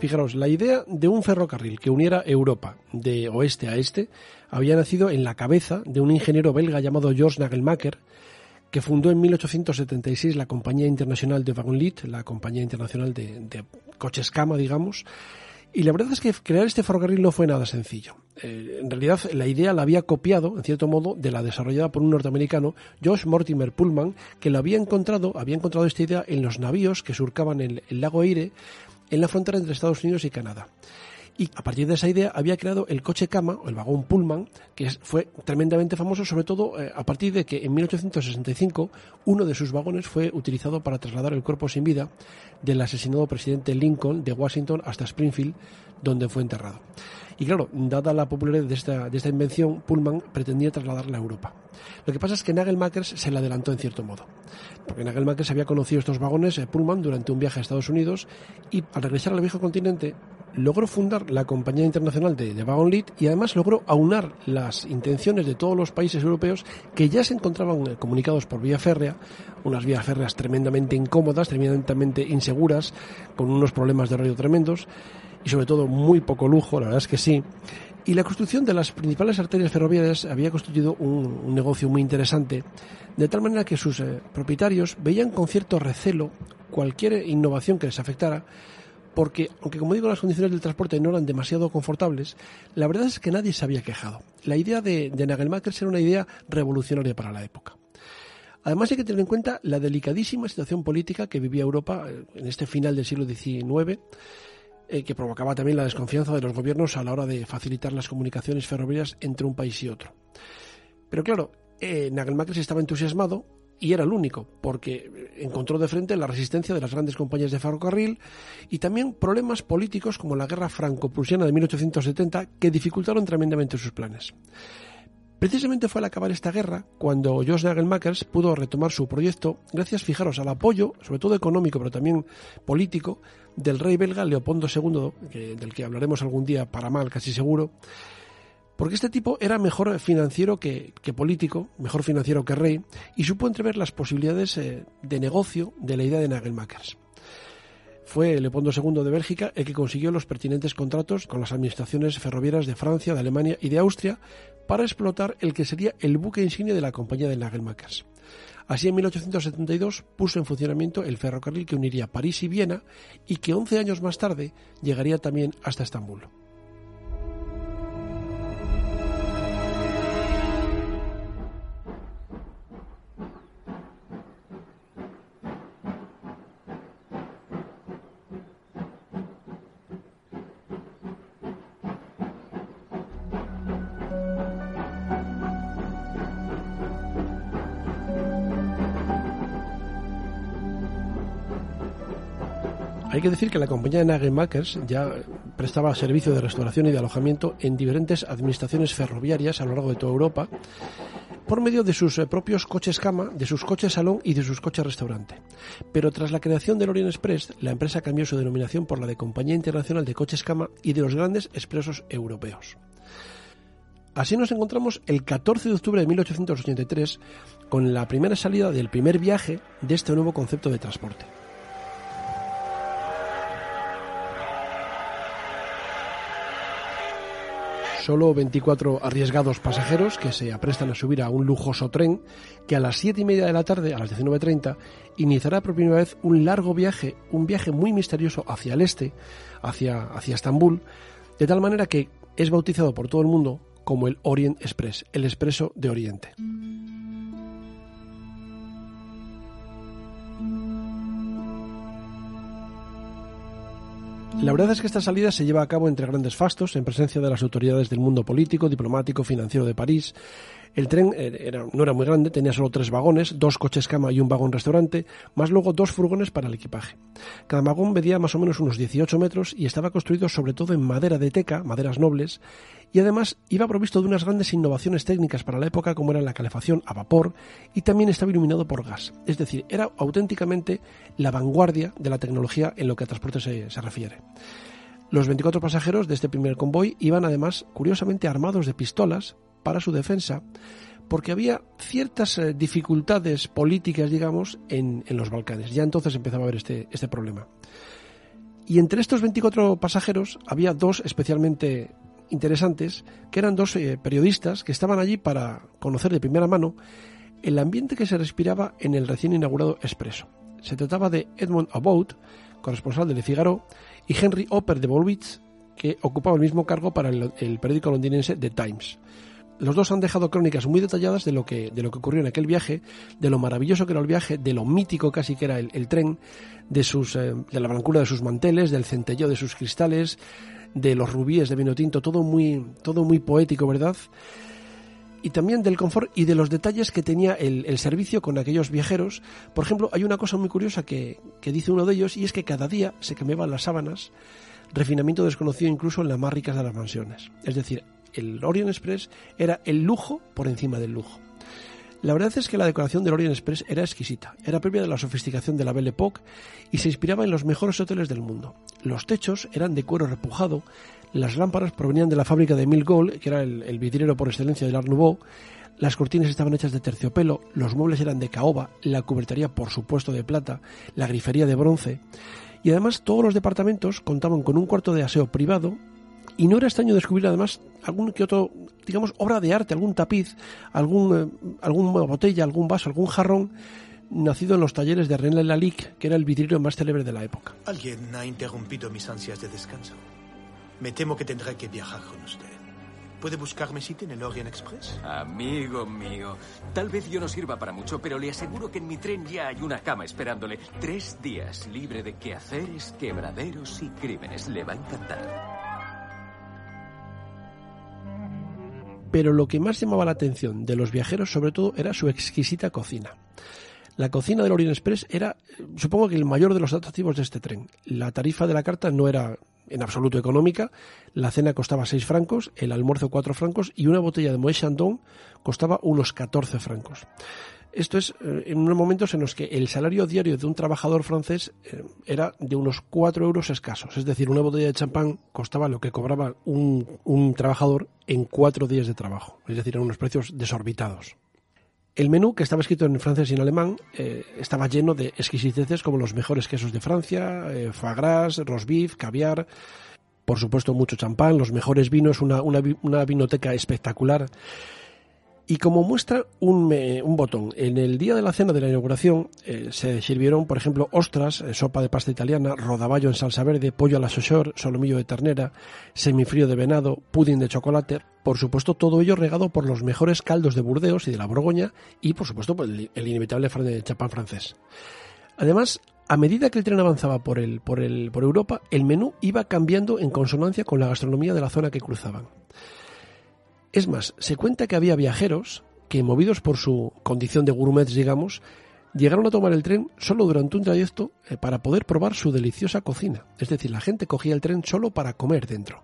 [SPEAKER 1] Fijaros, la idea de un ferrocarril que uniera Europa de oeste a este había nacido en la cabeza de un ingeniero belga llamado George Nagelmacher, que fundó en 1876 la Compañía Internacional de Wagonlit, la Compañía Internacional de, Coches Cama, digamos, y la verdad es que crear este ferrocarril no fue nada sencillo. Eh, en realidad, la idea la había copiado, en cierto modo, de la desarrollada por un norteamericano, Josh Mortimer Pullman, que lo había encontrado, había encontrado esta idea en los navíos que surcaban el, el lago Eire en la frontera entre Estados Unidos y Canadá. Y a partir de esa idea había creado el coche cama o el vagón Pullman, que fue tremendamente famoso, sobre todo eh, a partir de que en 1865 uno de sus vagones fue utilizado para trasladar el cuerpo sin vida del asesinado presidente Lincoln de Washington hasta Springfield, donde fue enterrado. Y claro, dada la popularidad de esta, de esta invención, Pullman pretendía trasladarla a Europa. Lo que pasa es que Nagelmakers se la adelantó en cierto modo. Porque Nagelmakers había conocido estos vagones eh, Pullman durante un viaje a Estados Unidos y al regresar al viejo continente logró fundar la compañía internacional de, de Wagon y además logró aunar las intenciones de todos los países europeos que ya se encontraban eh, comunicados por vía férrea, unas vías férreas tremendamente incómodas, tremendamente inseguras, con unos problemas de radio tremendos y sobre todo muy poco lujo, la verdad es que sí. Y la construcción de las principales arterias ferroviarias había constituido un, negocio muy interesante, de tal manera que sus eh, propietarios veían con cierto recelo cualquier innovación que les afectara, porque, aunque como digo las condiciones del transporte no eran demasiado confortables, la verdad es que nadie se había quejado. La idea de, de Nagelmakers era una idea revolucionaria para la época. Además hay que tener en cuenta la delicadísima situación política que vivía Europa eh, en este final del siglo XIX, eh, que provocaba también la desconfianza de los gobiernos a la hora de facilitar las comunicaciones ferroviarias entre un país y otro. Pero claro, eh, estaba entusiasmado y era el único, porque encontró de frente la resistencia de las grandes compañías de ferrocarril y también problemas políticos como la guerra franco-prusiana de 1870 que dificultaron tremendamente sus planes. Precisamente fue al acabar esta guerra cuando Josh Nagelmakers pudo retomar su proyecto gracias, fijaros, al apoyo, sobre todo económico, pero también político, del rey belga Leopoldo II, del que hablaremos algún día para mal, casi seguro, porque este tipo era mejor financiero que, político, mejor financiero que rey, y supo entrever las posibilidades eh, de negocio de la idea de Nagelmakers. Fue Leopoldo II de Bélgica el que consiguió los pertinentes contratos con las administraciones ferroviarias de Francia, de Alemania y de Austria para explotar el que sería el buque insignia de la compañía de Nagelmakers. Así, en 1872 puso en funcionamiento el ferrocarril que uniría París y Viena y que 11 años más tarde llegaría también hasta Estambul. Hay que decir que la compañía de Nagelmakers ya prestaba servicio de restauración y de alojamiento en diferentes administraciones ferroviarias a lo largo de toda Europa por medio de sus eh, propios coches cama, de sus coches salón y de sus coches restaurante. Pero tras la creación del Orient Express, la empresa cambió su denominación por la de Compañía Internacional de Coches Cama y de los Grandes Expresos Europeos. Así nos encontramos el 14 de octubre de 1883 con la primera salida del primer viaje de este nuevo concepto de transporte. Solo 24 arriesgados pasajeros que se aprestan a subir a un lujoso tren que a las 7 y media de la tarde, a las 19.30, iniciará por primera vez un largo viaje, un viaje muy misterioso hacia el este, hacia, hacia Estambul, de tal manera que es bautizado por todo el mundo como el Orient Express, el expreso de Oriente. La verdad es que esta salida se lleva a cabo entre grandes fastos, en presencia de las autoridades del mundo político, diplomático, financiero de París. El tren eh, no era muy grande, tenía solo tres vagones, dos coches cama y un vagón restaurante, más luego dos furgones para el equipaje. Cada vagón medía más o menos unos 18 metros y estaba construido sobre todo en madera de teca, maderas nobles, y además iba provisto de unas grandes innovaciones técnicas para la época como era la calefacción a vapor y también estaba iluminado por gas. Es decir, era auténticamente la vanguardia de la tecnología en lo que a transporte se, refiere. Los 24 pasajeros de este primer convoy iban además curiosamente armados de pistolas para su defensa porque había ciertas eh, dificultades políticas, digamos, en, en, los Balcanes. Ya entonces empezaba a haber este, este problema. Y entre estos 24 pasajeros había dos especialmente interesantes, que eran dos eh, periodistas que estaban allí para conocer de primera mano el ambiente que se respiraba en el recién inaugurado Expreso. Se trataba de Edmund About, corresponsal de Le Figaro, y Henry Opper de Bolwitz, que ocupaba el mismo cargo para el, periódico londinense The Times. Los dos han dejado crónicas muy detalladas de lo que, de lo que ocurrió en aquel viaje, de lo maravilloso que era el viaje, de lo mítico casi que era el, el tren, de, sus, eh, de la blancura de sus manteles, del centelleo de sus cristales, de los rubíes de vino tinto, todo muy, todo muy poético, ¿verdad? Y también del confort y de los detalles que tenía el, el servicio con aquellos viajeros. Por ejemplo, hay una cosa muy curiosa que, que dice uno de ellos y es que cada día se cambiaban las sábanas, refinamiento desconocido incluso en las más ricas de las mansiones. Es decir, el Orient Express era el lujo por encima del lujo. La verdad es que la decoración del Orient Express era exquisita, era propia de la sofisticación de la Belle Époque y se inspiraba en los mejores hoteles del mundo. Los techos eran de cuero repujado, las lámparas provenían de la fábrica de Mil Gold, que era el, el vidriero por excelencia del Art Nouveau, las cortinas estaban hechas de terciopelo, los muebles eran de caoba, la cubertería por supuesto de plata, la grifería de bronce, y además todos los departamentos contaban con un cuarto de aseo privado y no era extraño descubrir además algún que otro, digamos, obra de arte, algún tapiz, algún, eh, alguna botella, algún vaso, algún jarrón nacido en los talleres de René Lalique, que era el vidriero más célebre de la época.
[SPEAKER 3] Alguien ha interrumpido mis ansias de descanso. Me temo que tendré que viajar con usted. ¿Puede buscarme sitio en el Orient Express?
[SPEAKER 4] Amigo mío, tal vez yo no sirva para mucho, pero le aseguro que en mi tren ya hay una cama esperándole. Tres días libre de quehaceres, quebraderos y crímenes. Le va a encantar.
[SPEAKER 1] Pero lo que más llamaba la atención de los viajeros sobre todo era su exquisita cocina. La cocina del Orient Express era, supongo que el mayor de los atractivos de este tren. La tarifa de la carta no era en absoluto económica, la cena costaba 6 francos, el almuerzo 4 francos y una botella de Moet Chandon costaba unos 14 francos. Esto es eh, en unos momentos en los que el salario diario de un trabajador francés eh, era de unos 4 euros escasos. Es decir, una botella de champán costaba lo que cobraba un, un trabajador en cuatro días de trabajo. Es decir, eran unos precios desorbitados. El menú, que estaba escrito en francés y en alemán, eh, estaba lleno de exquisiteces como los mejores quesos de Francia, foie gras, roast caviar, por supuesto mucho champán, los mejores vinos, una, una, una vinoteca espectacular. Y como muestra un, eh, un, botón, en el día de la cena de la inauguración eh, se sirvieron, por ejemplo, ostras, eh, sopa de pasta italiana, rodaballo en salsa verde, pollo a la sochor, solomillo de ternera, semifrío de venado, pudding de chocolate, por supuesto todo ello regado por los mejores caldos de Burdeos y de la Borgoña y, por supuesto, pues, el, el inimitable champán francés. Además, a medida que el tren avanzaba por, el, por, el, por Europa, el menú iba cambiando en consonancia con la gastronomía de la zona que cruzaban. Es más, se cuenta que había viajeros que, movidos por su condición de gourmets, digamos, llegaron a tomar el tren solo durante un trayecto eh, para poder probar su deliciosa cocina. Es decir, la gente cogía el tren solo para comer dentro.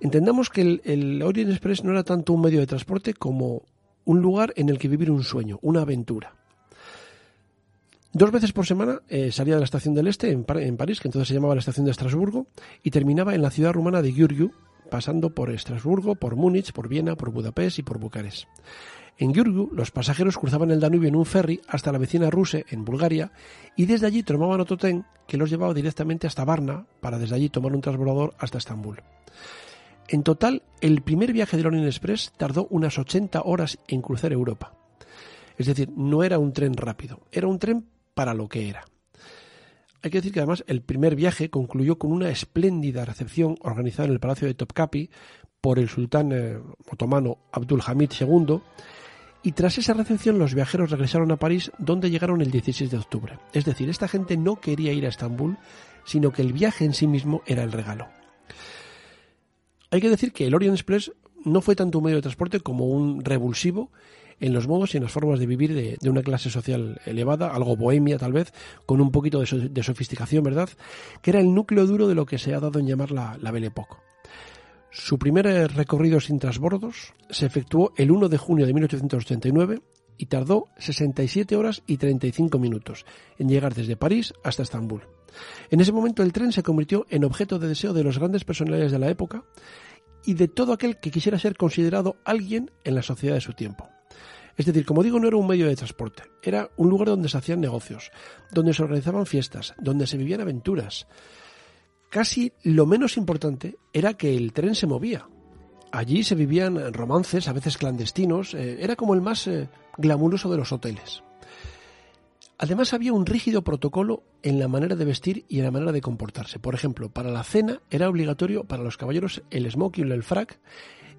[SPEAKER 1] Entendamos que el, Orient Express no era tanto un medio de transporte como un lugar en el que vivir un sueño, una aventura. Dos veces por semana eh, salía de la estación del Este, en, en, París, que entonces se llamaba la estación de Estrasburgo, y terminaba en la ciudad rumana de Giurgiu, pasando por Estrasburgo, por Múnich, por Viena, por Budapest y por Bucarest. En Giurgiu, los pasajeros cruzaban el Danubio en un ferry hasta la vecina Ruse, en Bulgaria, y desde allí tomaban otro tren que los llevaba directamente hasta Varna, para desde allí tomar un transbordador hasta Estambul. En total, el primer viaje del Orient Express tardó unas 80 horas en cruzar Europa. Es decir, no era un tren rápido, era un tren para lo que era. Hay que decir que además el primer viaje concluyó con una espléndida recepción organizada en el Palacio de Topkapi por el sultán eh, otomano Abdul Hamid II, y tras esa recepción los viajeros regresaron a París donde llegaron el 16 de octubre. Es decir, esta gente no quería ir a Estambul, sino que el viaje en sí mismo era el regalo. Hay que decir que el Orient Express no fue tanto un medio de transporte como un revulsivo en los modos y en las formas de vivir de, una clase social elevada, algo bohemia tal vez, con un poquito de, sofisticación, ¿verdad? Que era el núcleo duro de lo que se ha dado en llamar la, la Belle Époque. Su primer recorrido sin transbordos se efectuó el 1 de junio de 1889 y tardó 67 horas y 35 minutos en llegar desde París hasta Estambul. En ese momento el tren se convirtió en objeto de deseo de los grandes personalidades de la época y de todo aquel que quisiera ser considerado alguien en la sociedad de su tiempo. Es decir, como digo, no era un medio de transporte, era un lugar donde se hacían negocios, donde se organizaban fiestas, donde se vivían aventuras. Casi lo menos importante era que el tren se movía. Allí se vivían romances, a veces clandestinos, eh, era como el más eh, glamuroso de los hoteles. Además había un rígido protocolo en la manera de vestir y en la manera de comportarse. Por ejemplo, para la cena era obligatorio para los caballeros el smoking o el frac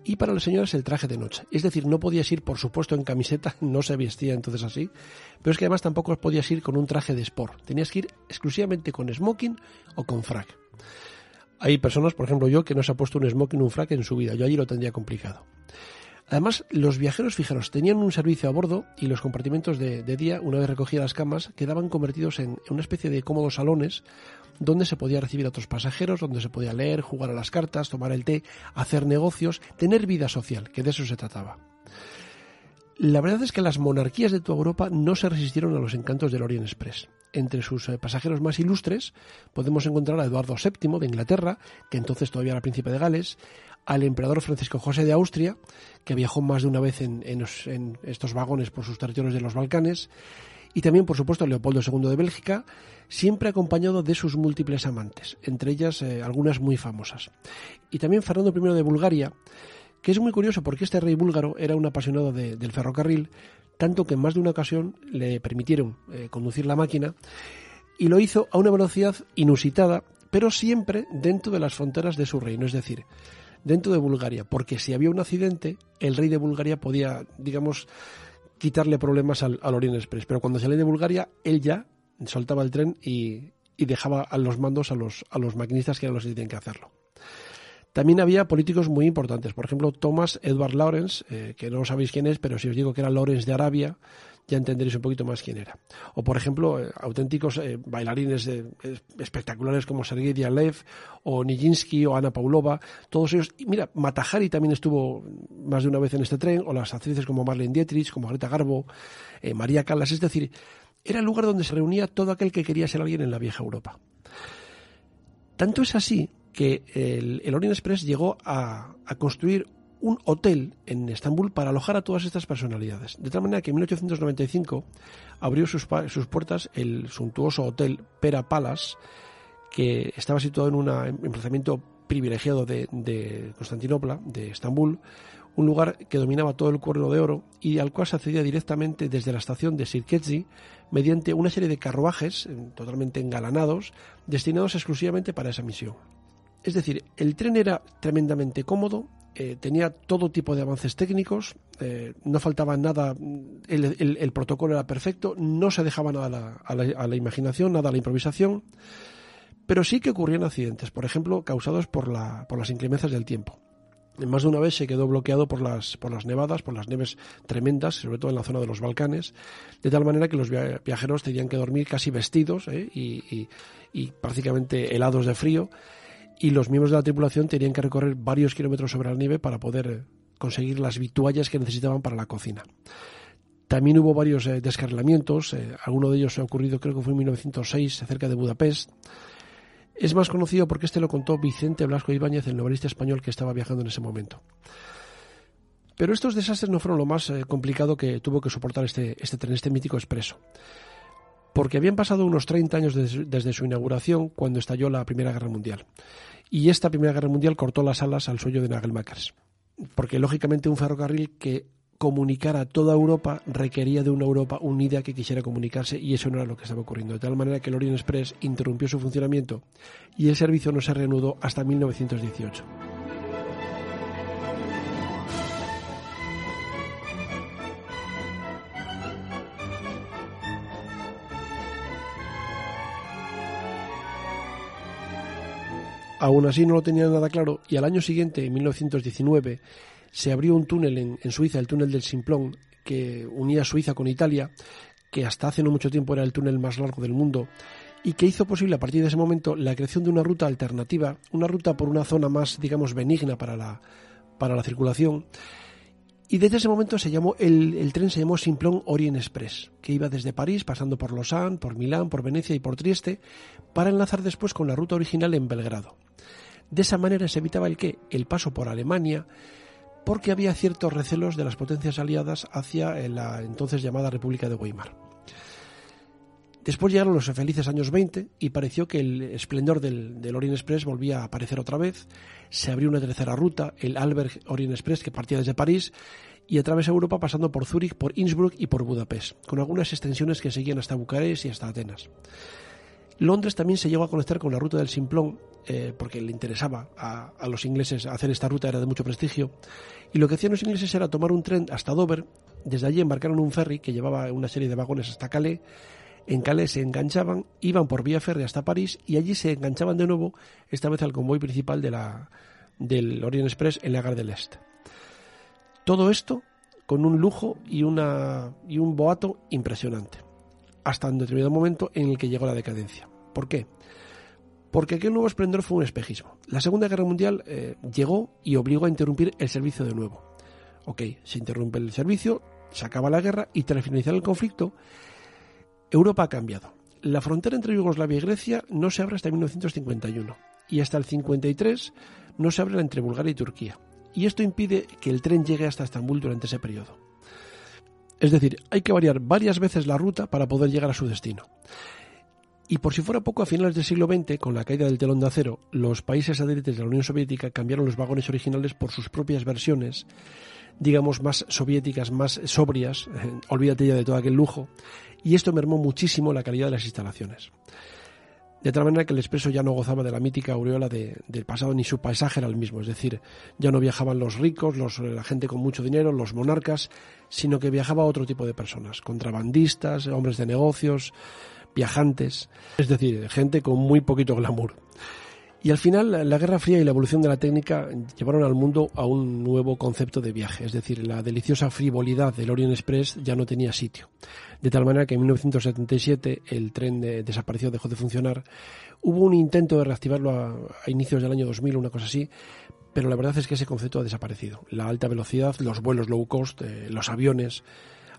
[SPEAKER 1] y para las señoras el traje de noche. Es decir, no podías ir, por supuesto, en camiseta, no se vestía entonces así, pero es que además tampoco podías ir con un traje de sport. Tenías que ir exclusivamente con smoking o con frac. Hay personas, por ejemplo yo, que no se ha puesto un smoking o un frac en su vida. Yo allí lo tendría complicado. Además, los viajeros, fijaros, tenían un servicio a bordo y los compartimentos de, día, una vez recogidas las camas, quedaban convertidos en, una especie de cómodos salones donde se podía recibir a otros pasajeros, donde se podía leer, jugar a las cartas, tomar el té, hacer negocios, tener vida social, que de eso se trataba. La verdad es que las monarquías de toda Europa no se resistieron a los encantos del Orient Express. Entre sus eh, pasajeros más ilustres podemos encontrar a Eduardo VII de Inglaterra, que entonces todavía era príncipe de Gales, al emperador Francisco José de Austria, que viajó más de una vez en, estos vagones por sus territorios de los Balcanes, y también, por supuesto, Leopoldo II de Bélgica, siempre acompañado de sus múltiples amantes, entre ellas eh, algunas muy famosas. Y también Fernando I de Bulgaria, que es muy curioso porque este rey búlgaro era un apasionado del ferrocarril, tanto que en más de una ocasión le permitieron eh, conducir la máquina y lo hizo a una velocidad inusitada, pero siempre dentro de las fronteras de su reino, es decir, dentro de Bulgaria, porque si había un accidente, el rey de Bulgaria podía, digamos, quitarle problemas al, Orient Express. Pero cuando salía de Bulgaria, él ya soltaba el tren y, dejaba a los mandos a los, a los maquinistas que eran los que tenían que hacerlo. También había políticos muy importantes, por ejemplo, Thomas Edward Lawrence, eh, que no sabéis quién es, pero si os digo que era Lawrence de Arabia, ya entenderéis un poquito más quién era. O, por ejemplo, eh, auténticos eh, bailarines espectaculares como Sergei Dialev, o Nijinsky, o Ana Paulova, todos ellos. Y mira, Matahari también estuvo más de una vez en este tren, o las actrices como Marlene Dietrich, como Greta Garbo, María Callas, es decir, era el lugar donde se reunía todo aquel que quería ser alguien en la vieja Europa. Tanto es así que el, Orient Express llegó a, construir un hotel en Estambul para alojar a todas estas personalidades. De tal manera que en 1895 abrió sus, puertas el suntuoso hotel Pera Palace, que estaba situado en un emplazamiento privilegiado de, Constantinopla, de Estambul, un lugar que dominaba todo el cuerno de oro y al cual se accedía directamente desde la estación de Sirkeci mediante una serie de carruajes totalmente engalanados destinados exclusivamente para esa misión. Es decir, el tren era tremendamente cómodo, eh, tenía todo tipo de avances técnicos, eh, no faltaba nada, el, protocolo era perfecto, no se dejaba nada a la, imaginación, nada a la improvisación, pero sí que ocurrían accidentes, por ejemplo, causados por, por las inclemencias del tiempo. Más de una vez se quedó bloqueado por las, por las nevadas, por las nieves tremendas, sobre todo en la zona de los Balcanes, de tal manera que los viajeros tenían que dormir casi vestidos ¿eh? y prácticamente helados de frío y los miembros de la tripulación tenían que recorrer varios kilómetros sobre la nieve para poder eh, conseguir las vituallas que necesitaban para la cocina. También hubo varios eh, descarrilamientos, eh, alguno de ellos ha ocurrido creo que fue en 1906 cerca de Budapest. Es más conocido porque este lo contó Vicente Blasco Ibáñez, el novelista español que estaba viajando en ese momento. Pero estos desastres no fueron lo más eh, complicado que tuvo que soportar este, este tren, este mítico expreso. Porque habían pasado unos 30 años desde, su inauguración cuando estalló la Primera Guerra Mundial. Y esta Primera Guerra Mundial cortó las alas al sueño de Nagelmakers. Porque lógicamente un ferrocarril que comunicara a toda Europa requería de una Europa unida que quisiera comunicarse y eso no era lo que estaba ocurriendo. De tal manera que el Orient Express interrumpió su funcionamiento y el servicio no se reanudó hasta 1918. Aún así no lo tenía nada claro y al año siguiente, en 1919, se abrió un túnel en, Suiza, el túnel del Simplón, que unía Suiza con Italia, que hasta hace no mucho tiempo era el túnel más largo del mundo y que hizo posible a partir de ese momento la creación de una ruta alternativa, una ruta por una zona más, digamos, benigna para la, para la circulación. Y desde ese momento se llamó, el, tren se llamó Simplon Orient Express, que iba desde París, pasando por Lausanne, por Milán, por Venecia y por Trieste, para enlazar después con la ruta original en Belgrado. De esa manera se evitaba el qué? El paso por Alemania, porque había ciertos recelos de las potencias aliadas hacia eh, la entonces llamada República de Weimar. Después llegaron los felices años 20 y pareció que el esplendor del, Orient Express volvía a aparecer otra vez. Se abrió una tercera ruta, el Alberg Orient Express, que partía desde París y atravesó Europa pasando por Zúrich, por Innsbruck y por Budapest, con algunas extensiones que seguían hasta Bucarest y hasta Atenas. Londres también se llegó a conectar con la ruta del Simplón, eh, porque le interesaba a, los ingleses hacer esta ruta, era de mucho prestigio. Y lo que hacían los ingleses era tomar un tren hasta Dover, desde allí embarcaron un ferry que llevaba una serie de vagones hasta Calais. En Calais se enganchaban, iban por vía ferry hasta París y allí se enganchaban de nuevo, esta vez al convoy principal de la, del Orient Express en la Gare del Est. Todo esto con un lujo y, una, y un boato impresionante hasta un determinado momento en el que llegó la decadencia. ¿Por qué? Porque aquel nuevo esplendor fue un espejismo. La Segunda Guerra Mundial eh, llegó y obligó a interrumpir el servicio de nuevo. Ok, se interrumpe el servicio, se acaba la guerra y tras finalizar el conflicto, Europa ha cambiado. La frontera entre Yugoslavia y Grecia no se abre hasta 1951 y hasta el 53 no se abre entre Bulgaria y Turquía. Y esto impide que el tren llegue hasta Estambul durante ese periodo. Es decir, hay que variar varias veces la ruta para poder llegar a su destino. Y por si fuera poco, a finales del siglo XX, con la caída del telón de acero, los países adherentes de la Unión Soviética cambiaron los vagones originales por sus propias versiones, digamos, más soviéticas, más sobrias, olvídate ya de todo aquel lujo, y esto mermó muchísimo la calidad de las instalaciones. De tal manera que el expreso ya no gozaba de la mítica aureola del pasado ni su paisaje era el mismo. Es decir, ya no viajaban los ricos, los, la gente con mucho dinero, los monarcas, sino que viajaba otro tipo de personas, contrabandistas, hombres de negocios, viajantes, es decir, gente con muy poquito glamour. Y al final, la Guerra Fría y la evolución de la técnica llevaron al mundo a un nuevo concepto de viaje, es decir, la deliciosa frivolidad del Orient Express ya no tenía sitio. De tal manera que en 1977 el tren desapareció, dejó de funcionar. Hubo un intento de reactivarlo a, inicios del año 2000, una cosa así, pero la verdad es que ese concepto ha desaparecido. La alta velocidad, los vuelos low cost, eh, los aviones,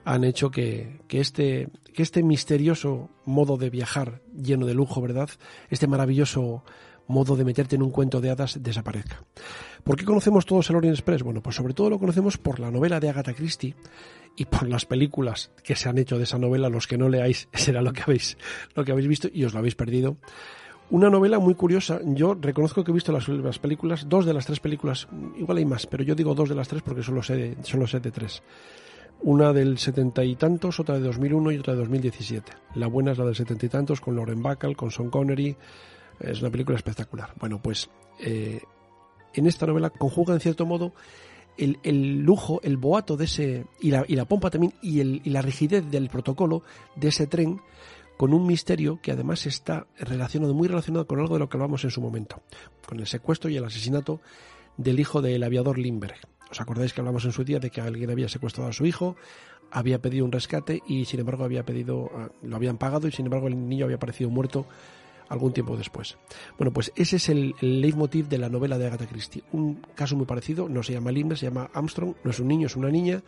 [SPEAKER 1] han hecho que, este, que este misterioso modo de viajar lleno de lujo, ¿verdad? Este maravilloso modo de meterte en un cuento de hadas desaparezca. ¿Por qué conocemos todos el Orient Express? Bueno, pues sobre todo lo conocemos por la novela de Agatha Christie y por las películas que se han hecho de esa novela. Los que no leáis será lo que habéis, lo que habéis visto y os lo habéis perdido. Una novela muy curiosa. Yo reconozco que he visto las, las, películas, dos de las tres películas, igual hay más, pero yo digo dos de las tres porque solo sé de, solo sé de tres. Una del setenta y tantos, otra de 2001 y otra de 2017. La buena es la del setenta y tantos con Lauren Bacall, con Sean Connery, es una película espectacular. Bueno, pues eh, en esta novela conjuga en cierto modo el, lujo, el boato de ese, y la, y la pompa también, y, el, y la rigidez del protocolo de ese tren con un misterio que además está relacionado, muy relacionado con algo de lo que hablamos en su momento, con el secuestro y el asesinato del hijo del aviador Lindbergh. ¿Os acordáis que hablamos en su día de que alguien había secuestrado a su hijo, había pedido un rescate y sin embargo había pedido, ah, lo habían pagado y sin embargo el niño había aparecido muerto algún tiempo después. Bueno, pues ese es el, leitmotiv de la novela de Agatha Christie. Un caso muy parecido, no se llama Lindbergh, se llama Armstrong, no es un niño, es una niña,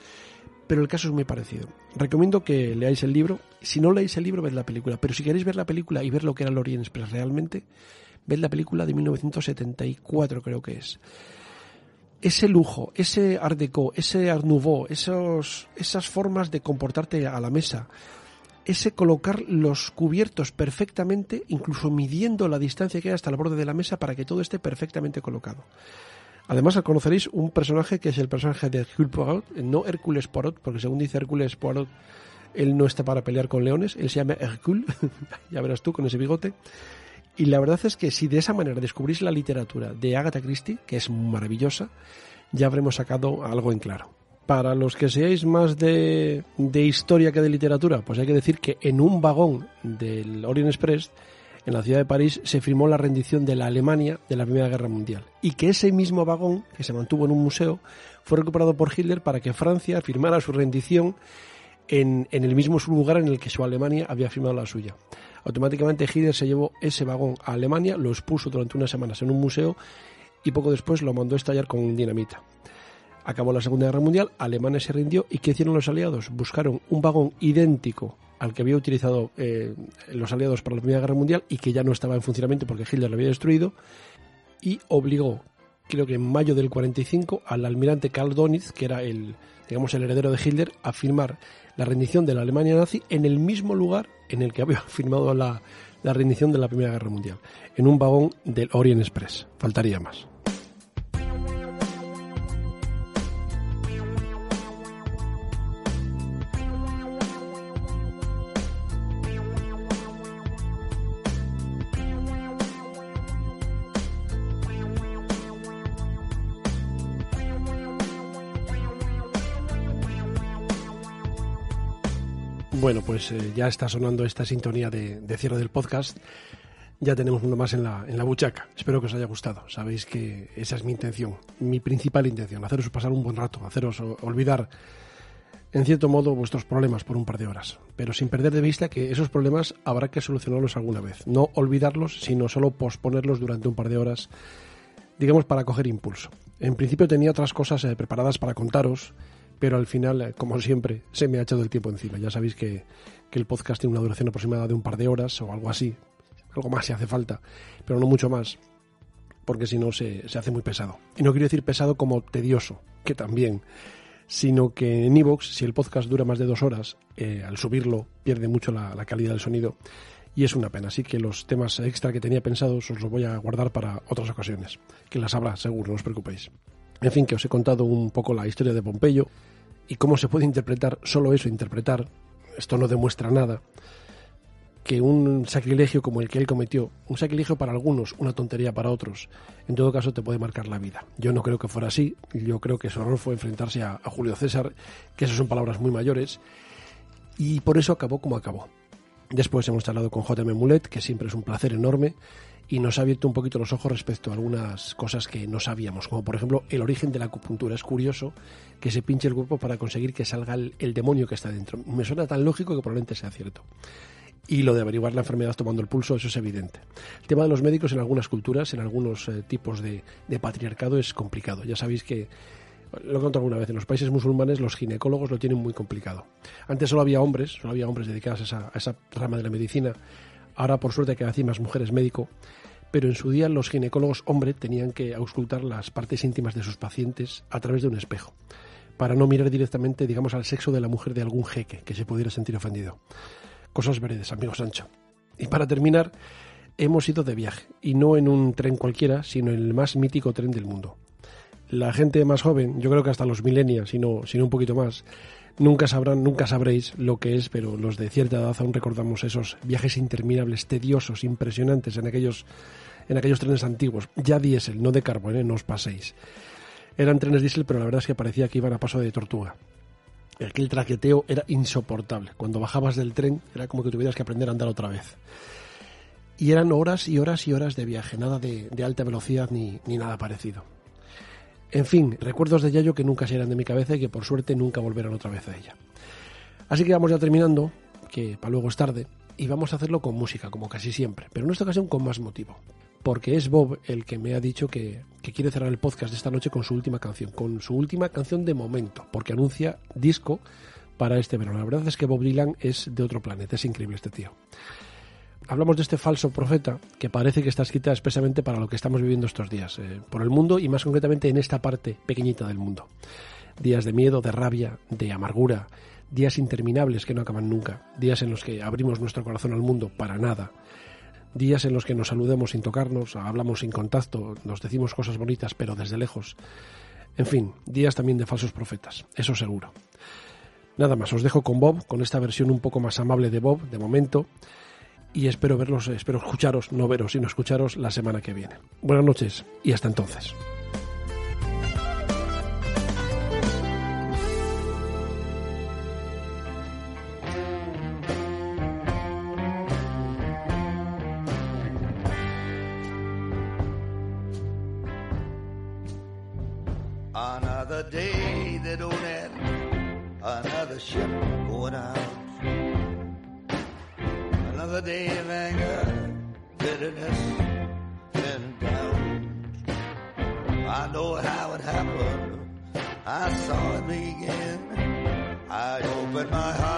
[SPEAKER 1] pero el caso es muy parecido. Recomiendo que leáis el libro. Si no leéis el libro, ved la película. Pero si queréis ver la película y ver lo que era el Orient Express realmente, Ved la película de 1974, creo que es. Ese lujo, ese art déco, ese art nouveau, esos, esas formas de comportarte a la mesa, ese colocar los cubiertos perfectamente, incluso midiendo la distancia que hay hasta el borde de la mesa para que todo esté perfectamente colocado. Además, conoceréis un personaje que es el personaje de Hercule Poirot, no Hércules Poirot, porque según dice Hércules Poirot, él no está para pelear con leones, él se llama Hercule, ya verás tú con ese bigote. Y la verdad es que si de esa manera descubrís la literatura de Agatha Christie, que es maravillosa, ya habremos sacado algo en claro. Para los que seáis más de, de historia que de literatura, pues hay que decir que en un vagón del Orient Express en la ciudad de París se firmó la rendición de la Alemania de la Primera Guerra Mundial y que ese mismo vagón, que se mantuvo en un museo, fue recuperado por Hitler para que Francia firmara su rendición en, el mismo lugar en el que su Alemania había firmado la suya. Automáticamente Hitler se llevó ese vagón a Alemania, lo expuso durante unas semanas en un museo y poco después lo mandó a estallar con dinamita. Acabó la Segunda Guerra Mundial, Alemania se rindió y ¿qué hicieron los aliados? Buscaron un vagón idéntico al que había utilizado eh, los aliados para la Primera Guerra Mundial y que ya no estaba en funcionamiento porque Hitler lo había destruido y obligó, creo que en mayo del 45, al almirante Karl Donitz, que era el, digamos, el heredero de Hitler, a firmar la rendición de la Alemania nazi en el mismo lugar en el que había firmado la, la rendición de la Primera Guerra Mundial, en un vagón del Orient Express. Faltaría más. Bueno, pues eh, ya está sonando esta sintonía de, cierre del podcast. Ya tenemos uno más en la, en la buchaca. Espero que os haya gustado. Sabéis que esa es mi intención, mi principal intención, haceros pasar un buen rato, haceros olvidar, en cierto modo, vuestros problemas por un par de horas. Pero sin perder de vista que esos problemas habrá que solucionarlos alguna vez. No olvidarlos, sino solo posponerlos durante un par de horas, digamos, para coger impulso. En principio tenía otras cosas eh, preparadas para contaros pero al final, eh, como siempre, se me ha echado el tiempo encima. Ya sabéis que, el podcast tiene una duración aproximada de un par de horas o algo así, algo más si hace falta, pero no mucho más, porque si no se, hace muy pesado. Y no quiero decir pesado como tedioso, que también, sino que en Evox, si el podcast dura más de dos horas, eh, al subirlo pierde mucho la, la calidad del sonido y es una pena. Así que los temas extra que tenía pensados os los voy a guardar para otras ocasiones, que las habrá, seguro, no os preocupéis. En fin, que os he contado un poco la historia de Pompeyo y cómo se puede interpretar solo eso, interpretar, esto no demuestra nada, que un sacrilegio como el que él cometió, un sacrilegio para algunos, una tontería para otros, en todo caso te puede marcar la vida. Yo no creo que fuera así, yo creo que su error fue enfrentarse a, Julio César, que esas son palabras muy mayores, y por eso acabó como acabó. Después hemos hablado con J.M. Mulet, que siempre es un placer enorme, y nos ha abierto un poquito los ojos respecto a algunas cosas que no sabíamos, como por ejemplo el origen de la acupuntura. Es curioso que se pinche el cuerpo para conseguir que salga el, demonio que está dentro. Me suena tan lógico que probablemente sea cierto. Y lo de averiguar la enfermedad tomando el pulso, eso es evidente. El tema de los médicos en algunas culturas, en algunos eh, tipos de, patriarcado es complicado. Ya sabéis que lo he contado alguna vez, en los países musulmanes los ginecólogos lo tienen muy complicado. Antes solo había hombres, solo había hombres dedicados a esa, a esa rama de la medicina. Ahora, por suerte, cada vez más mujeres médico pero en su día los ginecólogos hombre tenían que auscultar las partes íntimas de sus pacientes a través de un espejo, para no mirar directamente, digamos, al sexo de la mujer de algún jeque que se pudiera sentir ofendido. Cosas veredes, amigo Sancho. Y para terminar, hemos ido de viaje, y no en un tren cualquiera, sino en el más mítico tren del mundo. La gente más joven, yo creo que hasta los millennials, sino, sino un poquito más, nunca sabrán, nunca sabréis lo que es, pero los de cierta edad aún recordamos esos viajes interminables, tediosos, impresionantes en aquellos en aquellos trenes antiguos, ya diésel, no de carbón, ¿eh? no os paséis. Eran trenes diésel, pero la verdad es que parecía que iban a paso de tortuga. Aquel traqueteo era insoportable. Cuando bajabas del tren era como que tuvieras que aprender a andar otra vez. Y eran horas y horas y horas de viaje, nada de, alta velocidad ni, ni nada parecido. En fin, recuerdos de Yayo que nunca se irán de mi cabeza y que por suerte nunca volverán otra vez a ella. Así que vamos ya terminando, que para luego es tarde, y vamos a hacerlo con música, como casi siempre, pero en esta ocasión con más motivo porque es Bob el que me ha dicho que, quiere cerrar el podcast de esta noche con su última canción, con su última canción de momento, porque anuncia disco para este verano. La verdad es que Bob Dylan es de otro planeta, es increíble este tío. Hablamos de este falso profeta que parece que está escrita expresamente para lo que estamos viviendo estos días, eh, por el mundo y más concretamente en esta parte pequeñita del mundo. Días de miedo, de rabia, de amargura, días interminables que no acaban nunca, días en los que abrimos nuestro corazón al mundo para nada, días en los que nos saludemos sin tocarnos, hablamos sin contacto, nos decimos cosas bonitas pero desde lejos. En fin, días también de falsos profetas, eso seguro. Nada más, os dejo con Bob, con esta versión un poco más amable de Bob, de momento, y espero verlos, espero escucharos, no veros, sino escucharos la semana que viene. Buenas noches y hasta entonces.
[SPEAKER 5] Another day another ship. Another day of anger, bitterness, and doubt. I know how it happened, I saw it begin. I opened my heart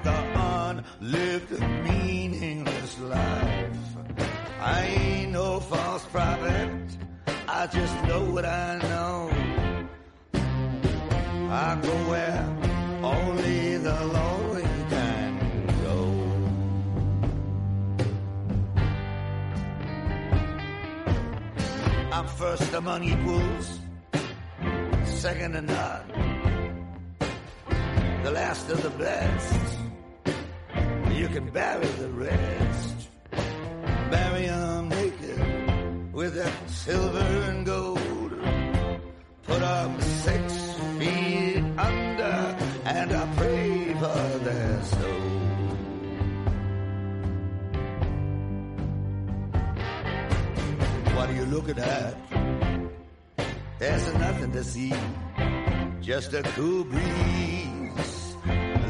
[SPEAKER 5] the unlived, meaningless life. I ain't no false prophet, I just know what I know. I go where only the lonely can go. I'm first among equals, second to none, the last of the best. You can bury the rest, bury 'em naked with that silver and gold. Put Put 'em six feet under, and I pray for their soul. What are you looking at? There's nothing to see, just a cool breeze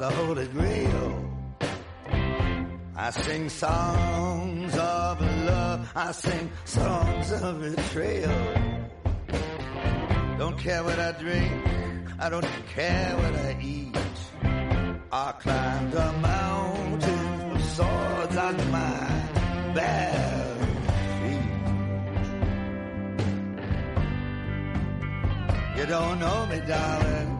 [SPEAKER 5] The Holy Grail. I sing songs of love, I sing songs of betrayal. Don't care what I drink, I don't care what I eat. I climbed a mountain with swords on my bare feet. You don't know me, darling.